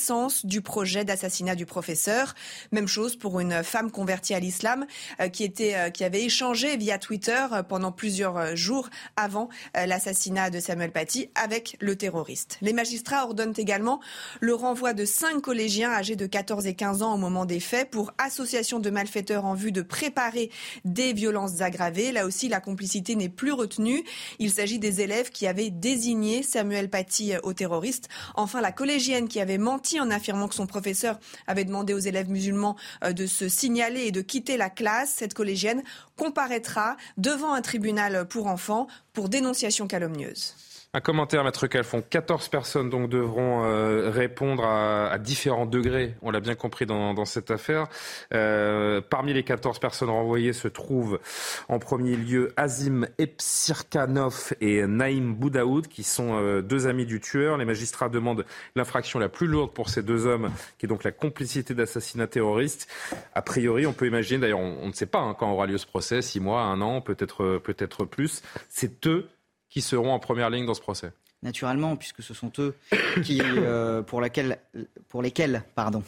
du projet d'assassinat du professeur. Même chose pour une femme convertie à l'islam euh, qui, était, euh, qui avait échangé via Twitter euh, pendant plusieurs jours avant l'assassinat de Samuel Paty avec le terroriste. Les magistrats ordonnent également le renvoi de cinq collégiens âgés de 14 et 15 ans au moment des faits pour association de malfaiteurs en vue de préparer des violences aggravées. Là aussi, la complicité n'est plus retenue. Il s'agit des élèves qui avaient désigné Samuel Paty au terroriste. Enfin, la collégienne qui avait menti en affirmant que son professeur avait demandé aux élèves musulmans euh, de se signaler et de quitter la classe. Cette collégienne comparaîtra devant un tribunal pour enfants pour dénonciation calomnieuse. Un commentaire, Maître Calfon. 14 personnes donc devront euh, répondre à, différents degrés, on l'a bien compris dans, cette affaire. Euh, parmi les 14 personnes renvoyées se trouvent en premier lieu Azim Epsirkanov et Naïm Boudaoud, qui sont euh, deux amis du tueur. Les magistrats demandent l'infraction la plus lourde pour ces deux hommes, qui est donc la complicité d'assassinat terroriste. A priori, on peut imaginer, d'ailleurs on, ne sait pas hein, quand aura lieu ce procès, six mois, un an, peut-être peut-être plus. C'est eux qui seront en première ligne dans ce procès naturellement, puisque ce sont eux euh, pour, pour lesquels pardon,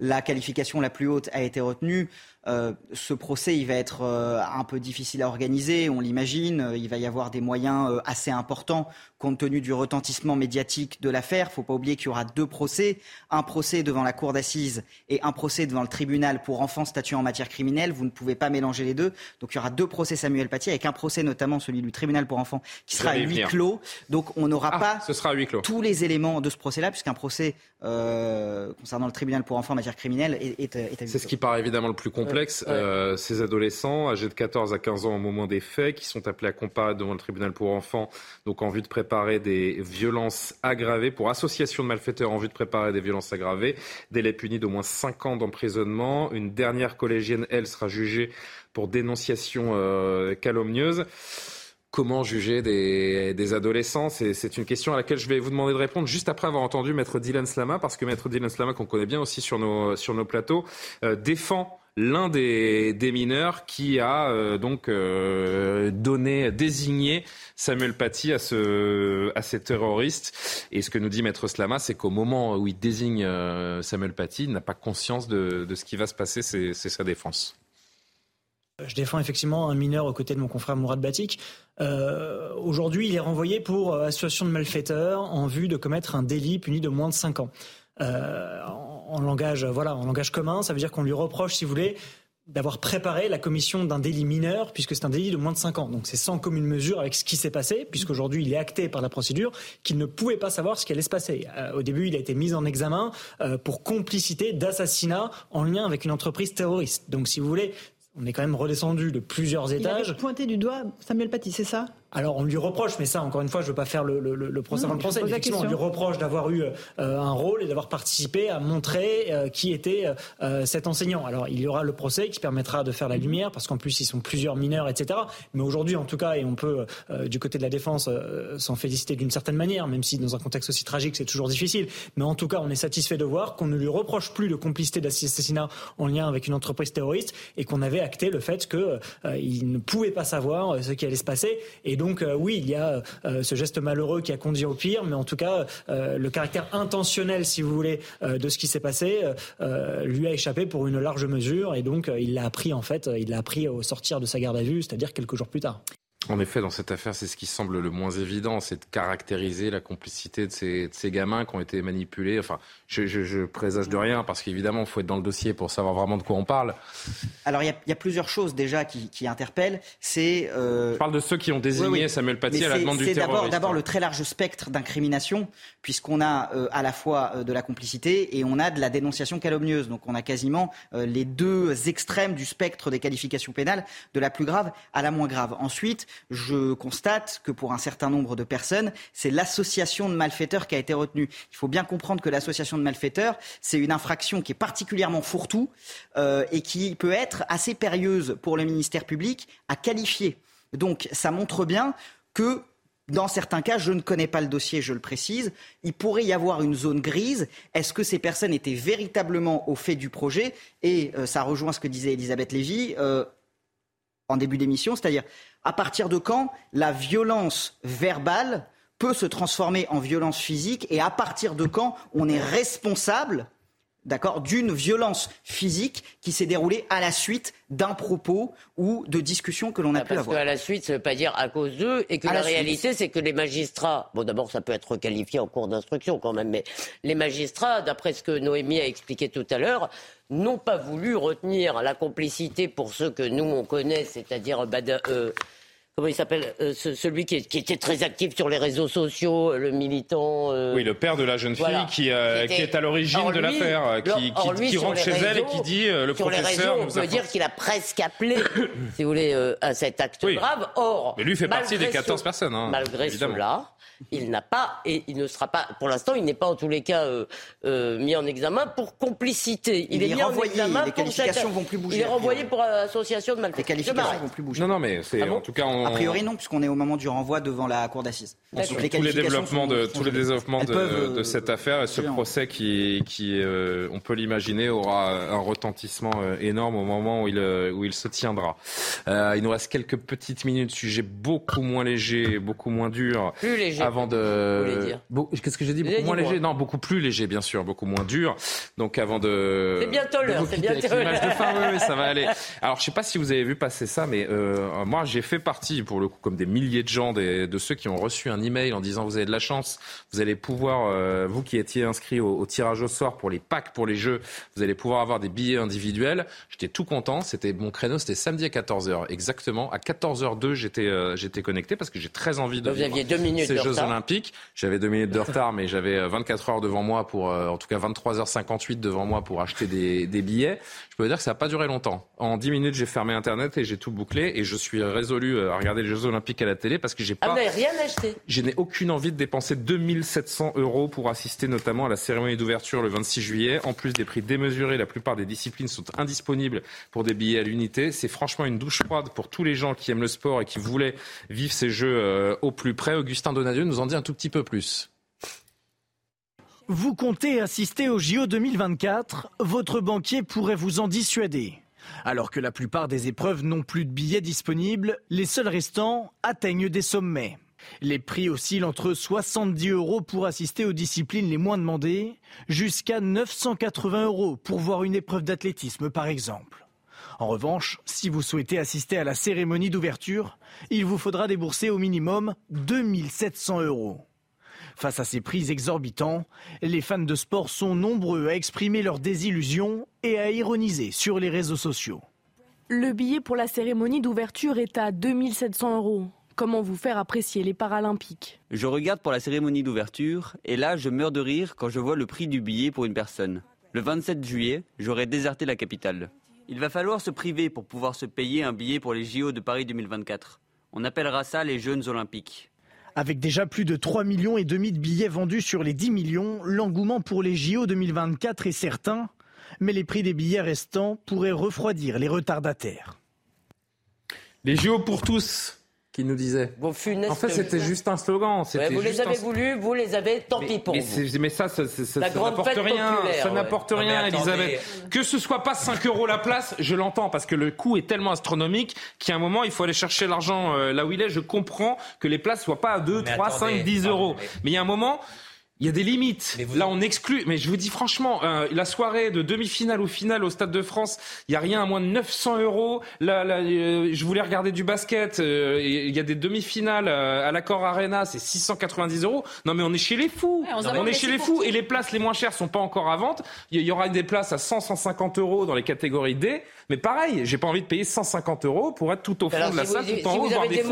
la qualification la plus haute a été retenue. Euh, ce procès, il va être euh, un peu difficile à organiser, on l'imagine. Il va y avoir des moyens assez importants compte tenu du retentissement médiatique de l'affaire. Il ne faut pas oublier qu'il y aura deux procès, un procès devant la cour d'assises et un procès devant le tribunal pour enfants statués en matière criminelle. Vous ne pouvez pas mélanger les deux. Donc il y aura deux procès Samuel Paty, avec un procès notamment celui du tribunal pour enfants qui sera à huis clos. Donc on n'aura ah, pas ce sera tous les éléments de ce procès-là, puisqu'un procès euh, concernant le tribunal pour enfants en matière criminelle est, est, C'est ce qui paraît évidemment le plus complexe. Euh, ces adolescents âgés de 14 à 15 ans au moment des faits, qui sont appelés à comparaître devant le tribunal pour enfants, donc en vue de préparer des violences aggravées, pour association de malfaiteurs en vue de préparer des violences aggravées, délai puni d'au moins 5 ans d'emprisonnement. Une dernière collégienne, elle, sera jugée pour dénonciation euh, calomnieuse. Comment juger des, adolescents? C'est une question à laquelle je vais vous demander de répondre juste après avoir entendu Maître Dylan Slama, parce que Maître Dylan Slama, qu'on connaît bien aussi sur nos, sur nos plateaux, euh, défend l'un des, mineurs qui a euh, donc euh, donné, désigné Samuel Paty à, ce, à ces terroristes. Et ce que nous dit Maître Slama, c'est qu'au moment où il désigne Samuel Paty, il n'a pas conscience de, ce qui va se passer, c'est sa défense. Je défends effectivement un mineur aux côtés de mon confrère Mourad Batik. Euh, Aujourd'hui, il est renvoyé pour euh, association de malfaiteurs en vue de commettre un délit puni de moins de 5 ans. Euh, en, langage, voilà, en langage commun, ça veut dire qu'on lui reproche, si vous voulez, d'avoir préparé la commission d'un délit mineur, puisque c'est un délit de moins de 5 ans. Donc c'est sans commune mesure avec ce qui s'est passé, puisqu'aujourd'hui il est acté par la procédure qu'il ne pouvait pas savoir ce qui allait se passer. Euh, au début, il a été mis en examen euh, pour complicité d'assassinat en lien avec une entreprise terroriste. Donc si vous voulez, on est quand même redescendu de plusieurs étages. Il pointé du doigt Samuel Paty, c'est ça? Alors on lui reproche, mais ça encore une fois, je ne veux pas faire le, le, le procès avant le procès. Effectivement, on lui reproche d'avoir eu euh, un rôle et d'avoir participé à montrer euh, qui était euh, cet enseignant. Alors il y aura le procès qui permettra de faire la lumière, parce qu'en plus ils sont plusieurs mineurs, etc. Mais aujourd'hui, en tout cas, et on peut du côté de la défense s'en féliciter d'une certaine manière, même si dans un contexte aussi tragique c'est toujours difficile. Mais en tout cas, on est satisfait de voir qu'on ne lui reproche plus de complicité d'assassinat en lien avec une entreprise terroriste et qu'on avait acté le fait qu'il ne pouvait pas savoir ce qui allait se passer. Et donc euh, oui, il y a euh, ce geste malheureux qui a conduit au pire, mais en tout cas, euh, le caractère intentionnel, si vous voulez, de ce qui s'est passé, lui a échappé pour une large mesure, et donc il l'a appris en fait, il l'a appris au sortir de sa garde à vue, c'est-à-dire quelques jours plus tard. En effet, dans cette affaire, c'est ce qui semble le moins évident, c'est de caractériser la complicité de ces, de ces, gamins qui ont été manipulés. Enfin, je, je, je présage de rien, parce qu'évidemment, il faut être dans le dossier pour savoir vraiment de quoi on parle. Alors, il y a, y a, plusieurs choses déjà qui, qui interpellent. C'est. Euh... Je parle de ceux qui ont désigné Samuel Paty à la demande du terroriste. C'est d'abord le très large spectre d'incrimination, puisqu'on a euh, à la fois euh, de la complicité et on a de la dénonciation calomnieuse. Donc, on a quasiment les deux extrêmes du spectre des qualifications pénales, de la plus grave à la moins grave. Ensuite, je constate que pour un certain nombre de personnes, c'est l'association de malfaiteurs qui a été retenue. Il faut bien comprendre que l'association de malfaiteurs, c'est une infraction qui est particulièrement fourre-tout euh, et qui peut être assez périlleuse pour le ministère public à qualifier. Donc ça montre bien que dans certains cas, je ne connais pas le dossier, je le précise, il pourrait y avoir une zone grise. Est-ce que ces personnes étaient véritablement au fait du projet? Et euh, ça rejoint ce que disait Elisabeth Lévy. Euh, en début d'émission, c'est-à-dire à partir de quand la violence verbale peut se transformer en violence physique et à partir de quand on est responsable d'accord, d'une violence physique qui s'est déroulée à la suite d'un propos ou de discussions que l'on a ah, pu avoir. Parce qu'à la suite, ça ne veut pas dire à cause d'eux, et que la, réalité, c'est que les magistrats, bon d'abord ça peut être qualifié en cours d'instruction quand même, mais les magistrats, d'après ce que Noémie a expliqué tout à l'heure, n'ont pas voulu retenir la complicité pour ceux que nous on connaît, c'est-à-dire bah, euh, comment il s'appelle, euh, celui qui, était très actif sur les réseaux sociaux, le militant. oui, le père de la jeune fille qui, qui, est à l'origine de l'affaire, qui, qui, rentre chez elle et qui dit le sur professeur. Les réseaux, on peut dire qu'il a presque appelé, si vous voulez, à cet acte grave. Or, mais lui fait partie des 14 personnes. Hein, malgré évidemment. cela, il n'a pas et il ne sera pas, pour l'instant, il n'est pas en tous les cas euh, euh, mis en examen pour complicité. Il, est, mis en examen les qualifications vont plus bouger. Il est renvoyé pour association de malfaiteurs. Les qualifications vont plus bouger. Non, non, mais c'est ah en tout cas. A priori non, puisqu'on est au moment du renvoi devant la cour d'assises. tous les développements de tous les développements de, cette affaire et ce procès qui, qui euh, on peut l'imaginer, aura un retentissement énorme au moment où il où il se tiendra. il nous reste quelques petites minutes. Sujet beaucoup moins léger, beaucoup moins dur. Plus léger avant de. Qu'est-ce que j'ai dit Beaucoup moins léger? Non, beaucoup plus léger, bien sûr, beaucoup moins dur. Donc avant de. C'est bientôt l'heure, c'est bientôt l'heure. de oui, oui, ça va aller. Alors je sais pas si vous avez vu passer ça, mais euh, moi j'ai fait partie, pour le coup, comme des milliers de gens, des, de ceux qui ont reçu un email en disant vous avez de la chance, vous allez pouvoir, euh, vous qui étiez inscrit au, tirage au sort pour les packs, pour les jeux, vous allez pouvoir avoir des billets individuels. J'étais tout content. C'était mon créneau, c'était samedi à 14h exactement. À 14h02, j'étais euh, j'étais connecté parce que j'ai très envie de. Vous aviez deux minutes ces Jeux Olympiques. J'avais deux minutes de retard, mais j'avais 24 heures devant moi pour, en tout cas 23h58 devant moi pour acheter des, des billets. Je peux vous dire que ça n'a pas duré longtemps. En 10 minutes, j'ai fermé Internet et j'ai tout bouclé et je suis résolu à regarder les Jeux Olympiques à la télé parce que j'ai ah, pas. Ah, rien acheté. Je n'ai aucune envie de dépenser 2700 euros pour assister notamment à la cérémonie d'ouverture le 26 juillet. En plus des prix démesurés, la plupart des disciplines sont indisponibles pour des billets à l'unité. C'est franchement une douche froide pour tous les gens qui aiment le sport et qui voulaient vivre ces Jeux euh, au plus près. Augustin Donadieu nous en dit un tout petit peu plus. Vous comptez assister au JO 2024 Votre banquier pourrait vous en dissuader. Alors que la plupart des épreuves n'ont plus de billets disponibles, les seuls restants atteignent des sommets. Les prix oscillent entre 70 euros pour assister aux disciplines les moins demandées, jusqu'à 980 euros pour voir une épreuve d'athlétisme par exemple. En revanche, si vous souhaitez assister à la cérémonie d'ouverture, il vous faudra débourser au minimum 2700 euros. Face à ces prix exorbitants, les fans de sport sont nombreux à exprimer leur désillusion et à ironiser sur les réseaux sociaux. Le billet pour la cérémonie d'ouverture est à 2700 euros. Comment vous faire apprécier les Paralympiques? Je regarde pour la cérémonie d'ouverture et là je meurs de rire quand je vois le prix du billet pour une personne. Le 27 juillet, j'aurai déserté la capitale. Il va falloir se priver pour pouvoir se payer un billet pour les JO de Paris 2024. On appellera ça les Jeunes Olympiques. Avec déjà plus de 3 millions et demi de billets vendus sur les 10 millions, l'engouement pour les JO 2024 est certain, mais les prix des billets restants pourraient refroidir les retardataires. Les JO pour tous, nous disait. en fait, c'était juste un slogan. vous les avez voulu, vous les avez, tant pis pour mais vous. Mais ça, ça, n'apporte rien. Ça n'apporte rien, Elisabeth. Que ce soit pas 5 euros la place, je l'entends, parce que le coût est tellement astronomique qu'à un moment, il faut aller chercher l'argent euh, là où il est. Je comprends que les places soient pas à 2, 3, 5, 10 euros. Mais il y a un moment, il y a des limites. Là, on exclut. Mais je vous dis franchement, euh, la soirée de demi-finale ou finale au Stade de France, il y a rien à moins de 900 euros. Là, euh, je voulais regarder du basket. Euh, il y a des demi-finales à l'accord Arena, c'est 690 euros. Non, mais on est chez les fous. on, est chez les fous. Et les places les moins chères sont pas encore à vente. Il y aura des places à 100, 150 euros dans les catégories D. Mais pareil, j'ai pas envie de payer 150 euros pour être tout au fond de la salle, tout en haut, voir des,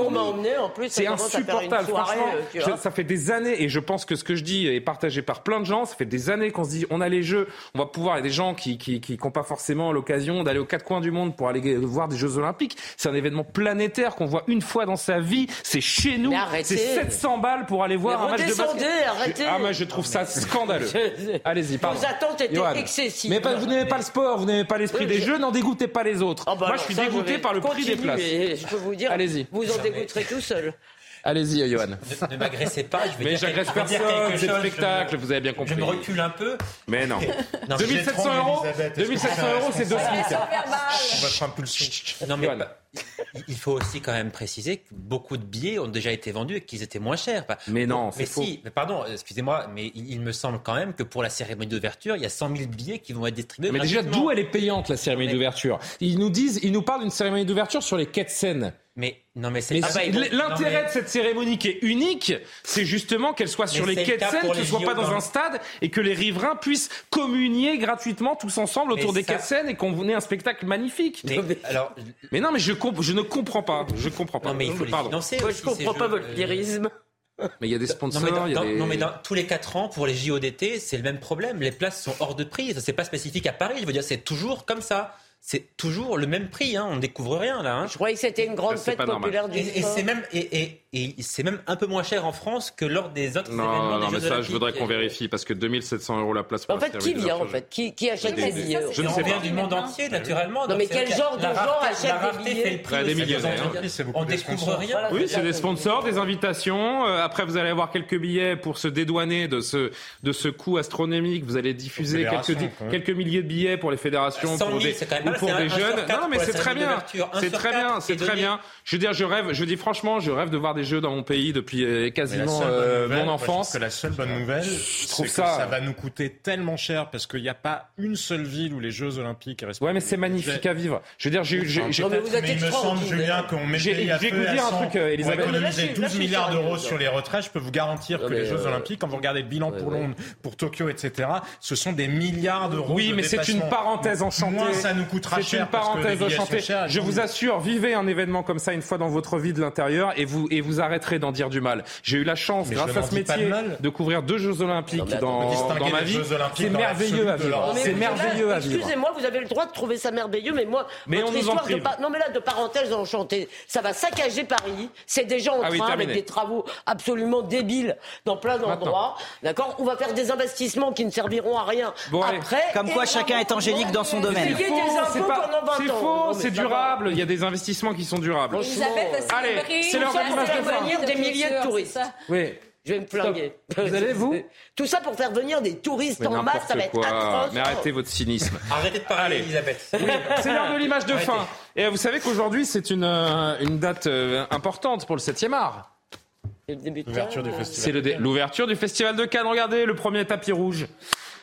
en plus, C'est insupportable, franchement. ça fait des années, et je pense que ce que je dis est partagé par plein de gens. Ça fait des années qu'on se dit, on a les jeux, on va pouvoir. Il y a des gens qui qui qui n'ont pas forcément l'occasion d'aller aux quatre coins du monde pour aller voir des Jeux Olympiques. C'est un événement planétaire qu'on voit une fois dans sa vie. C'est chez nous. C'est 700 balles pour aller voir un match de basket. Arrêtez. Ah, moi, je trouve ça scandaleux. Allez-y, pardon. Vos attentes étaient excessives. Mais vous n'aimez pas le sport, vous n'aimez pas l'esprit des jeux, n'en dégoûtez pas les autres. Ah bah Moi, je suis dégoûté par le prix des places. Je peux vous dire, vous en dégoûterez tout seul. Allez-y, Johan. Ne, ne m'agressez pas. Je vais mais j'agresse personne. C'est le spectacle. vous avez bien compris. Je me recule un peu. Mais non. 2700 euros. 2700 euros, c'est deux smic. Votre impulsion. Non mais il faut aussi quand même préciser que beaucoup de billets ont déjà été vendus et qu'ils étaient moins chers. Mais non, c'est faux. Si, mais pardon, excusez-moi, mais il, me semble quand même que pour la cérémonie d'ouverture, il y a 100 000 billets qui vont être distribués. Mais déjà, d'où elle est payante la cérémonie d'ouverture? Ils nous disent, ils nous parlent d'une cérémonie d'ouverture sur les quais de Seine. Mais non, mais c'est l'intérêt de cette cérémonie qui est unique, c'est justement qu'elle soit sur les quais de Seine, que ce soit pas dans un stade, et que les riverains puissent communier gratuitement tous ensemble autour des quais de Seine et qu'on ait un spectacle magnifique. Mais, alors, mais non, mais je, je ne comprends pas. Je comprends pas. Non, mais il faut Pardon. Moi, je comprends pas votre lyrisme. Mais il y a des sponsors. Non, mais dans, il y a des... non, mais dans, tous les 4 ans, pour les JO d'été, c'est le même problème. Les places sont hors de prix. C'est pas spécifique à Paris. Je veux dire, c'est toujours comme ça c'est toujours le même prix. Hein. On ne découvre rien là. Hein. Je croyais que c'était une grande fête populaire du et, et c'est même et, et, et c'est même un peu moins cher en France que lors des autres non, événements. Non, des mais Jeux ça, je voudrais qu'on vérifie parce que 2700 euros la place. Pour en fait, qui vient en fait? Qui, qui achète des billets? Je ne sais pas. du monde entier, naturellement. Non, mais quel genre de gens achètent des billets? Des millionnaires. On découvre rien. Oui, c'est des sponsors, des invitations. Euh, après, vous allez avoir quelques billets pour se dédouaner de ce de ce coût astronomique. Vous allez diffuser quelques quelques milliers de billets pour les fédérations, pour des pour des jeunes. Non, mais c'est très bien. C'est très bien, c'est très bien. Je veux dire, je rêve, je dis franchement, je rêve de voir des jeux dans mon pays depuis euh, quasiment euh, mon enfance. que la seule bonne nouvelle, c'est que ça va nous coûter tellement cher parce qu'il n'y a pas une seule ville où les Jeux Olympiques restent. Ouais, mais c'est magnifique à vivre. Je veux dire, j'ai, j'ai, j'ai mais, il me semble, Julien, qu'on met j'ai, vous dire un truc, Elisabeth. Économiser 12 milliards d'euros sur les retraites, je peux vous garantir que les Jeux Olympiques, quand vous regardez le bilan pour Londres, pour Tokyo, etc., ce sont des milliards d'euros. Oui, mais c'est une parenthèse enchantée. Moins ça nous coûtera cher. C'est une parenthèse enchantée. Je vous assure, vivez un événement comme ça une fois dans votre vie de l'intérieur et vous, et vous arrêterez d'en dire du mal. J'ai eu la chance, grâce à ce métier, de, couvrir deux Jeux Olympiques dans, dans ma vie. C'est merveilleux à vivre. C'est merveilleux à vivre. Excusez-moi, vous avez le droit de trouver ça merveilleux, mais moi, mais votre on histoire de non mais là de parenthèse enchantée, ça va saccager Paris. C'est déjà en ah train avec des travaux absolument débiles dans plein d'endroits. D'accord On va faire des investissements qui ne serviront à rien après. Comme quoi, chacun est angélique dans son domaine. C'est faux, c'est durable. Il y a des investissements qui sont durables. Allez, c'est l'heure de l'image de venir des milliers de touristes. Oui. Je vais me flinguer. Vous allez, vous Tout ça pour faire venir des touristes en masse, ça va être atroce. Mais arrêtez votre cynisme. Arrêtez de parler, Elisabeth. Oui, c'est l'heure de l'image de fin. Et vous savez qu'aujourd'hui, c'est une, une date importante pour le 7e art. L'ouverture du festival. C'est l'ouverture du festival de Cannes. Regardez, le premier tapis rouge.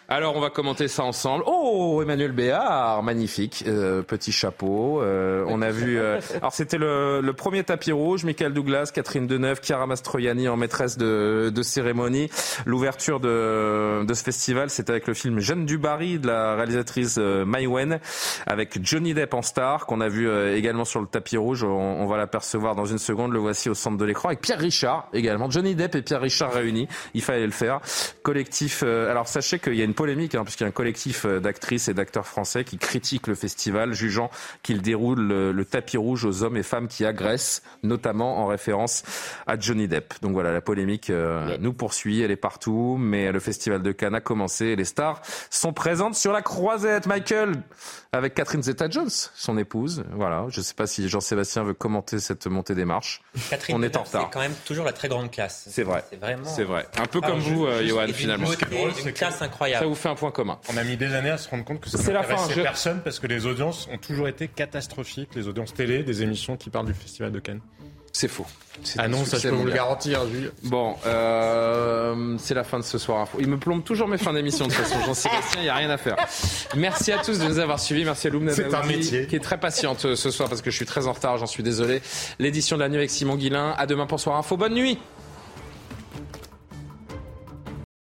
Alors on va commenter ça ensemble. Oh Emmanuel Béard, magnifique, euh, petit chapeau. Euh, on a vu. Euh, alors c'était le, le, premier tapis rouge. Michael Douglas, Catherine Deneuve, Chiara Mastroianni en maîtresse de, de cérémonie. L'ouverture de, de ce festival, c'est avec le film Jeanne du Barry de la réalisatrice euh, Wen, avec Johnny Depp en star qu'on a vu également sur le tapis rouge. On, on va l'apercevoir dans une seconde. Le voici au centre de l'écran avec Pierre Richard également. Johnny Depp et Pierre Richard réunis. Il fallait le faire. Collectif. alors sachez qu'il y a une polémique, hein, puisqu'il y a un collectif d'actrices et d'acteurs français qui critiquent le festival, jugeant qu'il déroule le, le, tapis rouge aux hommes et femmes qui agressent, notamment en référence à Johnny Depp. Donc voilà, la polémique euh, nous poursuit, elle est partout, mais le festival de Cannes a commencé et les stars sont présentes sur la croisette. Michael, avec Catherine Zeta-Jones, son épouse. Voilà, je ne sais pas si Jean-Sébastien veut commenter cette montée des marches. Catherine On est en retard. C'est quand même toujours la très grande classe. C'est vrai. C'est vraiment. C'est vrai. Un peu comme vous, euh, Johan, finalement. C'est une classe incroyable. Ça vous fait un point commun. On a mis des années à se rendre compte que ça n'intéressait personne parce que les audiences ont toujours été catastrophiques, les audiences télé, des émissions qui parlent du Festival de Cannes. C'est faux. Ah non, ça je peux vous le garantir, Jules. Bon, euh, c'est la fin de ce soir. Il me plombe toujours mes fins d'émission de toute façon. Jean-Sébastien, il n'y a rien à faire. Merci à tous de nous avoir suivis. Merci à métier. qui est très patiente euh, ce soir parce que je suis très en retard. J'en suis désolé. L'édition de la nuit avec Simon Guillain. À demain pour Soir Info. Bonne nuit.